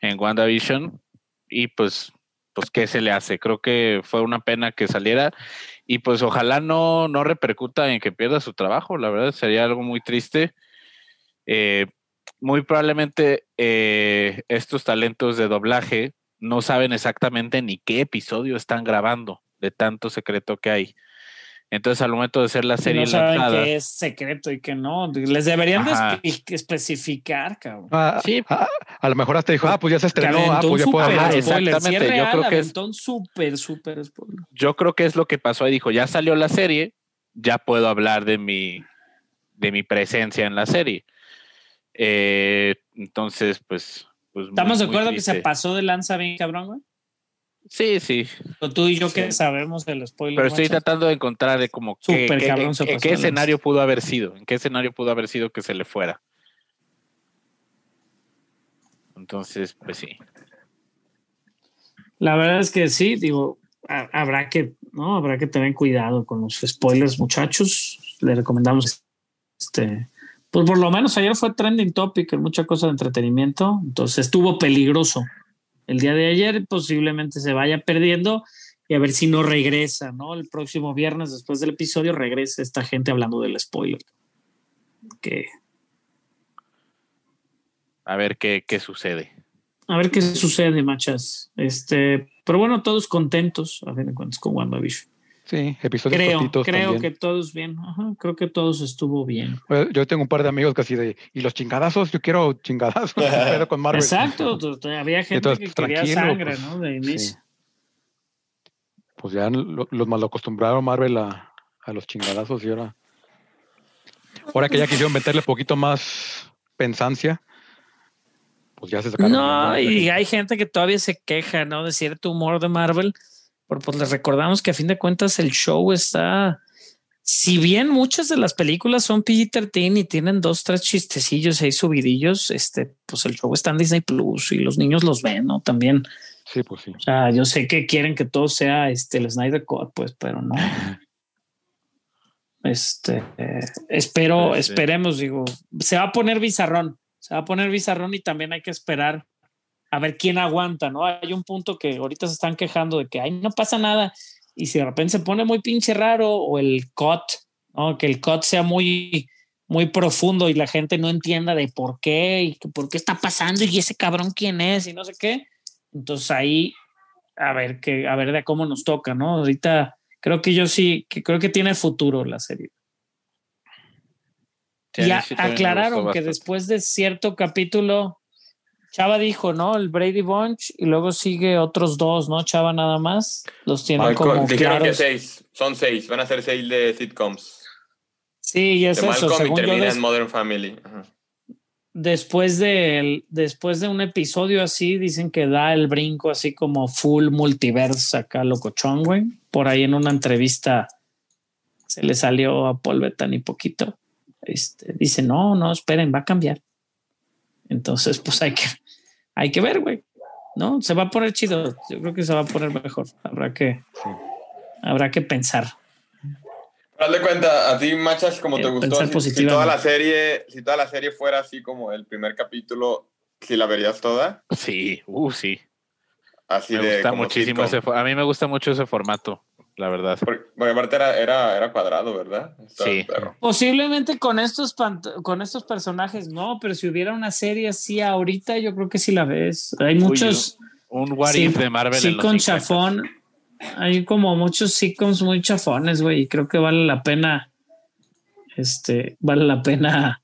en WandaVision y pues, pues qué se le hace. Creo que fue una pena que saliera y pues ojalá no, no repercuta en que pierda su trabajo. La verdad sería algo muy triste. Eh, muy probablemente eh, estos talentos de doblaje no saben exactamente ni qué episodio están grabando de tanto secreto que hay. Entonces, al momento de ser la serie no saben lanzada, qué es secreto y que no. Les deberían espe- especificar, cabrón. Ah, Sí. ah, a lo mejor hasta dijo, ah, pues ya se Que estrenó, ah, pues ya puedo hablar. Exactamente, yo creo que es- súper, súper yo creo que es lo que pasó ahí. Dijo, ya salió la serie, ya puedo hablar de mi, de mi presencia en la serie. Eh, entonces, pues... pues muy- ¿Estamos de acuerdo que se pasó de lanza bien, cabrón, güey? Sí, sí. Tú y yo Sí. que sabemos del spoiler. Pero estoy tratando de encontrar de como cabrón en- qué escenario pudo haber sido, en qué escenario pudo haber sido que se le fuera. Entonces, pues sí. La verdad es que sí, digo, ha- habrá que, ¿no? Habrá que tener cuidado con los spoilers, muchachos. Le recomendamos este. Pues por lo menos ayer fue trending topic en mucha cosa de entretenimiento, entonces estuvo peligroso. El día de ayer posiblemente se vaya perdiendo y a ver si no regresa, ¿no? El próximo viernes después del episodio regresa esta gente hablando del spoiler. Que A ver qué, qué sucede. a ver qué sucede, machas. Este, pero bueno, todos contentos, a fin de cuentas, con WandaVision. Sí, episodios Creo, cortitos creo también. que todos bien. Ajá, creo que todos estuvo bien. Bueno, Yo tengo un par de amigos que así de, y los chingadazos, yo quiero chingadazos, ¿qué pedo con Marvel. Exacto, había gente Entonces, que quería sangre, pues, ¿no? De inicio. Pues ya lo- los mal acostumbraron Marvel a, a los chingadazos y ahora. Ahora que ya quisieron meterle poquito más pensancia, pues ya se sacaron. ¿no? y hay gente que todavía se queja, ¿no? De cierto humor de Marvel. Pero pues les recordamos que a fin de cuentas el show está. Si bien muchas de las películas son PG-13 y tienen dos, tres chistecillos ahí subidillos, este, pues el show está en Disney Plus y los niños los ven, ¿no? También. Sí, pues sí. O sea, yo sé que quieren que todo sea este, el Snyder Cut, pues, pero no. Este, eh, espero, Pues esperemos, digo, se va a poner bizarrón, se va a poner bizarrón y también hay que esperar a ver quién aguanta, ¿no? Hay un punto que ahorita se están quejando de que, ay, no pasa nada. Y si de repente se pone muy pinche raro o el cut, ¿no? Que el cut sea muy, muy profundo y la gente no entienda de por qué y que por qué está pasando y ese cabrón quién es y no sé qué. Entonces ahí, a ver que, a ver de cómo nos toca, ¿no? Ahorita creo que yo sí, que creo que tiene futuro la serie. Sí, y a aclararon que después de cierto capítulo, Chava dijo, ¿no? El Brady Bunch y luego sigue otros dos, ¿no? Chava nada más. Los Malcolm- como dijeron que seis, son seis, van a ser seis de sitcoms. Sí, y es de eso. Y yo, termina des- en Modern Family. Ajá. después, de, después de un episodio así, dicen que da el brinco así como full multiverse acá, locochón, güey. Por ahí en una entrevista se le salió a Paul Bettany poquito. Este, dice, no, no, esperen, va a cambiar. Entonces, pues hay que, hay que ver, güey. No, se va a poner chido. Yo creo que se va a poner mejor. Habrá que, Sí. habrá que pensar. Haz de cuenta, a ti, Machas, como Eh, te gustó, pensar si, toda la serie, si toda la serie fuera así como el primer capítulo, si la verías toda. Sí, uh, sí. Así Me de. gusta como muchísimo ese A mí me gusta mucho ese formato, la verdad. Porque, porque aparte era, era, era cuadrado, ¿verdad? Estaba Sí. perro. Posiblemente con estos con estos personajes, no, pero si hubiera una serie así ahorita, yo creo que sí la ves. Hay muchos Un what Sí, if de Marvel sí en los con 50s. chafón. Hay como muchos sitcoms muy chafones, güey, y creo que vale la pena, este, vale la pena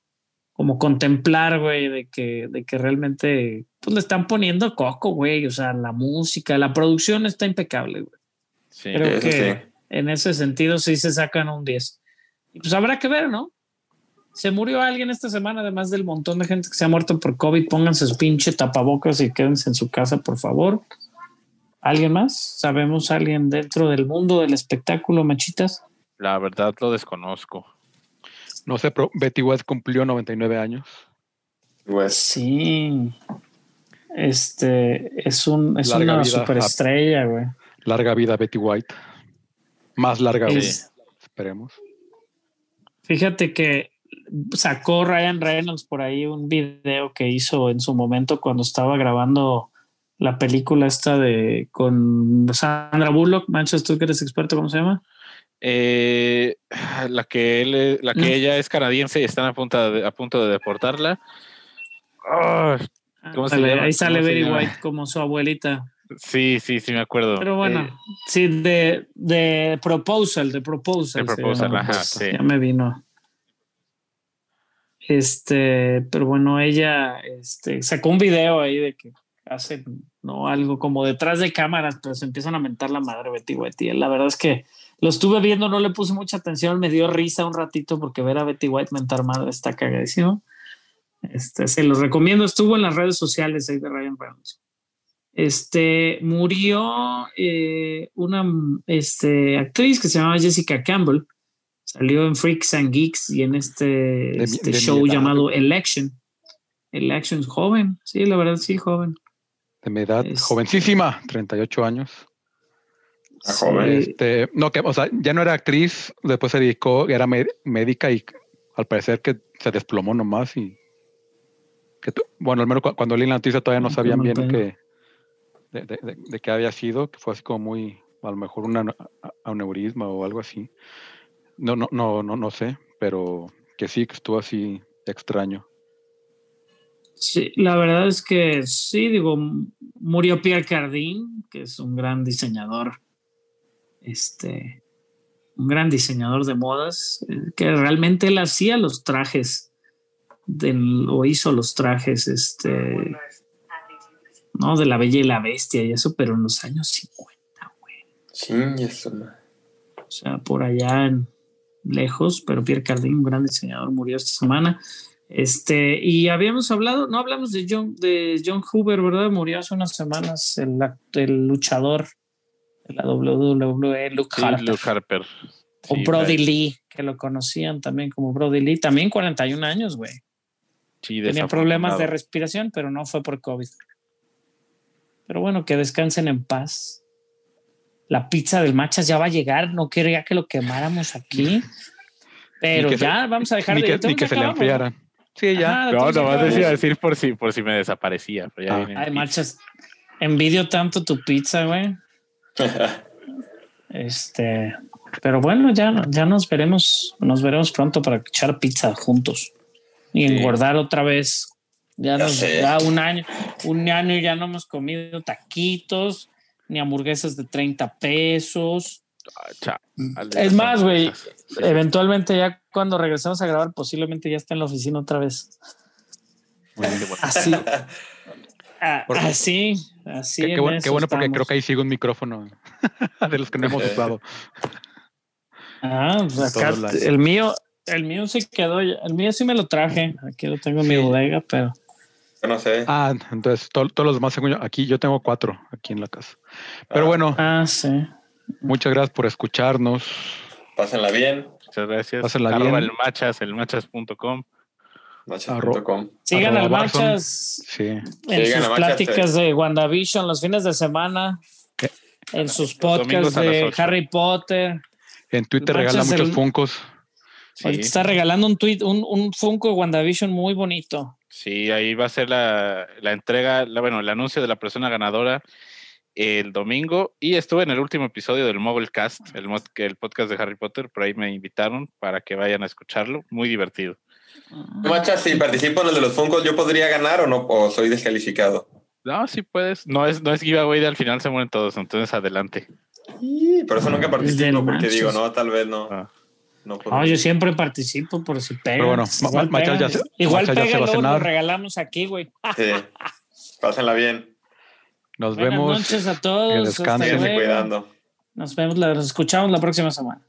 como contemplar, güey, de que, de que realmente, pues le están poniendo coco, güey, o sea, la música, la producción está impecable, güey. Sí. Creo eso que sí. en ese sentido sí se sacan un 10. Y pues habrá que ver, ¿no? Se murió alguien esta semana, además del montón de gente que se ha muerto por COVID. Pónganse su pinche tapabocas y quédense en su casa, por favor. ¿Alguien más? ¿Sabemos alguien dentro del mundo del espectáculo, machitas? La verdad lo desconozco. No sé, pero Betty White cumplió 99 años. Pues, Sí. Este es un es Larga una superestrella, güey. Larga vida Betty White. Más larga vida, Es- esperemos. Fíjate que sacó Ryan Reynolds por ahí un video que hizo en su momento cuando estaba grabando la película esta de con Sandra Bullock, Manchas, tú que eres experto, ¿cómo se llama? Eh, la que él, la que No. ella es canadiense y están a punto de, a punto de deportarla. Ah, ¿Cómo se Ándale, llama? Ahí sale ¿Cómo se Betty? White como su abuelita. Sí, sí, sí, me acuerdo. Pero bueno, Eh, sí, de, de Proposal, de Proposal. De Proposal, llama, ajá, pues, sí. Ya me vino. Este, pero bueno, ella este, sacó un video ahí de que hacen no algo como detrás de cámaras, pero se empiezan a mentar la madre Betty White. Y la verdad es que lo estuve viendo, no le puse mucha atención, me dio risa un ratito porque ver a Betty White mentar madre está cagadísimo. Este, se los recomiendo, estuvo en las redes sociales ahí de Ryan Reynolds. Este murió eh, una este, actriz que se llamaba Jessica Campbell. Salió en Freaks and Geeks y en este, este de show llamado Election. Election, joven, sí, la verdad, sí, joven. De mi edad, Es- jovencísima, 38 años. A joven. Sí, Este, no, que, o sea, ya no era actriz, después se dedicó, era médica y al parecer que se desplomó nomás y que bueno, al menos cu- cuando leí la noticia todavía no sabían bien que de, de- qué había sido, que fue así como muy, a lo mejor un aneurisma o algo así. No, no, no, no, no sé, pero que sí, que estuvo así extraño. Sí, la verdad es que sí, digo, murió Pierre Cardin, que es un gran diseñador, este, un gran diseñador de modas, eh, que realmente él hacía los trajes o hizo los trajes, este, no, de la Bella y la Bestia y eso, pero en los años 50, güey. Su madre. O sea, por allá en- lejos, pero Pierre Cardin, un gran diseñador, murió esta semana. Este, y habíamos hablado, no hablamos de John, de John Hoover, ¿verdad? Murió hace unas semanas el, el luchador de la WWE, Luke sí, Harper. Luke Harper. o Sí, Brody Lee, que lo conocían también como Brody Lee, también 41 años, güey. sí, Tenía problemas de respiración, pero no fue por COVID. Pero bueno, que descansen en paz. La pizza del Machas ya va a llegar. No quería que lo quemáramos aquí. Pero se- ya vamos a dejar Ni de que, ni que se le enfriaran. Sí, ya. Ajá, No, nomás decía decir por si, por si me desaparecía. Pero ya Ah. viene Ay. Machas, envidio tanto tu pizza, güey. Este, pero bueno, ya, ya nos veremos, nos veremos pronto para echar pizza juntos y Sí. engordar otra vez. Ya, Ya nos, sé. ya un año, un año ya no hemos comido taquitos ni hamburguesas de 30 pesos. Ah, cha- Es más, güey, eventualmente ya cuando regresemos a grabar, posiblemente ya está en la oficina otra vez. Así, ah, Por- así, así. Qué, qué en bueno, qué eso bueno porque creo que ahí sigue un micrófono de los que no hemos usado. Ah, pues acá el mío, el mío se quedó, ya- el mío sí me lo traje, aquí lo tengo en mi bodega, pero Yo no sé. Ah, entonces to- todos los demás, según yo, aquí yo tengo cuatro aquí en la casa. Pero Ah. bueno, ah, sí. muchas gracias por escucharnos. Pásenla bien. Muchas gracias. Pásenla Arroba bien. el machas, el machas.com. Machas.com. Sigan al. Machas Sí. en Sigan sus Machas, pláticas de WandaVision los fines de semana, Eh. en sus podcasts de. Harry Potter. En Twitter Manchas regala muchos el- funcos. Sí, está regalando un tweet, un, un Funko de WandaVision muy bonito. Sí, ahí va a ser la, la entrega, la- bueno, el anuncio de la persona ganadora. el domingo y estuve en el último episodio del Mobile Cast, el, mod- el podcast de Harry Potter, por ahí me invitaron para que vayan a escucharlo, muy divertido. Macha, si participo en el de los Funkos, ¿yo podría ganar o no? ¿O soy descalificado? No, sí puedes, no es, no es giveaway, de al final se mueren todos, entonces adelante. Por eso nunca participo, no porque manches. digo, no, tal vez no. Ah. No puedo. No, yo siempre participo por si pega. Pero bueno, igual Ma- Machal pega, ya se- igual Machal ya pega se y va a lo regalamos aquí, güey. Sí. Pásenla bien. Nos Buenas vemos. noches a que todos. descansen. hasta cuidando. Nos vemos, nos escuchamos la próxima semana.